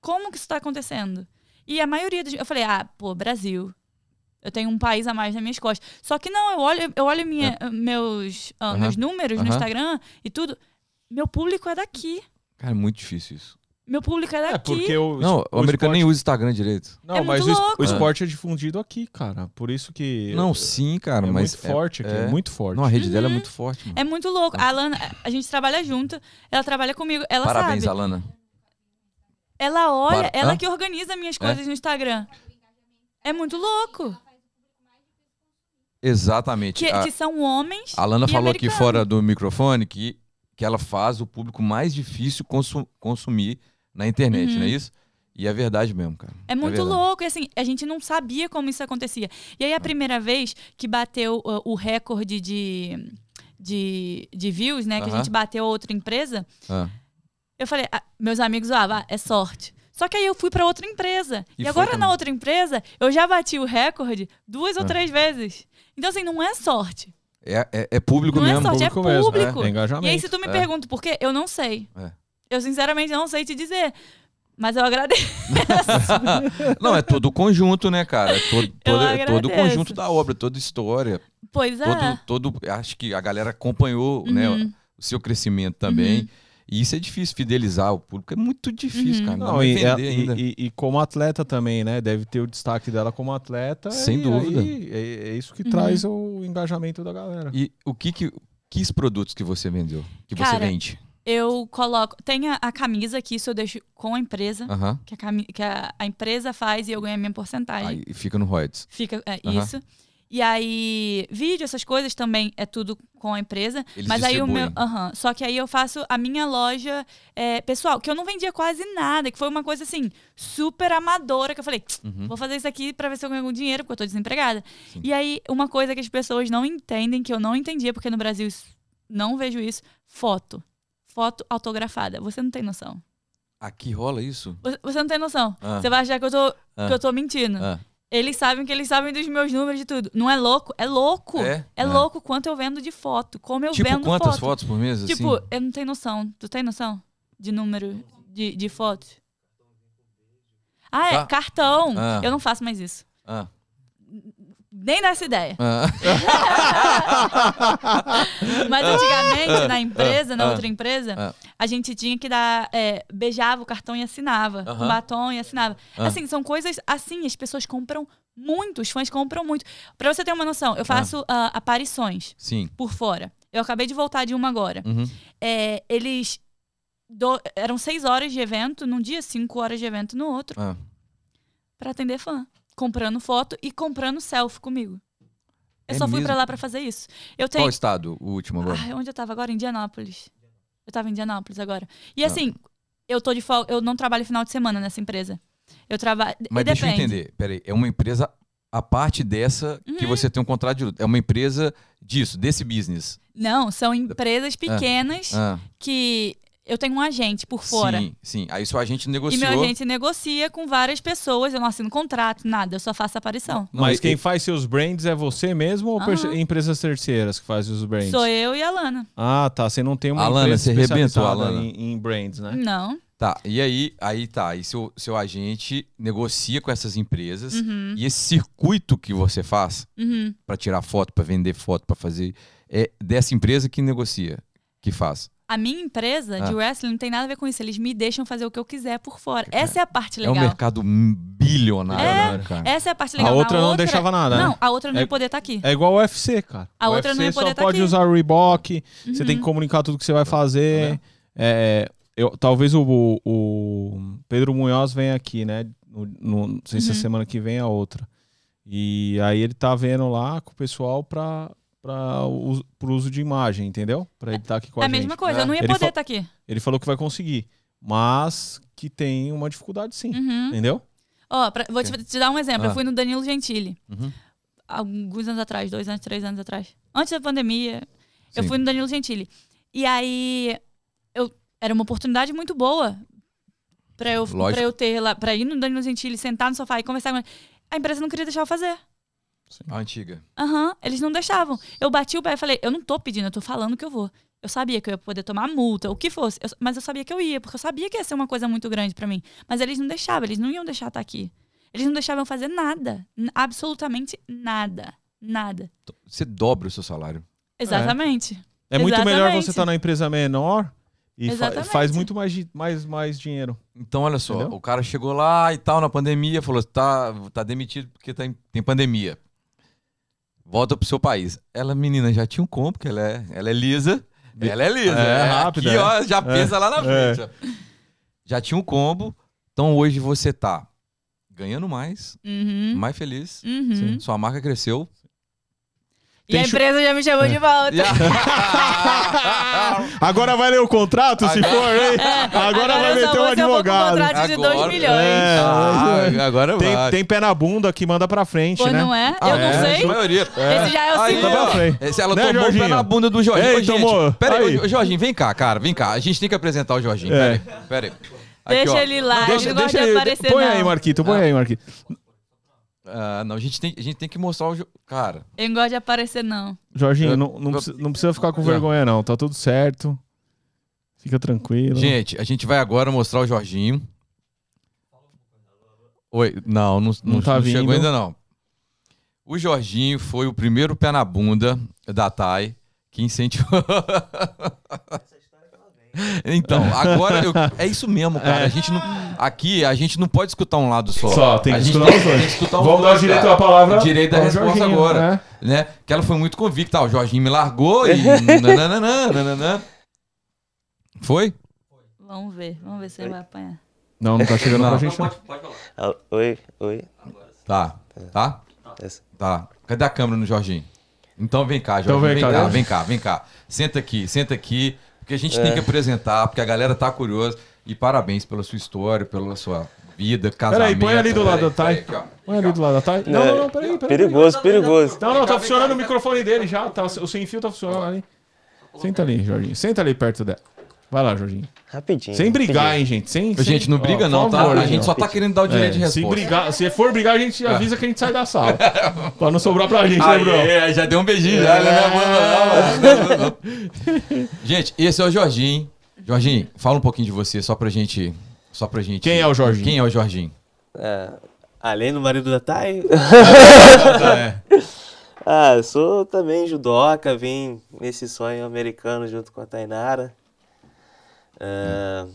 Como que isso tá acontecendo? E a maioria dos. Eu falei, ah, pô, Brasil. Eu tenho um país a mais nas minhas costas. Só que não, eu olho, eu olho minha, meus, ah, Aham. meus números no. Instagram e tudo. Meu público é daqui. Cara, é muito difícil isso. Meu público é daqui. É, porque o, Não, o, americano esporte- nem usa Instagram direito. Não, É mas o, o esporte é difundido aqui, cara. Por isso que. Não, sim, cara, é mas muito forte aqui, é, muito forte. Não, a rede dela é Uhum. muito forte, mano. É muito louco. A Alana, a gente trabalha junto, ela trabalha comigo, ela Parabéns, sabe. Alana. Ela olha, Para- ela Hã? que organiza minhas coisas no Instagram. É muito louco. Exatamente. Que, a, que são homens. a Alana e falou aqui fora do microfone que, que ela faz o público mais difícil consu- consumir na internet, Uhum. não é isso? E é verdade mesmo, cara. É muito verdade. louco, e assim, a gente não sabia como isso acontecia. E aí, a primeira vez que bateu uh, o recorde de, de, de views, né? Que a gente bateu outra empresa, Ah, eu falei, ah, meus amigos ah, é sorte. Só que aí eu fui pra outra empresa. E E, agora também. na outra empresa, eu já bati o recorde duas ou Ah. três vezes. Então, assim, não é sorte. é, é, é público Não é mesmo. sorte, é público mesmo, público. É engajamento. E aí, se tu me É. pergunta por quê, eu não sei. É. Eu, sinceramente, não sei te dizer. Mas eu agradeço. Não, é todo o conjunto, né, cara? É todo, todo, é todo o conjunto da obra, toda a história. Pois é. Todo, todo, acho que a galera acompanhou né, Uhum. o seu crescimento também. Uhum. E isso é difícil, fidelizar o público é muito difícil, Uhum. cara. Não, Não, e, ela- ainda. e- e- e como atleta também, né? Deve ter o destaque dela como atleta. Sem e dúvida. aí é, é isso que Uhum. traz o engajamento da galera. E o que que. Que produtos que você vendeu? Que você Cara, vende? Eu coloco. Tem a, a camisa que isso eu deixo com a empresa. Que, a, cami- que a, a empresa faz e eu ganho a minha porcentagem. Aí fica no Royalties. Fica é, isso. E aí, vídeo, essas coisas também é tudo com a empresa. Eles mas aí o meu. distribuem. aham. Só que aí eu faço a minha loja é, pessoal, que eu não vendia quase nada, que foi uma coisa assim, super amadora, que eu falei, Uhum. vou fazer isso aqui pra ver se eu ganho algum dinheiro, porque eu tô desempregada. Sim. E aí, uma coisa que as pessoas não entendem, que eu não entendia, porque no Brasil não vejo isso, foto. Foto autografada. Você não tem noção. Aqui rola isso? Você, não tem noção. Ah. Você vai achar que eu tô, Ah. que eu tô mentindo. Ah. Eles sabem que eles sabem dos meus números de tudo. Não é louco? É louco. É? É, Ah. louco quanto eu vendo de foto. Como eu Tipo, vendo quantas foto. fotos por mês? Tipo, assim? eu não tenho noção. Tu tem noção de número de, de fotos? Ah, é? Tá. Cartão. Ah. Eu não faço mais isso. Ah. Nem dessa ideia. Ah. Mas antigamente, na empresa, na ah, outra empresa, ah. a gente tinha que dar. é, beijava o cartão e assinava. Com batom e assinava. Ah. Assim, são coisas assim, as pessoas compram muito, os fãs compram muito. Pra você ter uma noção, eu faço ah, aparições Sim. por fora. Eu acabei de voltar de uma agora. Uhum. É, eles. do- eram seis horas de evento num dia, cinco horas de evento no outro, Ah. pra atender fã. Comprando foto e comprando selfie comigo. Eu É só fui mesmo? pra lá pra fazer isso. Eu Qual tenho. estado? O último agora? Ai, onde eu tava agora? Indianápolis. Eu tava em Indianápolis agora. E Ah. assim, eu tô de folga, eu não trabalho final de semana nessa empresa. Eu trabalho. Mas deixa eu entender. Peraí, é uma empresa a parte dessa que Uhum. você tem um contrato de luta. É uma empresa disso, desse business. Não, são empresas pequenas Ah, que eu tenho um agente por fora. Sim, sim. Aí seu agente E negociou. meu agente negocia com várias pessoas, eu não assino contrato, nada, eu só faço aparição. Não, Mas e- quem faz seus brands é você mesmo ou empresas terceiras que fazem os brands? Sou eu e a Lana. Ah, tá. Você não tem uma Alana, empresa você arrebentou, especializada Alana. em, em brands, né? Não. Tá, e aí, aí tá. Aí seu, seu agente negocia com essas empresas. Uhum, E esse circuito que você faz uhum. pra tirar foto, pra vender foto, pra fazer. É dessa empresa que negocia, que faz. A minha empresa de Ah. wrestling não tem nada a ver com isso. Eles me deixam fazer o que eu quiser por fora. Essa é a parte É um legal. mercado bilionário, É, né, cara? Essa é a parte A legal. outra Na não deixava nada, né? Não, a outra não É- ia poder estar aqui. É igual o UFC, cara. A o outra UFC não ia poder só tá pode aqui. usar o Reebok, você Uhum. tem que comunicar tudo que você vai fazer. É, eu, talvez o, o Pedro Munhoz venha aqui, né? No, no- não sei se a Uhum. semana que vem é a outra. E aí ele tá vendo lá com o pessoal pra, uso, pro uso de imagem, entendeu? Pra ele estar aqui com É a a gente. mesma coisa, né? eu não ia Ele poder estar aqui. Ele falou que vai conseguir, mas que tem uma dificuldade sim, Uhum. entendeu? Ó, pra- vou te, te dar um exemplo. Ah. Eu fui no Danilo Gentili, Uhum. alguns anos atrás, dois anos, três anos atrás. Antes da pandemia, eu Sim. fui no Danilo Gentili. E aí, eu, era uma oportunidade muito boa pra eu, Lógico. pra eu ter lá, pra ir no Danilo Gentili, sentar no sofá e conversar com ele. A empresa não queria deixar eu fazer. A antiga. Aham, eles não deixavam. Eu bati o pé e falei, eu não tô pedindo, eu tô falando que eu vou. Eu sabia que eu ia poder tomar multa, o que fosse. Eu- mas eu sabia que eu ia, porque eu sabia que ia ser uma coisa muito grande pra mim. Mas eles não deixavam, eles não iam deixar estar aqui. Eles não deixavam fazer nada. Absolutamente nada. Nada. Você dobra o seu salário. Exatamente. É muito melhor você estar na empresa menor, E fa- faz muito mais, mais, mais dinheiro. Então, olha só, Entendeu? o cara chegou lá e tal, na pandemia, falou: tá, tá demitido porque tem, tem pandemia. Volta pro seu país. Ela, menina, já tinha um combo, porque ela é, ela é lisa. Ela é lisa. É, É, rápida, Aqui, é. ó, já É, pensa lá na é. frente. ó. Já tinha um combo. Então hoje você tá ganhando mais, Uhum. mais feliz. Uhum. Sua marca cresceu. E a empresa já me chamou de volta. Agora vai ler o contrato, se Agora- for, hein? É, Agora, vai eu só meter um advogado. contrato de Agora- 2 milhões. É, Ah, agora Tem, vai. tem pé na bunda que manda pra frente, Pô, né? não é? Ah, eu é, não A sei. maioria. Esse já é o Aí, segundo. Tá frente. esse- ela Né, tomou o pé Jorginho? na bunda do Jorginho. Ei, Ô, gente, tomou. pera aí, Aí. Jorginho, vem cá, cara, vem cá. A gente tem que apresentar o Jorginho. É. Pera aí, pera aí. Aqui, Deixa ó. ele lá, Deixa, ele não gosta deixa de ele. aparecer Põe não. aí, Marquito, põe Ah. aí, Marquito. Ah, não, a gente, tem, a gente tem que mostrar o. Jo- Cara, Ele não gosta de aparecer não. Jorginho, Eu- não, não, eu- precisa, não precisa ficar com vergonha, não. Tá tudo certo. Fica tranquilo. gente, a gente vai agora mostrar o Jorginho. Oi, não, não, não, Não tá não vindo. chegou ainda não. O Jorginho foi o primeiro pé na bunda da Thay que incentivou. Então, agora eu- é isso mesmo, cara. A gente não, aqui a gente não pode escutar um lado só. Só, tem que escutar tem, os dois. tem que escutar um Vamos dar direito à palavra Direito da resposta Jorginho, agora. né? Né? Que ela foi muito convicta. ó, O Jorginho me largou e. nananana, nananã. Foi? Vamos ver, vamos ver se ele vai apanhar. Não, não tá chegando Não. pra gente, não. Ah, Oi, oi. Tá. Tá? Essa. Tá. Cadê a câmera no Jorginho? Então vem cá, Então Jorginho. vem vem, cá, cá, né? vem cá, vem cá. Senta aqui, senta aqui. Porque a gente tem que apresentar, porque a galera tá curiosa. E parabéns pela sua história, pela sua vida, casamento. Peraí, põe ali do lado da Peraí, Thay. peraí, aqui, ó. Põe ali do lado da Thay. Não, não, não, peraí, peraí. Perigoso, perigoso. Não, não, tá funcionando o microfone dele já. Tá, o sem fio tá funcionando ali. Senta ali, Jorginho. Senta ali perto dela. Vai lá, Jorginho. Rapidinho. Sem brigar, rapidinho. hein, gente. Sem, Ô, Gente, não sem- briga Ó, não, tá? favor, a gente só tá querendo dar o direito de É, se resposta. brigar, se for brigar, a gente avisa que a gente sai da sala. pra não sobrar pra gente, né, Bruno? Aê, já deu um beijinho já, né? Não, não, não, não. Gente, esse é o Jorginho. Jorginho, fala um pouquinho de você, só pra gente. Só pra gente. Quem é o Jorginho? Quem é o Jorginho? É, além do marido da Thay, É. ah, eu sou também judoca, vim nesse sonho americano junto com a Tainara. É,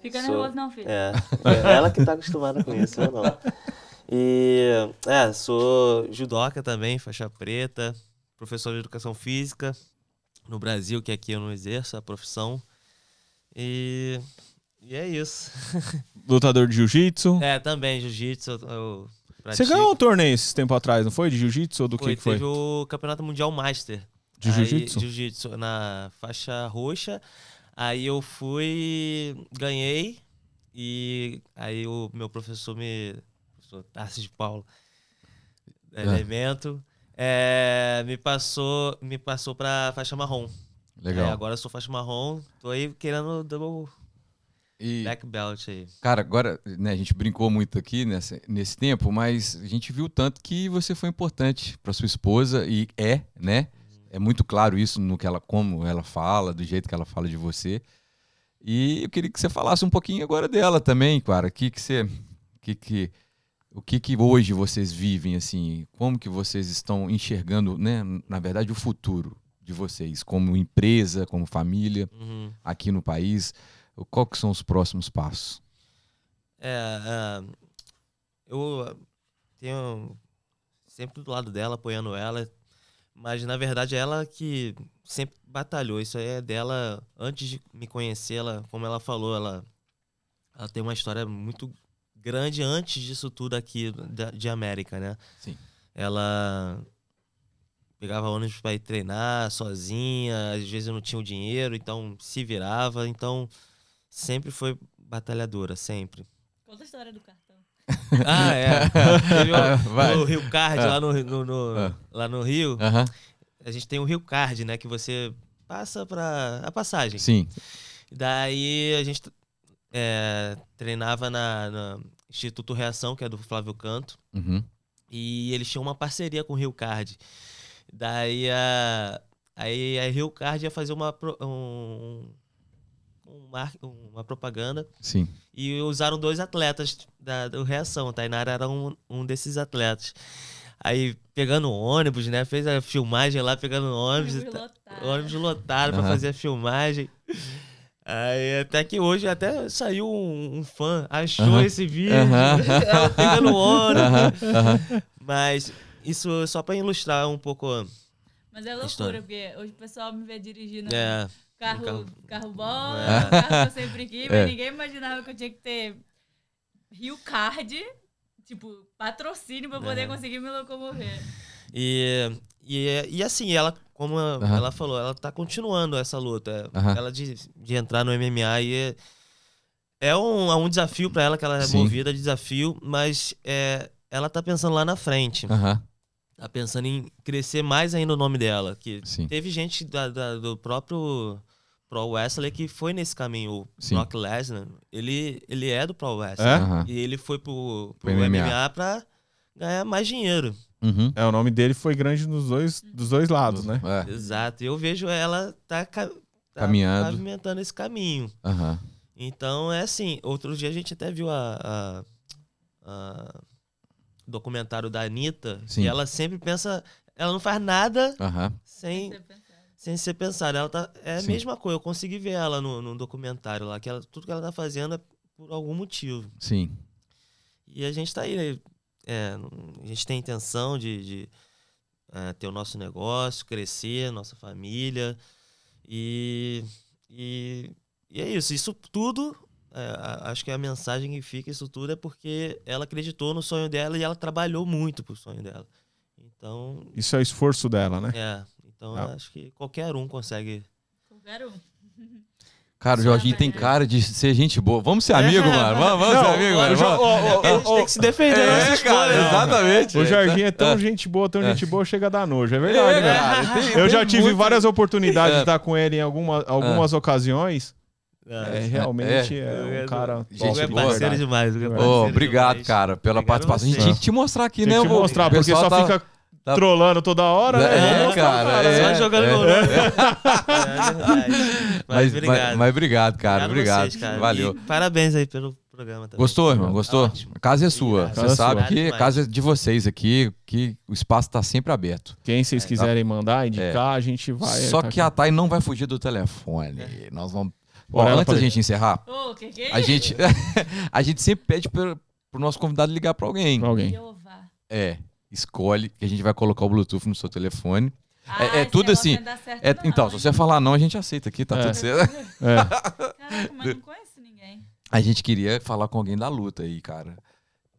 Fica Sou- nervoso não, filho. é, é ela que tá acostumada com isso, eu não. E, é, sou judoca também, faixa preta, professor de educação física no Brasil, que aqui eu não exerço a profissão. E, e é isso. Lutador de jiu-jitsu. É, também, jiu-jitsu Você ganhou um torneio esses tempo atrás, não foi? De jiu-jitsu ou do que, Foi, que foi? Teve o Campeonato Mundial Master. De jiu-jitsu? Jiu-jitsu na faixa roxa. Aí eu fui, ganhei. E aí o meu professor me. Professor Tarsis de Paulo, Ah. elemento, é, me passou me passou pra faixa marrom. Legal. Aí agora eu sou faixa marrom, tô aí querendo double E, black belt aí. cara, agora, né, a gente brincou muito aqui nessa, nesse tempo, mas a gente viu tanto que você foi importante pra sua esposa e é, né? É muito claro isso no que ela, como ela fala, do jeito que ela fala de você. E eu queria que você falasse um pouquinho agora dela também, cara. Que que você, que que, o que que hoje vocês vivem assim? Como que vocês estão enxergando, né? Na verdade, o futuro de vocês como empresa, como família Uhum. aqui no país. Qual que são os próximos passos? É, é, eu tenho sempre do lado dela, apoiando ela, mas na verdade é ela que sempre batalhou. Isso aí é dela, antes de me conhecer, ela, como ela falou, ela, ela tem uma história muito grande antes disso tudo aqui de América, né? Sim. Ela pegava ônibus para ir treinar sozinha, às vezes eu não tinha o dinheiro, então se virava, então sempre foi batalhadora, sempre. Conta a história do cartão. Ah, é. Teve o- Rio Card É. lá, no, no- no- É. lá no Rio. A gente tem o Rio Card, né? Que você passa pra. a passagem. Sim. Daí a gente é, treinava na, na Instituto Reação, que é do Flávio Canto. Uhum. E eles tinham uma parceria com o Rio Card. Daí a, aí a Rio Card ia fazer uma, um, um mar- uma propaganda Sim. e usaram dois atletas da, do Reação. A Tainara era um, um desses atletas. Aí pegando ônibus, né? Fez a filmagem lá pegando ônibus. e ta- lotado. ônibus lotado pra Aham. fazer a filmagem. Aí até que hoje até saiu um, um fã, achou esse vídeo, ela pegando aham. Mas isso só pra ilustrar um pouco. Mas é loucura, porque hoje o pessoal me vê dirigindo É, carro, carro- carro bom, É. carro que eu sempre quis, mas É. ninguém imaginava que eu tinha que ter Rio Card, tipo, patrocínio pra poder É. conseguir me locomover. E, e, e assim, ela, como ela falou, ela tá continuando essa luta. Aham. Ela de, de entrar no MMA e é, é um, é um desafio pra ela, que ela é Sim. movida de desafio, mas é, ela tá pensando lá na frente. Aham. Tá pensando em crescer mais ainda o nome dela. Que Sim. teve gente da- da- do próprio Pro Wrestling que foi nesse caminho. O Sim. Brock Lesnar, ele, ele é do Pro Wrestling. É? E ele foi pro, pro Pro MMA. MMA pra ganhar mais dinheiro. Uhum. É, o nome dele foi grande nos dois, dos dois lados, né? É. Exato. E eu vejo ela tá, tá Caminhando. pavimentando esse caminho. Aham. Então é assim. Outro dia a gente até viu a, a- a documentário da Anitta. Sim. E ela sempre pensa. Ela não faz nada Aham. Sem, Você pensar. pensada. Ela tá, é a Sim. mesma coisa. Eu consegui ver ela no, no documentário lá. Que ela, tudo que ela tá fazendo é por algum motivo. Sim. E a gente tá aí. é, a gente tem a intenção de, de, é, ter o nosso negócio, crescer, nossa família. E, e, e é isso. Isso tudo, é, acho que a mensagem que fica, isso tudo é porque ela acreditou no sonho dela e ela trabalhou muito pro sonho dela. Então, Isso é o esforço dela, né? é. Então, Ah. acho que qualquer um consegue. Qualquer um. Cara, o Jorginho tem cara de ser gente boa. Vamos ser amigo, É, mano. Vamos, vamos Não, ser amigo, mano. Jo- a gente ó, tem que se defender, É, nossa cara, escolha. exatamente. O Jorginho é tão É. gente boa, tão É. gente boa, chega a dar nojo. É verdade, É, né? cara, tem- Eu já tive muito- várias oportunidades É. de estar com ele em alguma, algumas ocasiões. É, realmente é, um cara Gente é parceiro demais. é parceiro obrigado, demais. cara, pela Obrigado participação. A gente tinha que te mostrar aqui, Tem né? que vô? mostrar, porque só tá- fica tá- trolando toda hora, né? É, cara, é. Só jogando é. nome. É verdade. Mas, Mas, obrigado. mas, mas obrigado, cara. Obrigado Obrigado. vocês, cara. Valeu. E parabéns aí pelo programa também. Gostou, irmão? Gostou? Ótimo. A casa é sua. Obrigado. Você Casa é sabe sua. que a casa é de vocês aqui, que o espaço tá sempre aberto. Quem vocês quiserem mandar, indicar, a gente vai. Só tá que aqui. a Thay não vai fugir do telefone. Nós vamos. Ela antes da gente encerrar, Ô, que que é a gente, a gente sempre pede pro, pro nosso convidado ligar pra alguém. Pra alguém. É, escolhe que a gente vai colocar o Bluetooth no seu telefone. Ah, é esse tudo assim, certo É, não, então, se você falar não, a gente aceita aqui, tá É. tudo certo. É. Caraca, mas não conheço ninguém. A gente queria falar com alguém da luta aí, cara.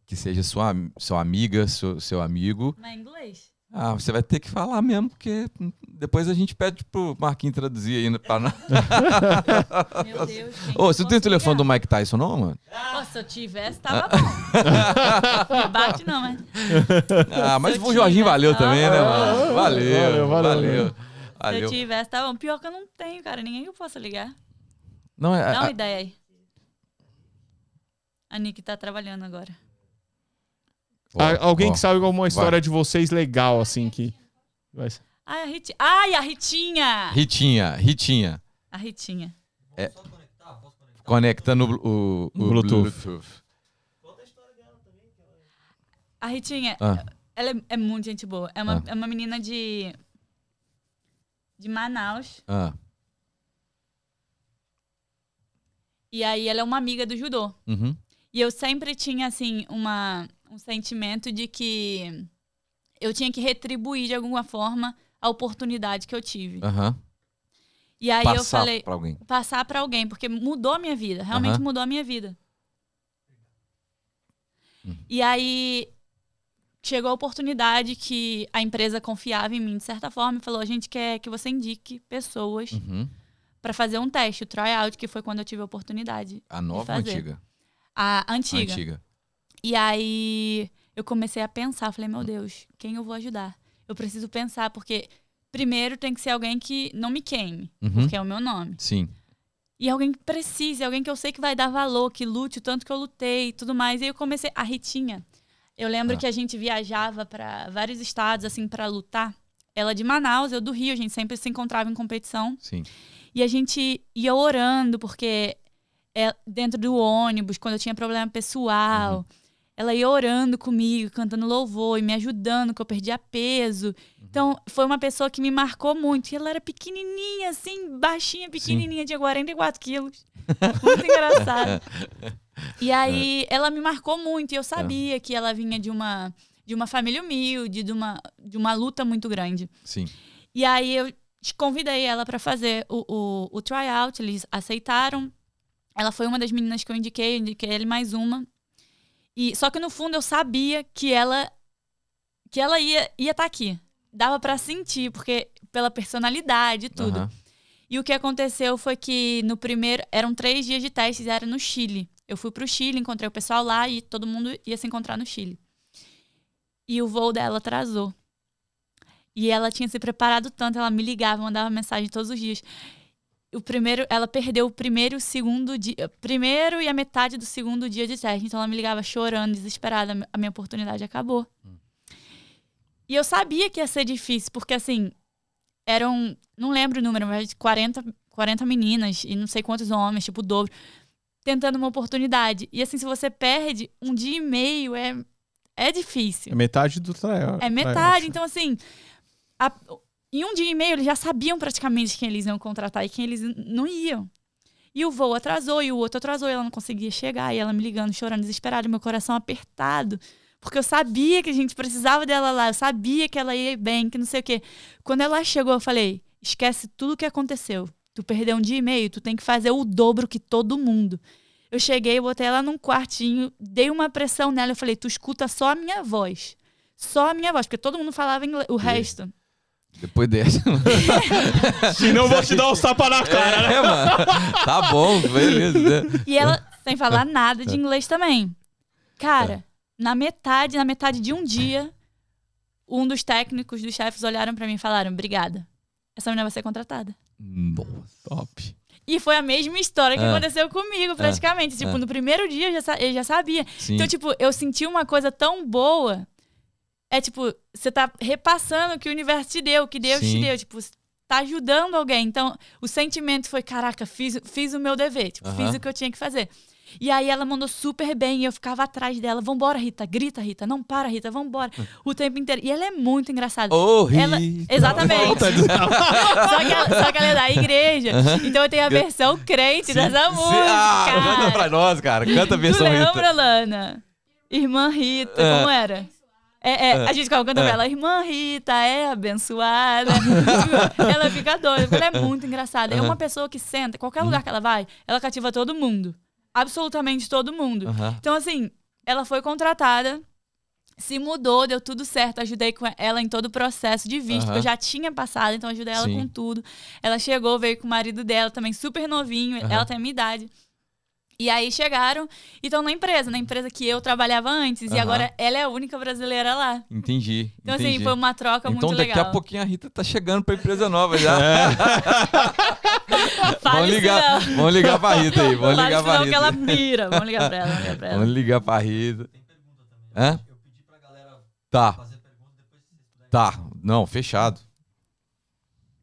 Que seja sua, sua amiga, seu, seu amigo. Mas em inglês? Ah, você vai ter que falar mesmo, porque depois a gente pede pro Marquinhos traduzir aí pra nós. Meu Deus. quem Ô, você não tem o telefone do? Mike Tyson, não, mano? Pô, se eu tivesse, tava bom. Me bate não, mas... Ah, mas Se eu o Jorginho valeu também, né, Ah, mano? Valeu, valeu, valeu. valeu. Se eu tivesse, tava bom. Pior que eu não tenho, cara. Ninguém que eu possa ligar. Não, é, Dá uma a- ideia aí. A Nick tá trabalhando agora. Ah, alguém ó. que sabe alguma história de vocês legal, assim, que. vai ser- Ai, a Ritinha. Ai, a Ritinha! Ritinha, Ritinha. A Ritinha. Conectando o, o, o Bluetooth. Bluetooth. A Ritinha, Ah, ela é, é muito gente boa. É uma, Ah. é uma menina de. de Manaus. ah, E aí ela é uma amiga do judô. uhum, E eu sempre tinha, assim, uma, um sentimento de que eu tinha que retribuir de alguma forma a oportunidade que eu tive. aham. E aí eu Passar falei, pra alguém. passar pra alguém, porque mudou a minha vida, realmente Aham. mudou a minha vida. Hum. E aí chegou a oportunidade que a empresa confiava em mim de certa forma e falou: a gente quer que você indique pessoas Uhum. pra fazer um teste, o tryout, que foi quando eu tive a oportunidade. A nova ou antiga? A A antiga. E aí eu comecei a pensar, falei, meu Deus, quem eu vou ajudar? Eu preciso pensar, porque primeiro tem que ser alguém que não me queime, Uhum. porque é o meu nome. Sim. E alguém que precise, alguém que eu sei que vai dar valor, que lute o tanto que eu lutei e tudo mais. E aí eu comecei. A Ritinha. Eu lembro Ah. que a gente viajava para vários estados, assim, para lutar. Ela de Manaus, eu do Rio, a gente sempre se encontrava em competição. Sim. E a gente ia orando, porque é dentro do ônibus, quando eu tinha problema pessoal, ela ia orando comigo, cantando louvor e me ajudando, que eu perdia peso. Então, foi uma pessoa que me marcou muito. E ela era pequenininha, assim, baixinha, pequenininha, tinha 44 quilos. Muito engraçado. E aí, ela me marcou muito. E eu sabia que ela vinha de uma, de uma família humilde, de uma, de uma luta muito grande. Sim. E aí, eu convidei ela para fazer o, o, o tryout, eles aceitaram. Ela foi uma das meninas que eu indiquei, eu indiquei ele mais uma. E só que no fundo eu sabia que ela que ela ia ia estar tá aqui. Dava para sentir, porque pela personalidade e tudo. Aham. E o que aconteceu foi que no primeiro eram três dias de testes, era no Chile. Eu fui pro Chile, encontrei o pessoal lá e todo mundo ia se encontrar no Chile. E o voo dela atrasou. E ela tinha se preparado tanto, ela me ligava, mandava mensagem todos os dias. O primeiro, ela perdeu o primeiro e o segundo dia, primeiro e a metade do segundo dia de teste. Então ela me ligava chorando, desesperada, a minha oportunidade acabou. E eu sabia que ia ser difícil, porque assim, eram, não lembro o número, mas 40, 40 meninas e não sei quantos homens, tipo o dobro, tentando uma oportunidade. E assim, se você perde um dia e meio, é, é difícil. É metade do tryout. É metade. Então, assim, a- em um dia e meio eles já sabiam praticamente quem eles iam contratar e quem eles não iam. E o voo atrasou, e o outro atrasou, e ela não conseguia chegar, e ela me ligando, chorando, desesperada, meu coração apertado. Porque eu sabia que a gente precisava dela lá, eu sabia que ela ia bem, que não sei o quê. Quando ela chegou, eu falei: esquece tudo o que aconteceu. Tu perdeu um dia e meio, tu tem que fazer o dobro que todo mundo. Eu cheguei, botei ela num quartinho, dei uma pressão nela, eu falei: tu escuta só a minha voz. Só a minha voz, porque todo mundo falava inglês, o resto. Depois dessa. Se não, vou te dar uns tapas na cara, né? é, mano. Tá bom, beleza. né? E ela sem falar nada de inglês também. Cara, na metade, na metade de um dia, um dos técnicos, dos chefes olharam pra mim e falaram: "Obrigada. Essa menina vai ser contratada". Nossa. Top. E foi a mesma história que Ah. aconteceu comigo, praticamente. Tipo, Ah. no primeiro dia eu já, sa- eu já sabia. Sim. Então, tipo, eu senti uma coisa tão boa. É tipo, você tá repassando o que o universo te deu, o que Deus Sim. te deu. Tipo, tá ajudando alguém. Então, o sentimento foi: caraca, fiz, fiz o meu dever. Tipo, fiz o que eu tinha que fazer. E aí ela mandou super bem e eu ficava atrás dela. Vambora, Rita. Grita, Rita. Não para, Rita. Vambora. O tempo inteiro. E ela é muito engraçada. Ô, Ela- Rita. Exatamente. Só, que ela, só que ela é da igreja. Então eu tenho a versão crente dessa Sim. música. Ah, canta pra nós, cara. Canta a Tu versão Rita. lembra, Lana? Irmã Rita, É. como era? É, é, a gente ficava cantando É. pra ela, irmã Rita é abençoada. Ela fica doida, porque ela é muito engraçada. É uma pessoa que senta, qualquer lugar que ela vai, ela cativa todo mundo. Absolutamente todo mundo. Então, assim, ela foi contratada, se mudou, deu tudo certo. Ajudei com ela em todo o processo de visto, Aham. que eu já tinha passado, então ajudei ela Sim. com tudo. Ela chegou, veio com o marido dela, também super novinho, Aham. ela tem a minha idade. E aí chegaram e estão na empresa, na empresa que eu trabalhava antes. E Aham. agora ela é a única brasileira lá. Entendi. Então, entendi. assim, foi uma troca Então muito daqui legal. a pouquinho a Rita tá chegando pra empresa nova já. Fale Vamos ligar, não. vamos ligar pra Rita aí. Vamos Fale ligar pra não, que Rita. ela pira. Vamos ligar pra ela, vamos ligar pra ela. Vamos ligar pra Rita. Hã? Eu pedi pra galera Tá, fazer pergunta depois se tá. Não, fechado.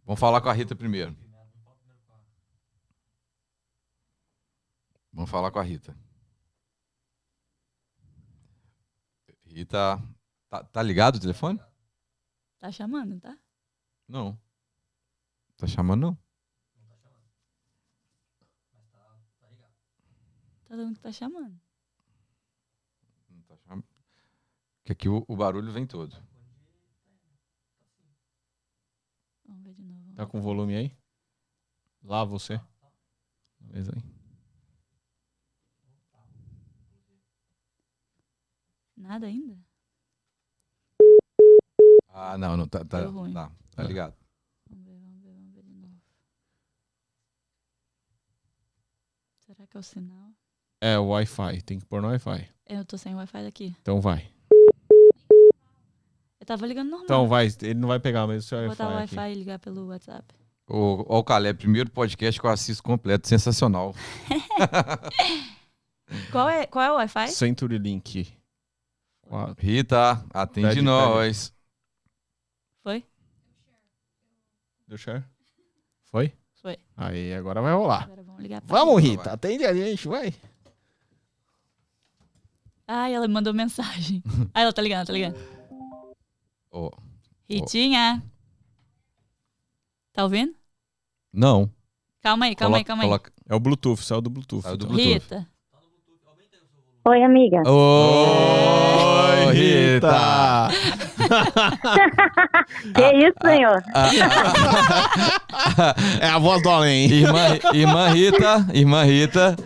Vamos falar com a Rita primeiro. Vamos falar com a Rita. Rita. Tá, tá ligado o telefone? Tá chamando, tá? Não. Tá chamando, não? Tá dando que tá chamando. Não tá chamando. Que aqui o, o barulho vem todo. Vamos ver de novo. Tá com volume aí? Lá você. Beleza aí. Nada ainda? Ah, não, não. Tá, tá, Deu ruim. tá, tá ligado. Vamos ver, vamos ver, vamos ver de novo. Será que é o sinal? É, o Wi-Fi. Tem que pôr no Wi-Fi. Eu tô sem Wi-Fi daqui. Então vai. Eu tava ligando normal. Então vai. Ele não vai pegar mesmo o seu Vou Wi-Fi. botar o aqui. Wi-Fi e ligar pelo WhatsApp. Ô, ó, o Calé, primeiro podcast que eu assisto completo, sensacional. Qual é, qual é o Wi-Fi? Century Link. Rita, atende Pede, nós. Foi? Deu share? Foi? Foi. Aí, agora vai rolar. Agora vamos ligar pra Vamos, Rita. Rita. Atende a gente, vai. Ai, ela me mandou mensagem. Ai, ela tá ligando, tá ligando. Ó, Ritinha. Tá ouvindo? Não. Calma aí, calma aí, Coloca- calma aí. coloca- É o Bluetooth, saiu do Bluetooth. Saiu do então. Bluetooth. Rita. Oi, amiga. Oi, Rita! Que isso, senhor? É a voz do além. Irmã, irmã Rita, irmã Rita,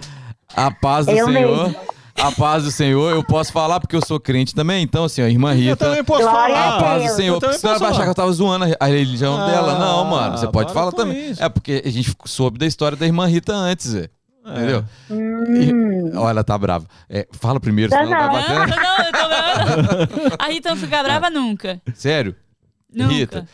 a paz do Eu Senhor. mesmo. A paz do Senhor, eu posso falar porque eu sou crente também, então assim, ó, irmã Eu Rita. também posso Glória A a falar. paz do. Senhor, Eu porque senão ela vai achar que falar. eu tava zoando a- a religião Ah, dela. Não, mano, você pode falar também. isso. É porque a gente soube da história da irmã Rita antes, Zé. Entendeu? Hum. Olha, ela tá brava. É, fala primeiro, Tá senão ela vai Não, bater. não, eu tô vendo. A Rita não fica brava nunca. Sério? Nunca. Rita,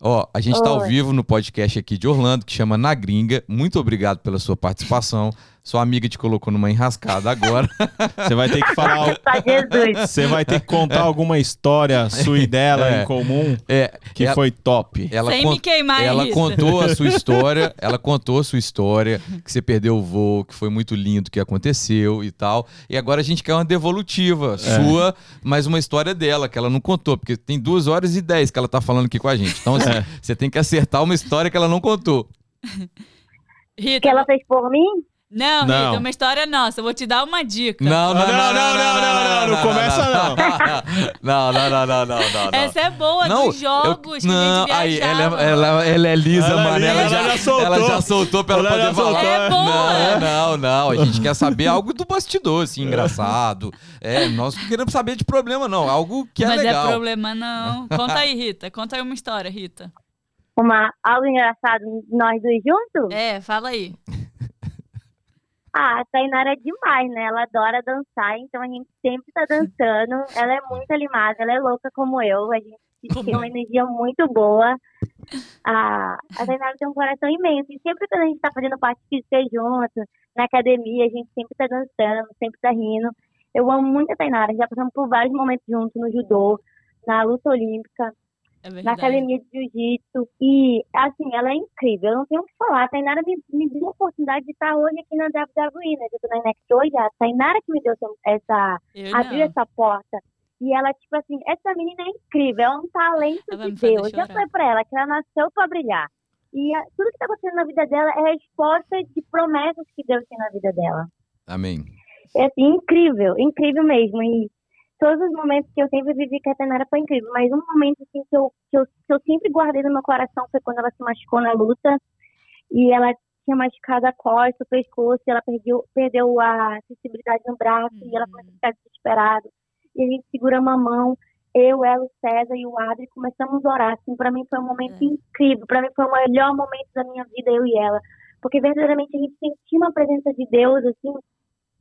ó, a gente tá ao Oi. vivo no podcast aqui de Orlando, que chama Na Gringa. Muito obrigado pela sua participação. Sua amiga te colocou numa enrascada agora. Você vai ter que falar. Jesus. Você vai ter que contar alguma história sua e dela É. em comum É, que ela- foi top. ela Sem con- me queimar, Ela Rita. contou a sua história, ela contou a sua história, que você perdeu o voo, que foi muito lindo o que aconteceu e tal. E agora a gente quer uma devolutiva sua, mas uma história dela, que ela não contou, porque tem duas horas e dez que ela tá falando aqui com a gente. Então, assim, você tem que acertar uma história que ela não contou. Rita, Que ela fez por mim? Não, Não. Rita, uma história nossa. Eu vou te dar uma dica. Não, não, Ah, não, não, não, não, não, não começa, não. Não, não, não, não, não, não. Essa é boa, Não, dos jogos eu, que não, a gente aí, ela, ela, ela é lisa, Ela é mano. Ela, ela já, já soltou. ela já soltou pra ela, Ela poder falar. É boa. Não, não, não. A gente quer saber algo do bastidor, assim, engraçado. É, nós não queremos saber de problema, não. Algo que é Mas legal. é problema não. Conta aí, Rita. Conta aí uma história, Rita. Uma, algo engraçado, nós dois juntos? É, fala aí. Ah, a Tainara é demais, né? Ela adora dançar, então a gente sempre tá dançando. Ela é muito animada, ela é louca como eu. A gente tem uma energia muito boa. Ah, a Tainara tem um coração imenso. E sempre que a gente tá fazendo parte física junto, na academia, a gente sempre tá dançando, sempre tá rindo. Eu amo muito a Tainara. Já passamos por vários momentos juntos no judô, na luta olímpica. É na academia de jiu-jitsu. E, assim, ela é incrível. Eu não tenho o que falar. A Tainara me, me deu a oportunidade de estar hoje aqui na WWE, né? Eu tô na NXT hoje. A Tainara que me deu essa, Eu abriu não. essa porta. E ela, tipo assim, essa menina é incrível. É um talento Ela de Deus. Já chorar. falei pra ela que ela nasceu pra brilhar. E a- tudo que tá acontecendo na vida dela é resposta de promessas que Deus tem na vida dela. Amém. É assim, incrível, incrível mesmo. E todos os momentos que eu sempre vivi com a Tainara foi incrível. Mas um momento assim, que, eu, que, eu, que eu sempre guardei no meu coração foi quando ela se machucou na luta. E ela tinha machucado a costa, o pescoço, e ela perdeu, perdeu a sensibilidade no braço. E ela começou a ficar desesperada. E a gente seguramos a mão. Eu, ela, o César e o Adri começamos a orar. Assim, para mim foi um momento É. incrível. Para mim foi o melhor momento da minha vida, eu e ela. Porque verdadeiramente a gente sentiu uma presença de Deus, assim,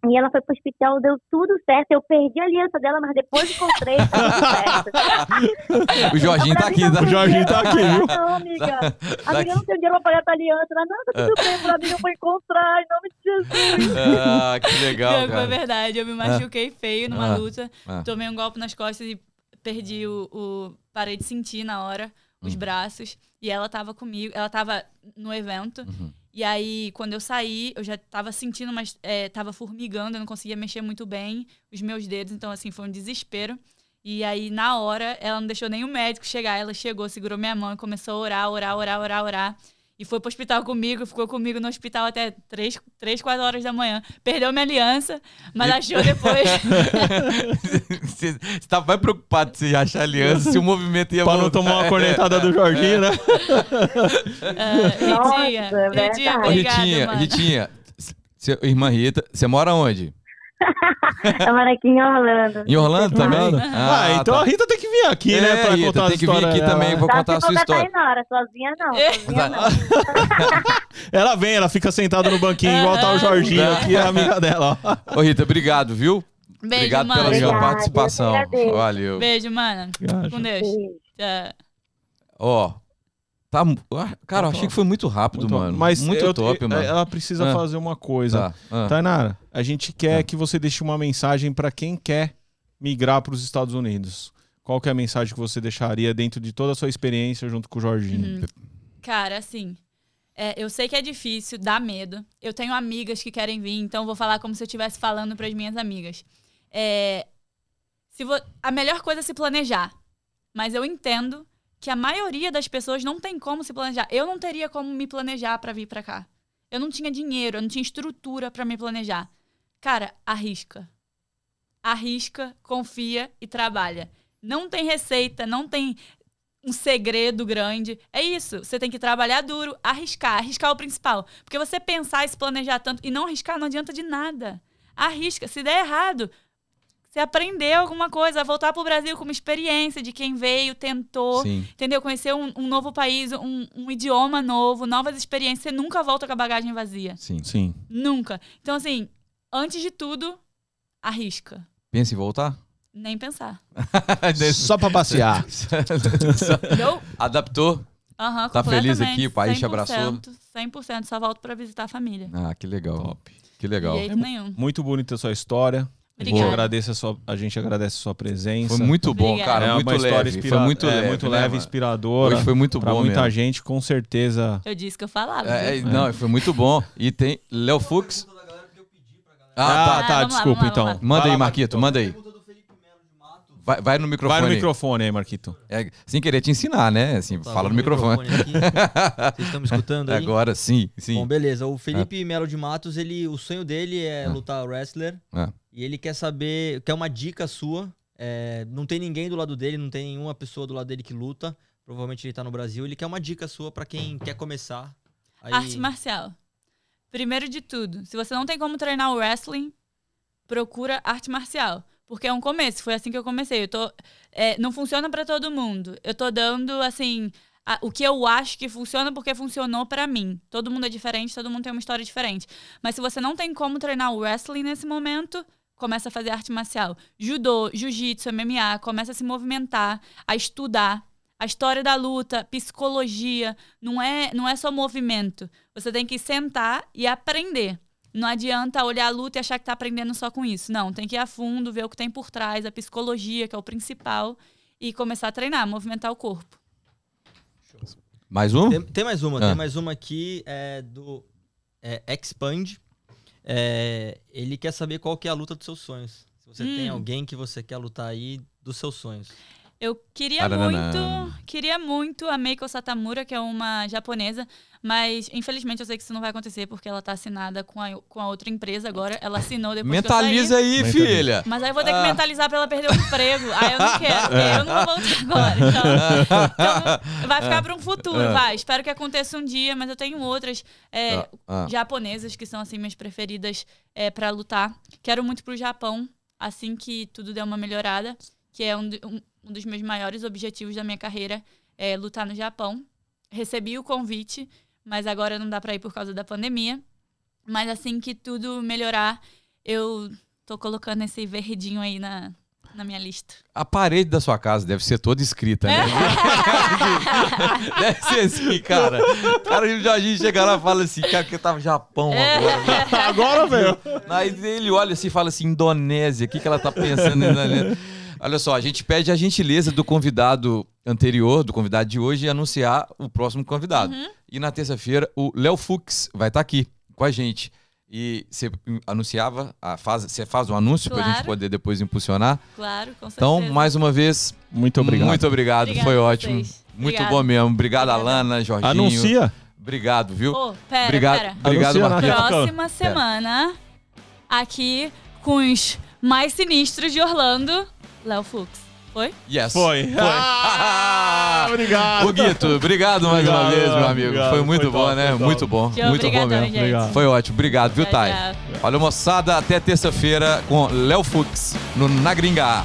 e ela foi pro hospital, deu tudo certo. Eu perdi a aliança dela, mas depois encontrei, tá tudo certo. O Jorginho tá aqui, tá? O Jorginho tá aqui, viu? Não, amiga. Amiga, eu não tenho dinheiro pra pagar tua aliança. Ela, não, tá tudo bem, pra mim eu vou encontrar, em nome de Jesus. Ah, que legal, foi cara. verdade. Eu me machuquei feio numa Ah. luta. Ah. Tomei um golpe nas costas e perdi o, o- Parei de sentir na hora Hum. os braços. E ela tava comigo. Ela tava no evento. Uhum. E aí, quando eu saí, eu já tava sentindo, mas é, tava formigando, eu não conseguia mexer muito bem os meus dedos, então assim, foi um desespero. E aí, na hora, ela não deixou nem o médico chegar, ela chegou, segurou minha mão e começou a orar, orar, orar, orar, orar. E foi pro hospital comigo, ficou comigo no hospital até 3, 3 4 horas da manhã. Perdeu minha aliança, mas achou depois. Você tá mais preocupado se achar aliança, se o movimento ia Pra não tomar uma cornetada do Jorginho, né? Ah, Nossa, Ritinha, é Ritinha, verdade. Ô, obrigada, Ritinha, mano. Ritinha, seu, irmã Rita, você mora onde? Eu moro aqui em Orlando. Em Orlando também? Ah, então tá. a Rita tem que vir aqui, né? É, Pra Rita, contar a tem que vir história aqui dela. também, vou Tá, contar a se sua história. Tainara, sozinha não, É. sozinha não. Ela vem, ela fica sentada no banquinho igual tá o Jorginho aqui, a amiga dela, ó. Ô, Rita, obrigado, viu? Beijo, obrigado mano. pela sua participação. Valeu. Beijo, mano. Viaja. Com Deus. Ó, tá. Cara, eu achei que foi muito rápido, Muito- mano. Mas muito eu- top, eu- mano. ela precisa Ah. fazer uma coisa. Tá, ah. Tainara, a gente quer Ah. que você deixe uma mensagem pra quem quer migrar para os Estados Unidos. Qual que é a mensagem que você deixaria dentro de toda a sua experiência junto com o Jorginho? Uhum. Cara, assim, é, eu sei que é difícil, dá medo. Eu tenho amigas que querem vir, então eu vou falar como se eu estivesse falando para as minhas amigas. É, se vo- a melhor coisa é se planejar. Mas eu entendo que a maioria das pessoas não tem como se planejar. Eu não teria como me planejar pra vir pra cá. Eu não tinha dinheiro, eu não tinha estrutura pra me planejar. Cara, arrisca. Arrisca, confia e trabalha. Não tem receita, não tem um segredo grande. É isso. Você tem que trabalhar duro, arriscar. Arriscar é o principal. Porque você pensar e se planejar tanto e não arriscar não adianta de nada. Arrisca. Se der errado, você aprendeu alguma coisa, voltar pro Brasil com uma experiência de quem veio, tentou, Sim. entendeu? Conhecer um, um novo país, um, um idioma novo, novas experiências. Você nunca volta com a bagagem vazia. Sim. Sim. Nunca. Então, assim, antes de tudo, arrisca. Pensa em voltar? Nem pensar. Só pra passear. Não? Adaptou? Aham, Tá feliz aqui? O país te abraçou? 100%, 100%. Só volto pra visitar a família. Ah, que legal. Top. Que legal. De jeito nenhum. Muito bonita a sua história. A gente, Obrigada. agradece a, sua, a gente agradece a sua presença. Foi muito bom, Obrigada. cara. é muito leve. inspira- Foi muito é, leve. muito né, leve, mano? inspiradora. Hoje foi muito pra bom muita mesmo. gente, com certeza. Eu disse que eu falava. É, viu? Não, foi muito bom. E tem Léo Fux. Pra galera. Ah, Ah, tá. tá, lá, desculpa lá, então. vamos Manda aí, lá, Marquito, manda aí. Vai, vai no microfone. Vai no aí. microfone aí, Marquito. É, sem querer te ensinar, né? Assim, Tá, fala no microfone. aqui. Vocês estão me escutando aí? Agora sim, sim. Bom, beleza. O Felipe Melo de Matos, ele, o sonho dele é Ah. lutar wrestler. Ah. E ele quer saber, quer uma dica sua. É, não tem ninguém do lado dele, não tem nenhuma pessoa do lado dele que luta. Provavelmente ele tá no Brasil. Ele quer uma dica sua pra quem quer começar. Aí- Arte marcial. Primeiro de tudo, se você não tem como treinar o wrestling, procura arte marcial. Porque é um começo, foi assim que eu comecei. Eu tô, é, não funciona pra todo mundo. Eu tô dando, assim, a- o que eu acho que funciona porque funcionou pra mim. Todo mundo é diferente, todo mundo tem uma história diferente. Mas se você não tem como treinar o wrestling nesse momento, começa a fazer arte marcial. Judô, jiu-jitsu, MMA, começa a se movimentar, a estudar. A história da luta, psicologia, não é, não é só movimento. Você tem que sentar e aprender. Não adianta olhar a luta e achar que tá aprendendo só com isso. Não, tem que ir a fundo, ver o que tem por trás, a psicologia, que é o principal, e começar a treinar, movimentar o corpo. Mais um? Tem, tem mais uma, Ah. tem mais uma aqui é do é, Expand. É, ele quer saber qual que é a luta dos seus sonhos. Se você tem Hum. alguém que você quer lutar aí dos seus sonhos. Eu queria Taranana. muito, queria muito a Meiko Satamura, que é uma japonesa, mas infelizmente eu sei que isso não vai acontecer porque ela tá assinada com a, com a outra empresa agora. Ela assinou depois Mentaliza que eu saí. aí, Mentaliza. filha. Mas aí eu vou ter que Ah. mentalizar pra ela perder o emprego. Aí eu não quero, porque eu não vou voltar agora. Então, então vai ficar pra um futuro, Ah. vai. Espero que aconteça um dia, mas eu tenho outras é, Ah, ah. japonesas que são assim minhas preferidas é, para lutar. Quero muito pro Japão, assim que tudo der uma melhorada, que é um, um- um dos meus maiores objetivos da minha carreira, é lutar no Japão. Recebi o convite, mas agora não dá pra ir por causa da pandemia. Mas assim que tudo melhorar, eu tô colocando esse verdinho aí na, na minha lista. A parede da sua casa deve ser toda escrita, né? deve ser assim, cara. O cara de Jardim chega lá e fala assim, cara, que tava no Japão agora. Agora, velho. Aí ele olha assim e fala assim, Indonésia, o que, que ela tá pensando em Indonésia? Olha só, a gente pede a gentileza do convidado anterior, do convidado de hoje, anunciar o próximo convidado. Uhum. E na terça-feira, o Léo Fux vai estar aqui com a gente. E você anunciava, a faz, você faz um anúncio pra Claro. gente poder depois impulsionar. Claro, com certeza. Então, mais uma vez, Muito obrigado. muito obrigado, Obrigada foi a ótimo. vocês. Muito Obrigada. bom mesmo. Obrigado, Obrigada. Alana, Jorginho. Anuncia. Obrigado, viu? Pô, pera, obrigado, pera. obrigado, Marquinhos. Próxima semana, aqui com os mais sinistros de Orlando, Léo Fux. Foi? Yes. Foi. Ah, obrigado. Guito, obrigado mais uma Obrigado, vez, meu amigo. obrigado. Foi muito Foi bom, top, né? foi top. Muito bom. Tchau, muito bom mesmo. gente. Obrigado. Foi ótimo. Obrigado, viu, Thay? Olha, moçada, até terça-feira com Léo Fux no Na Gringa.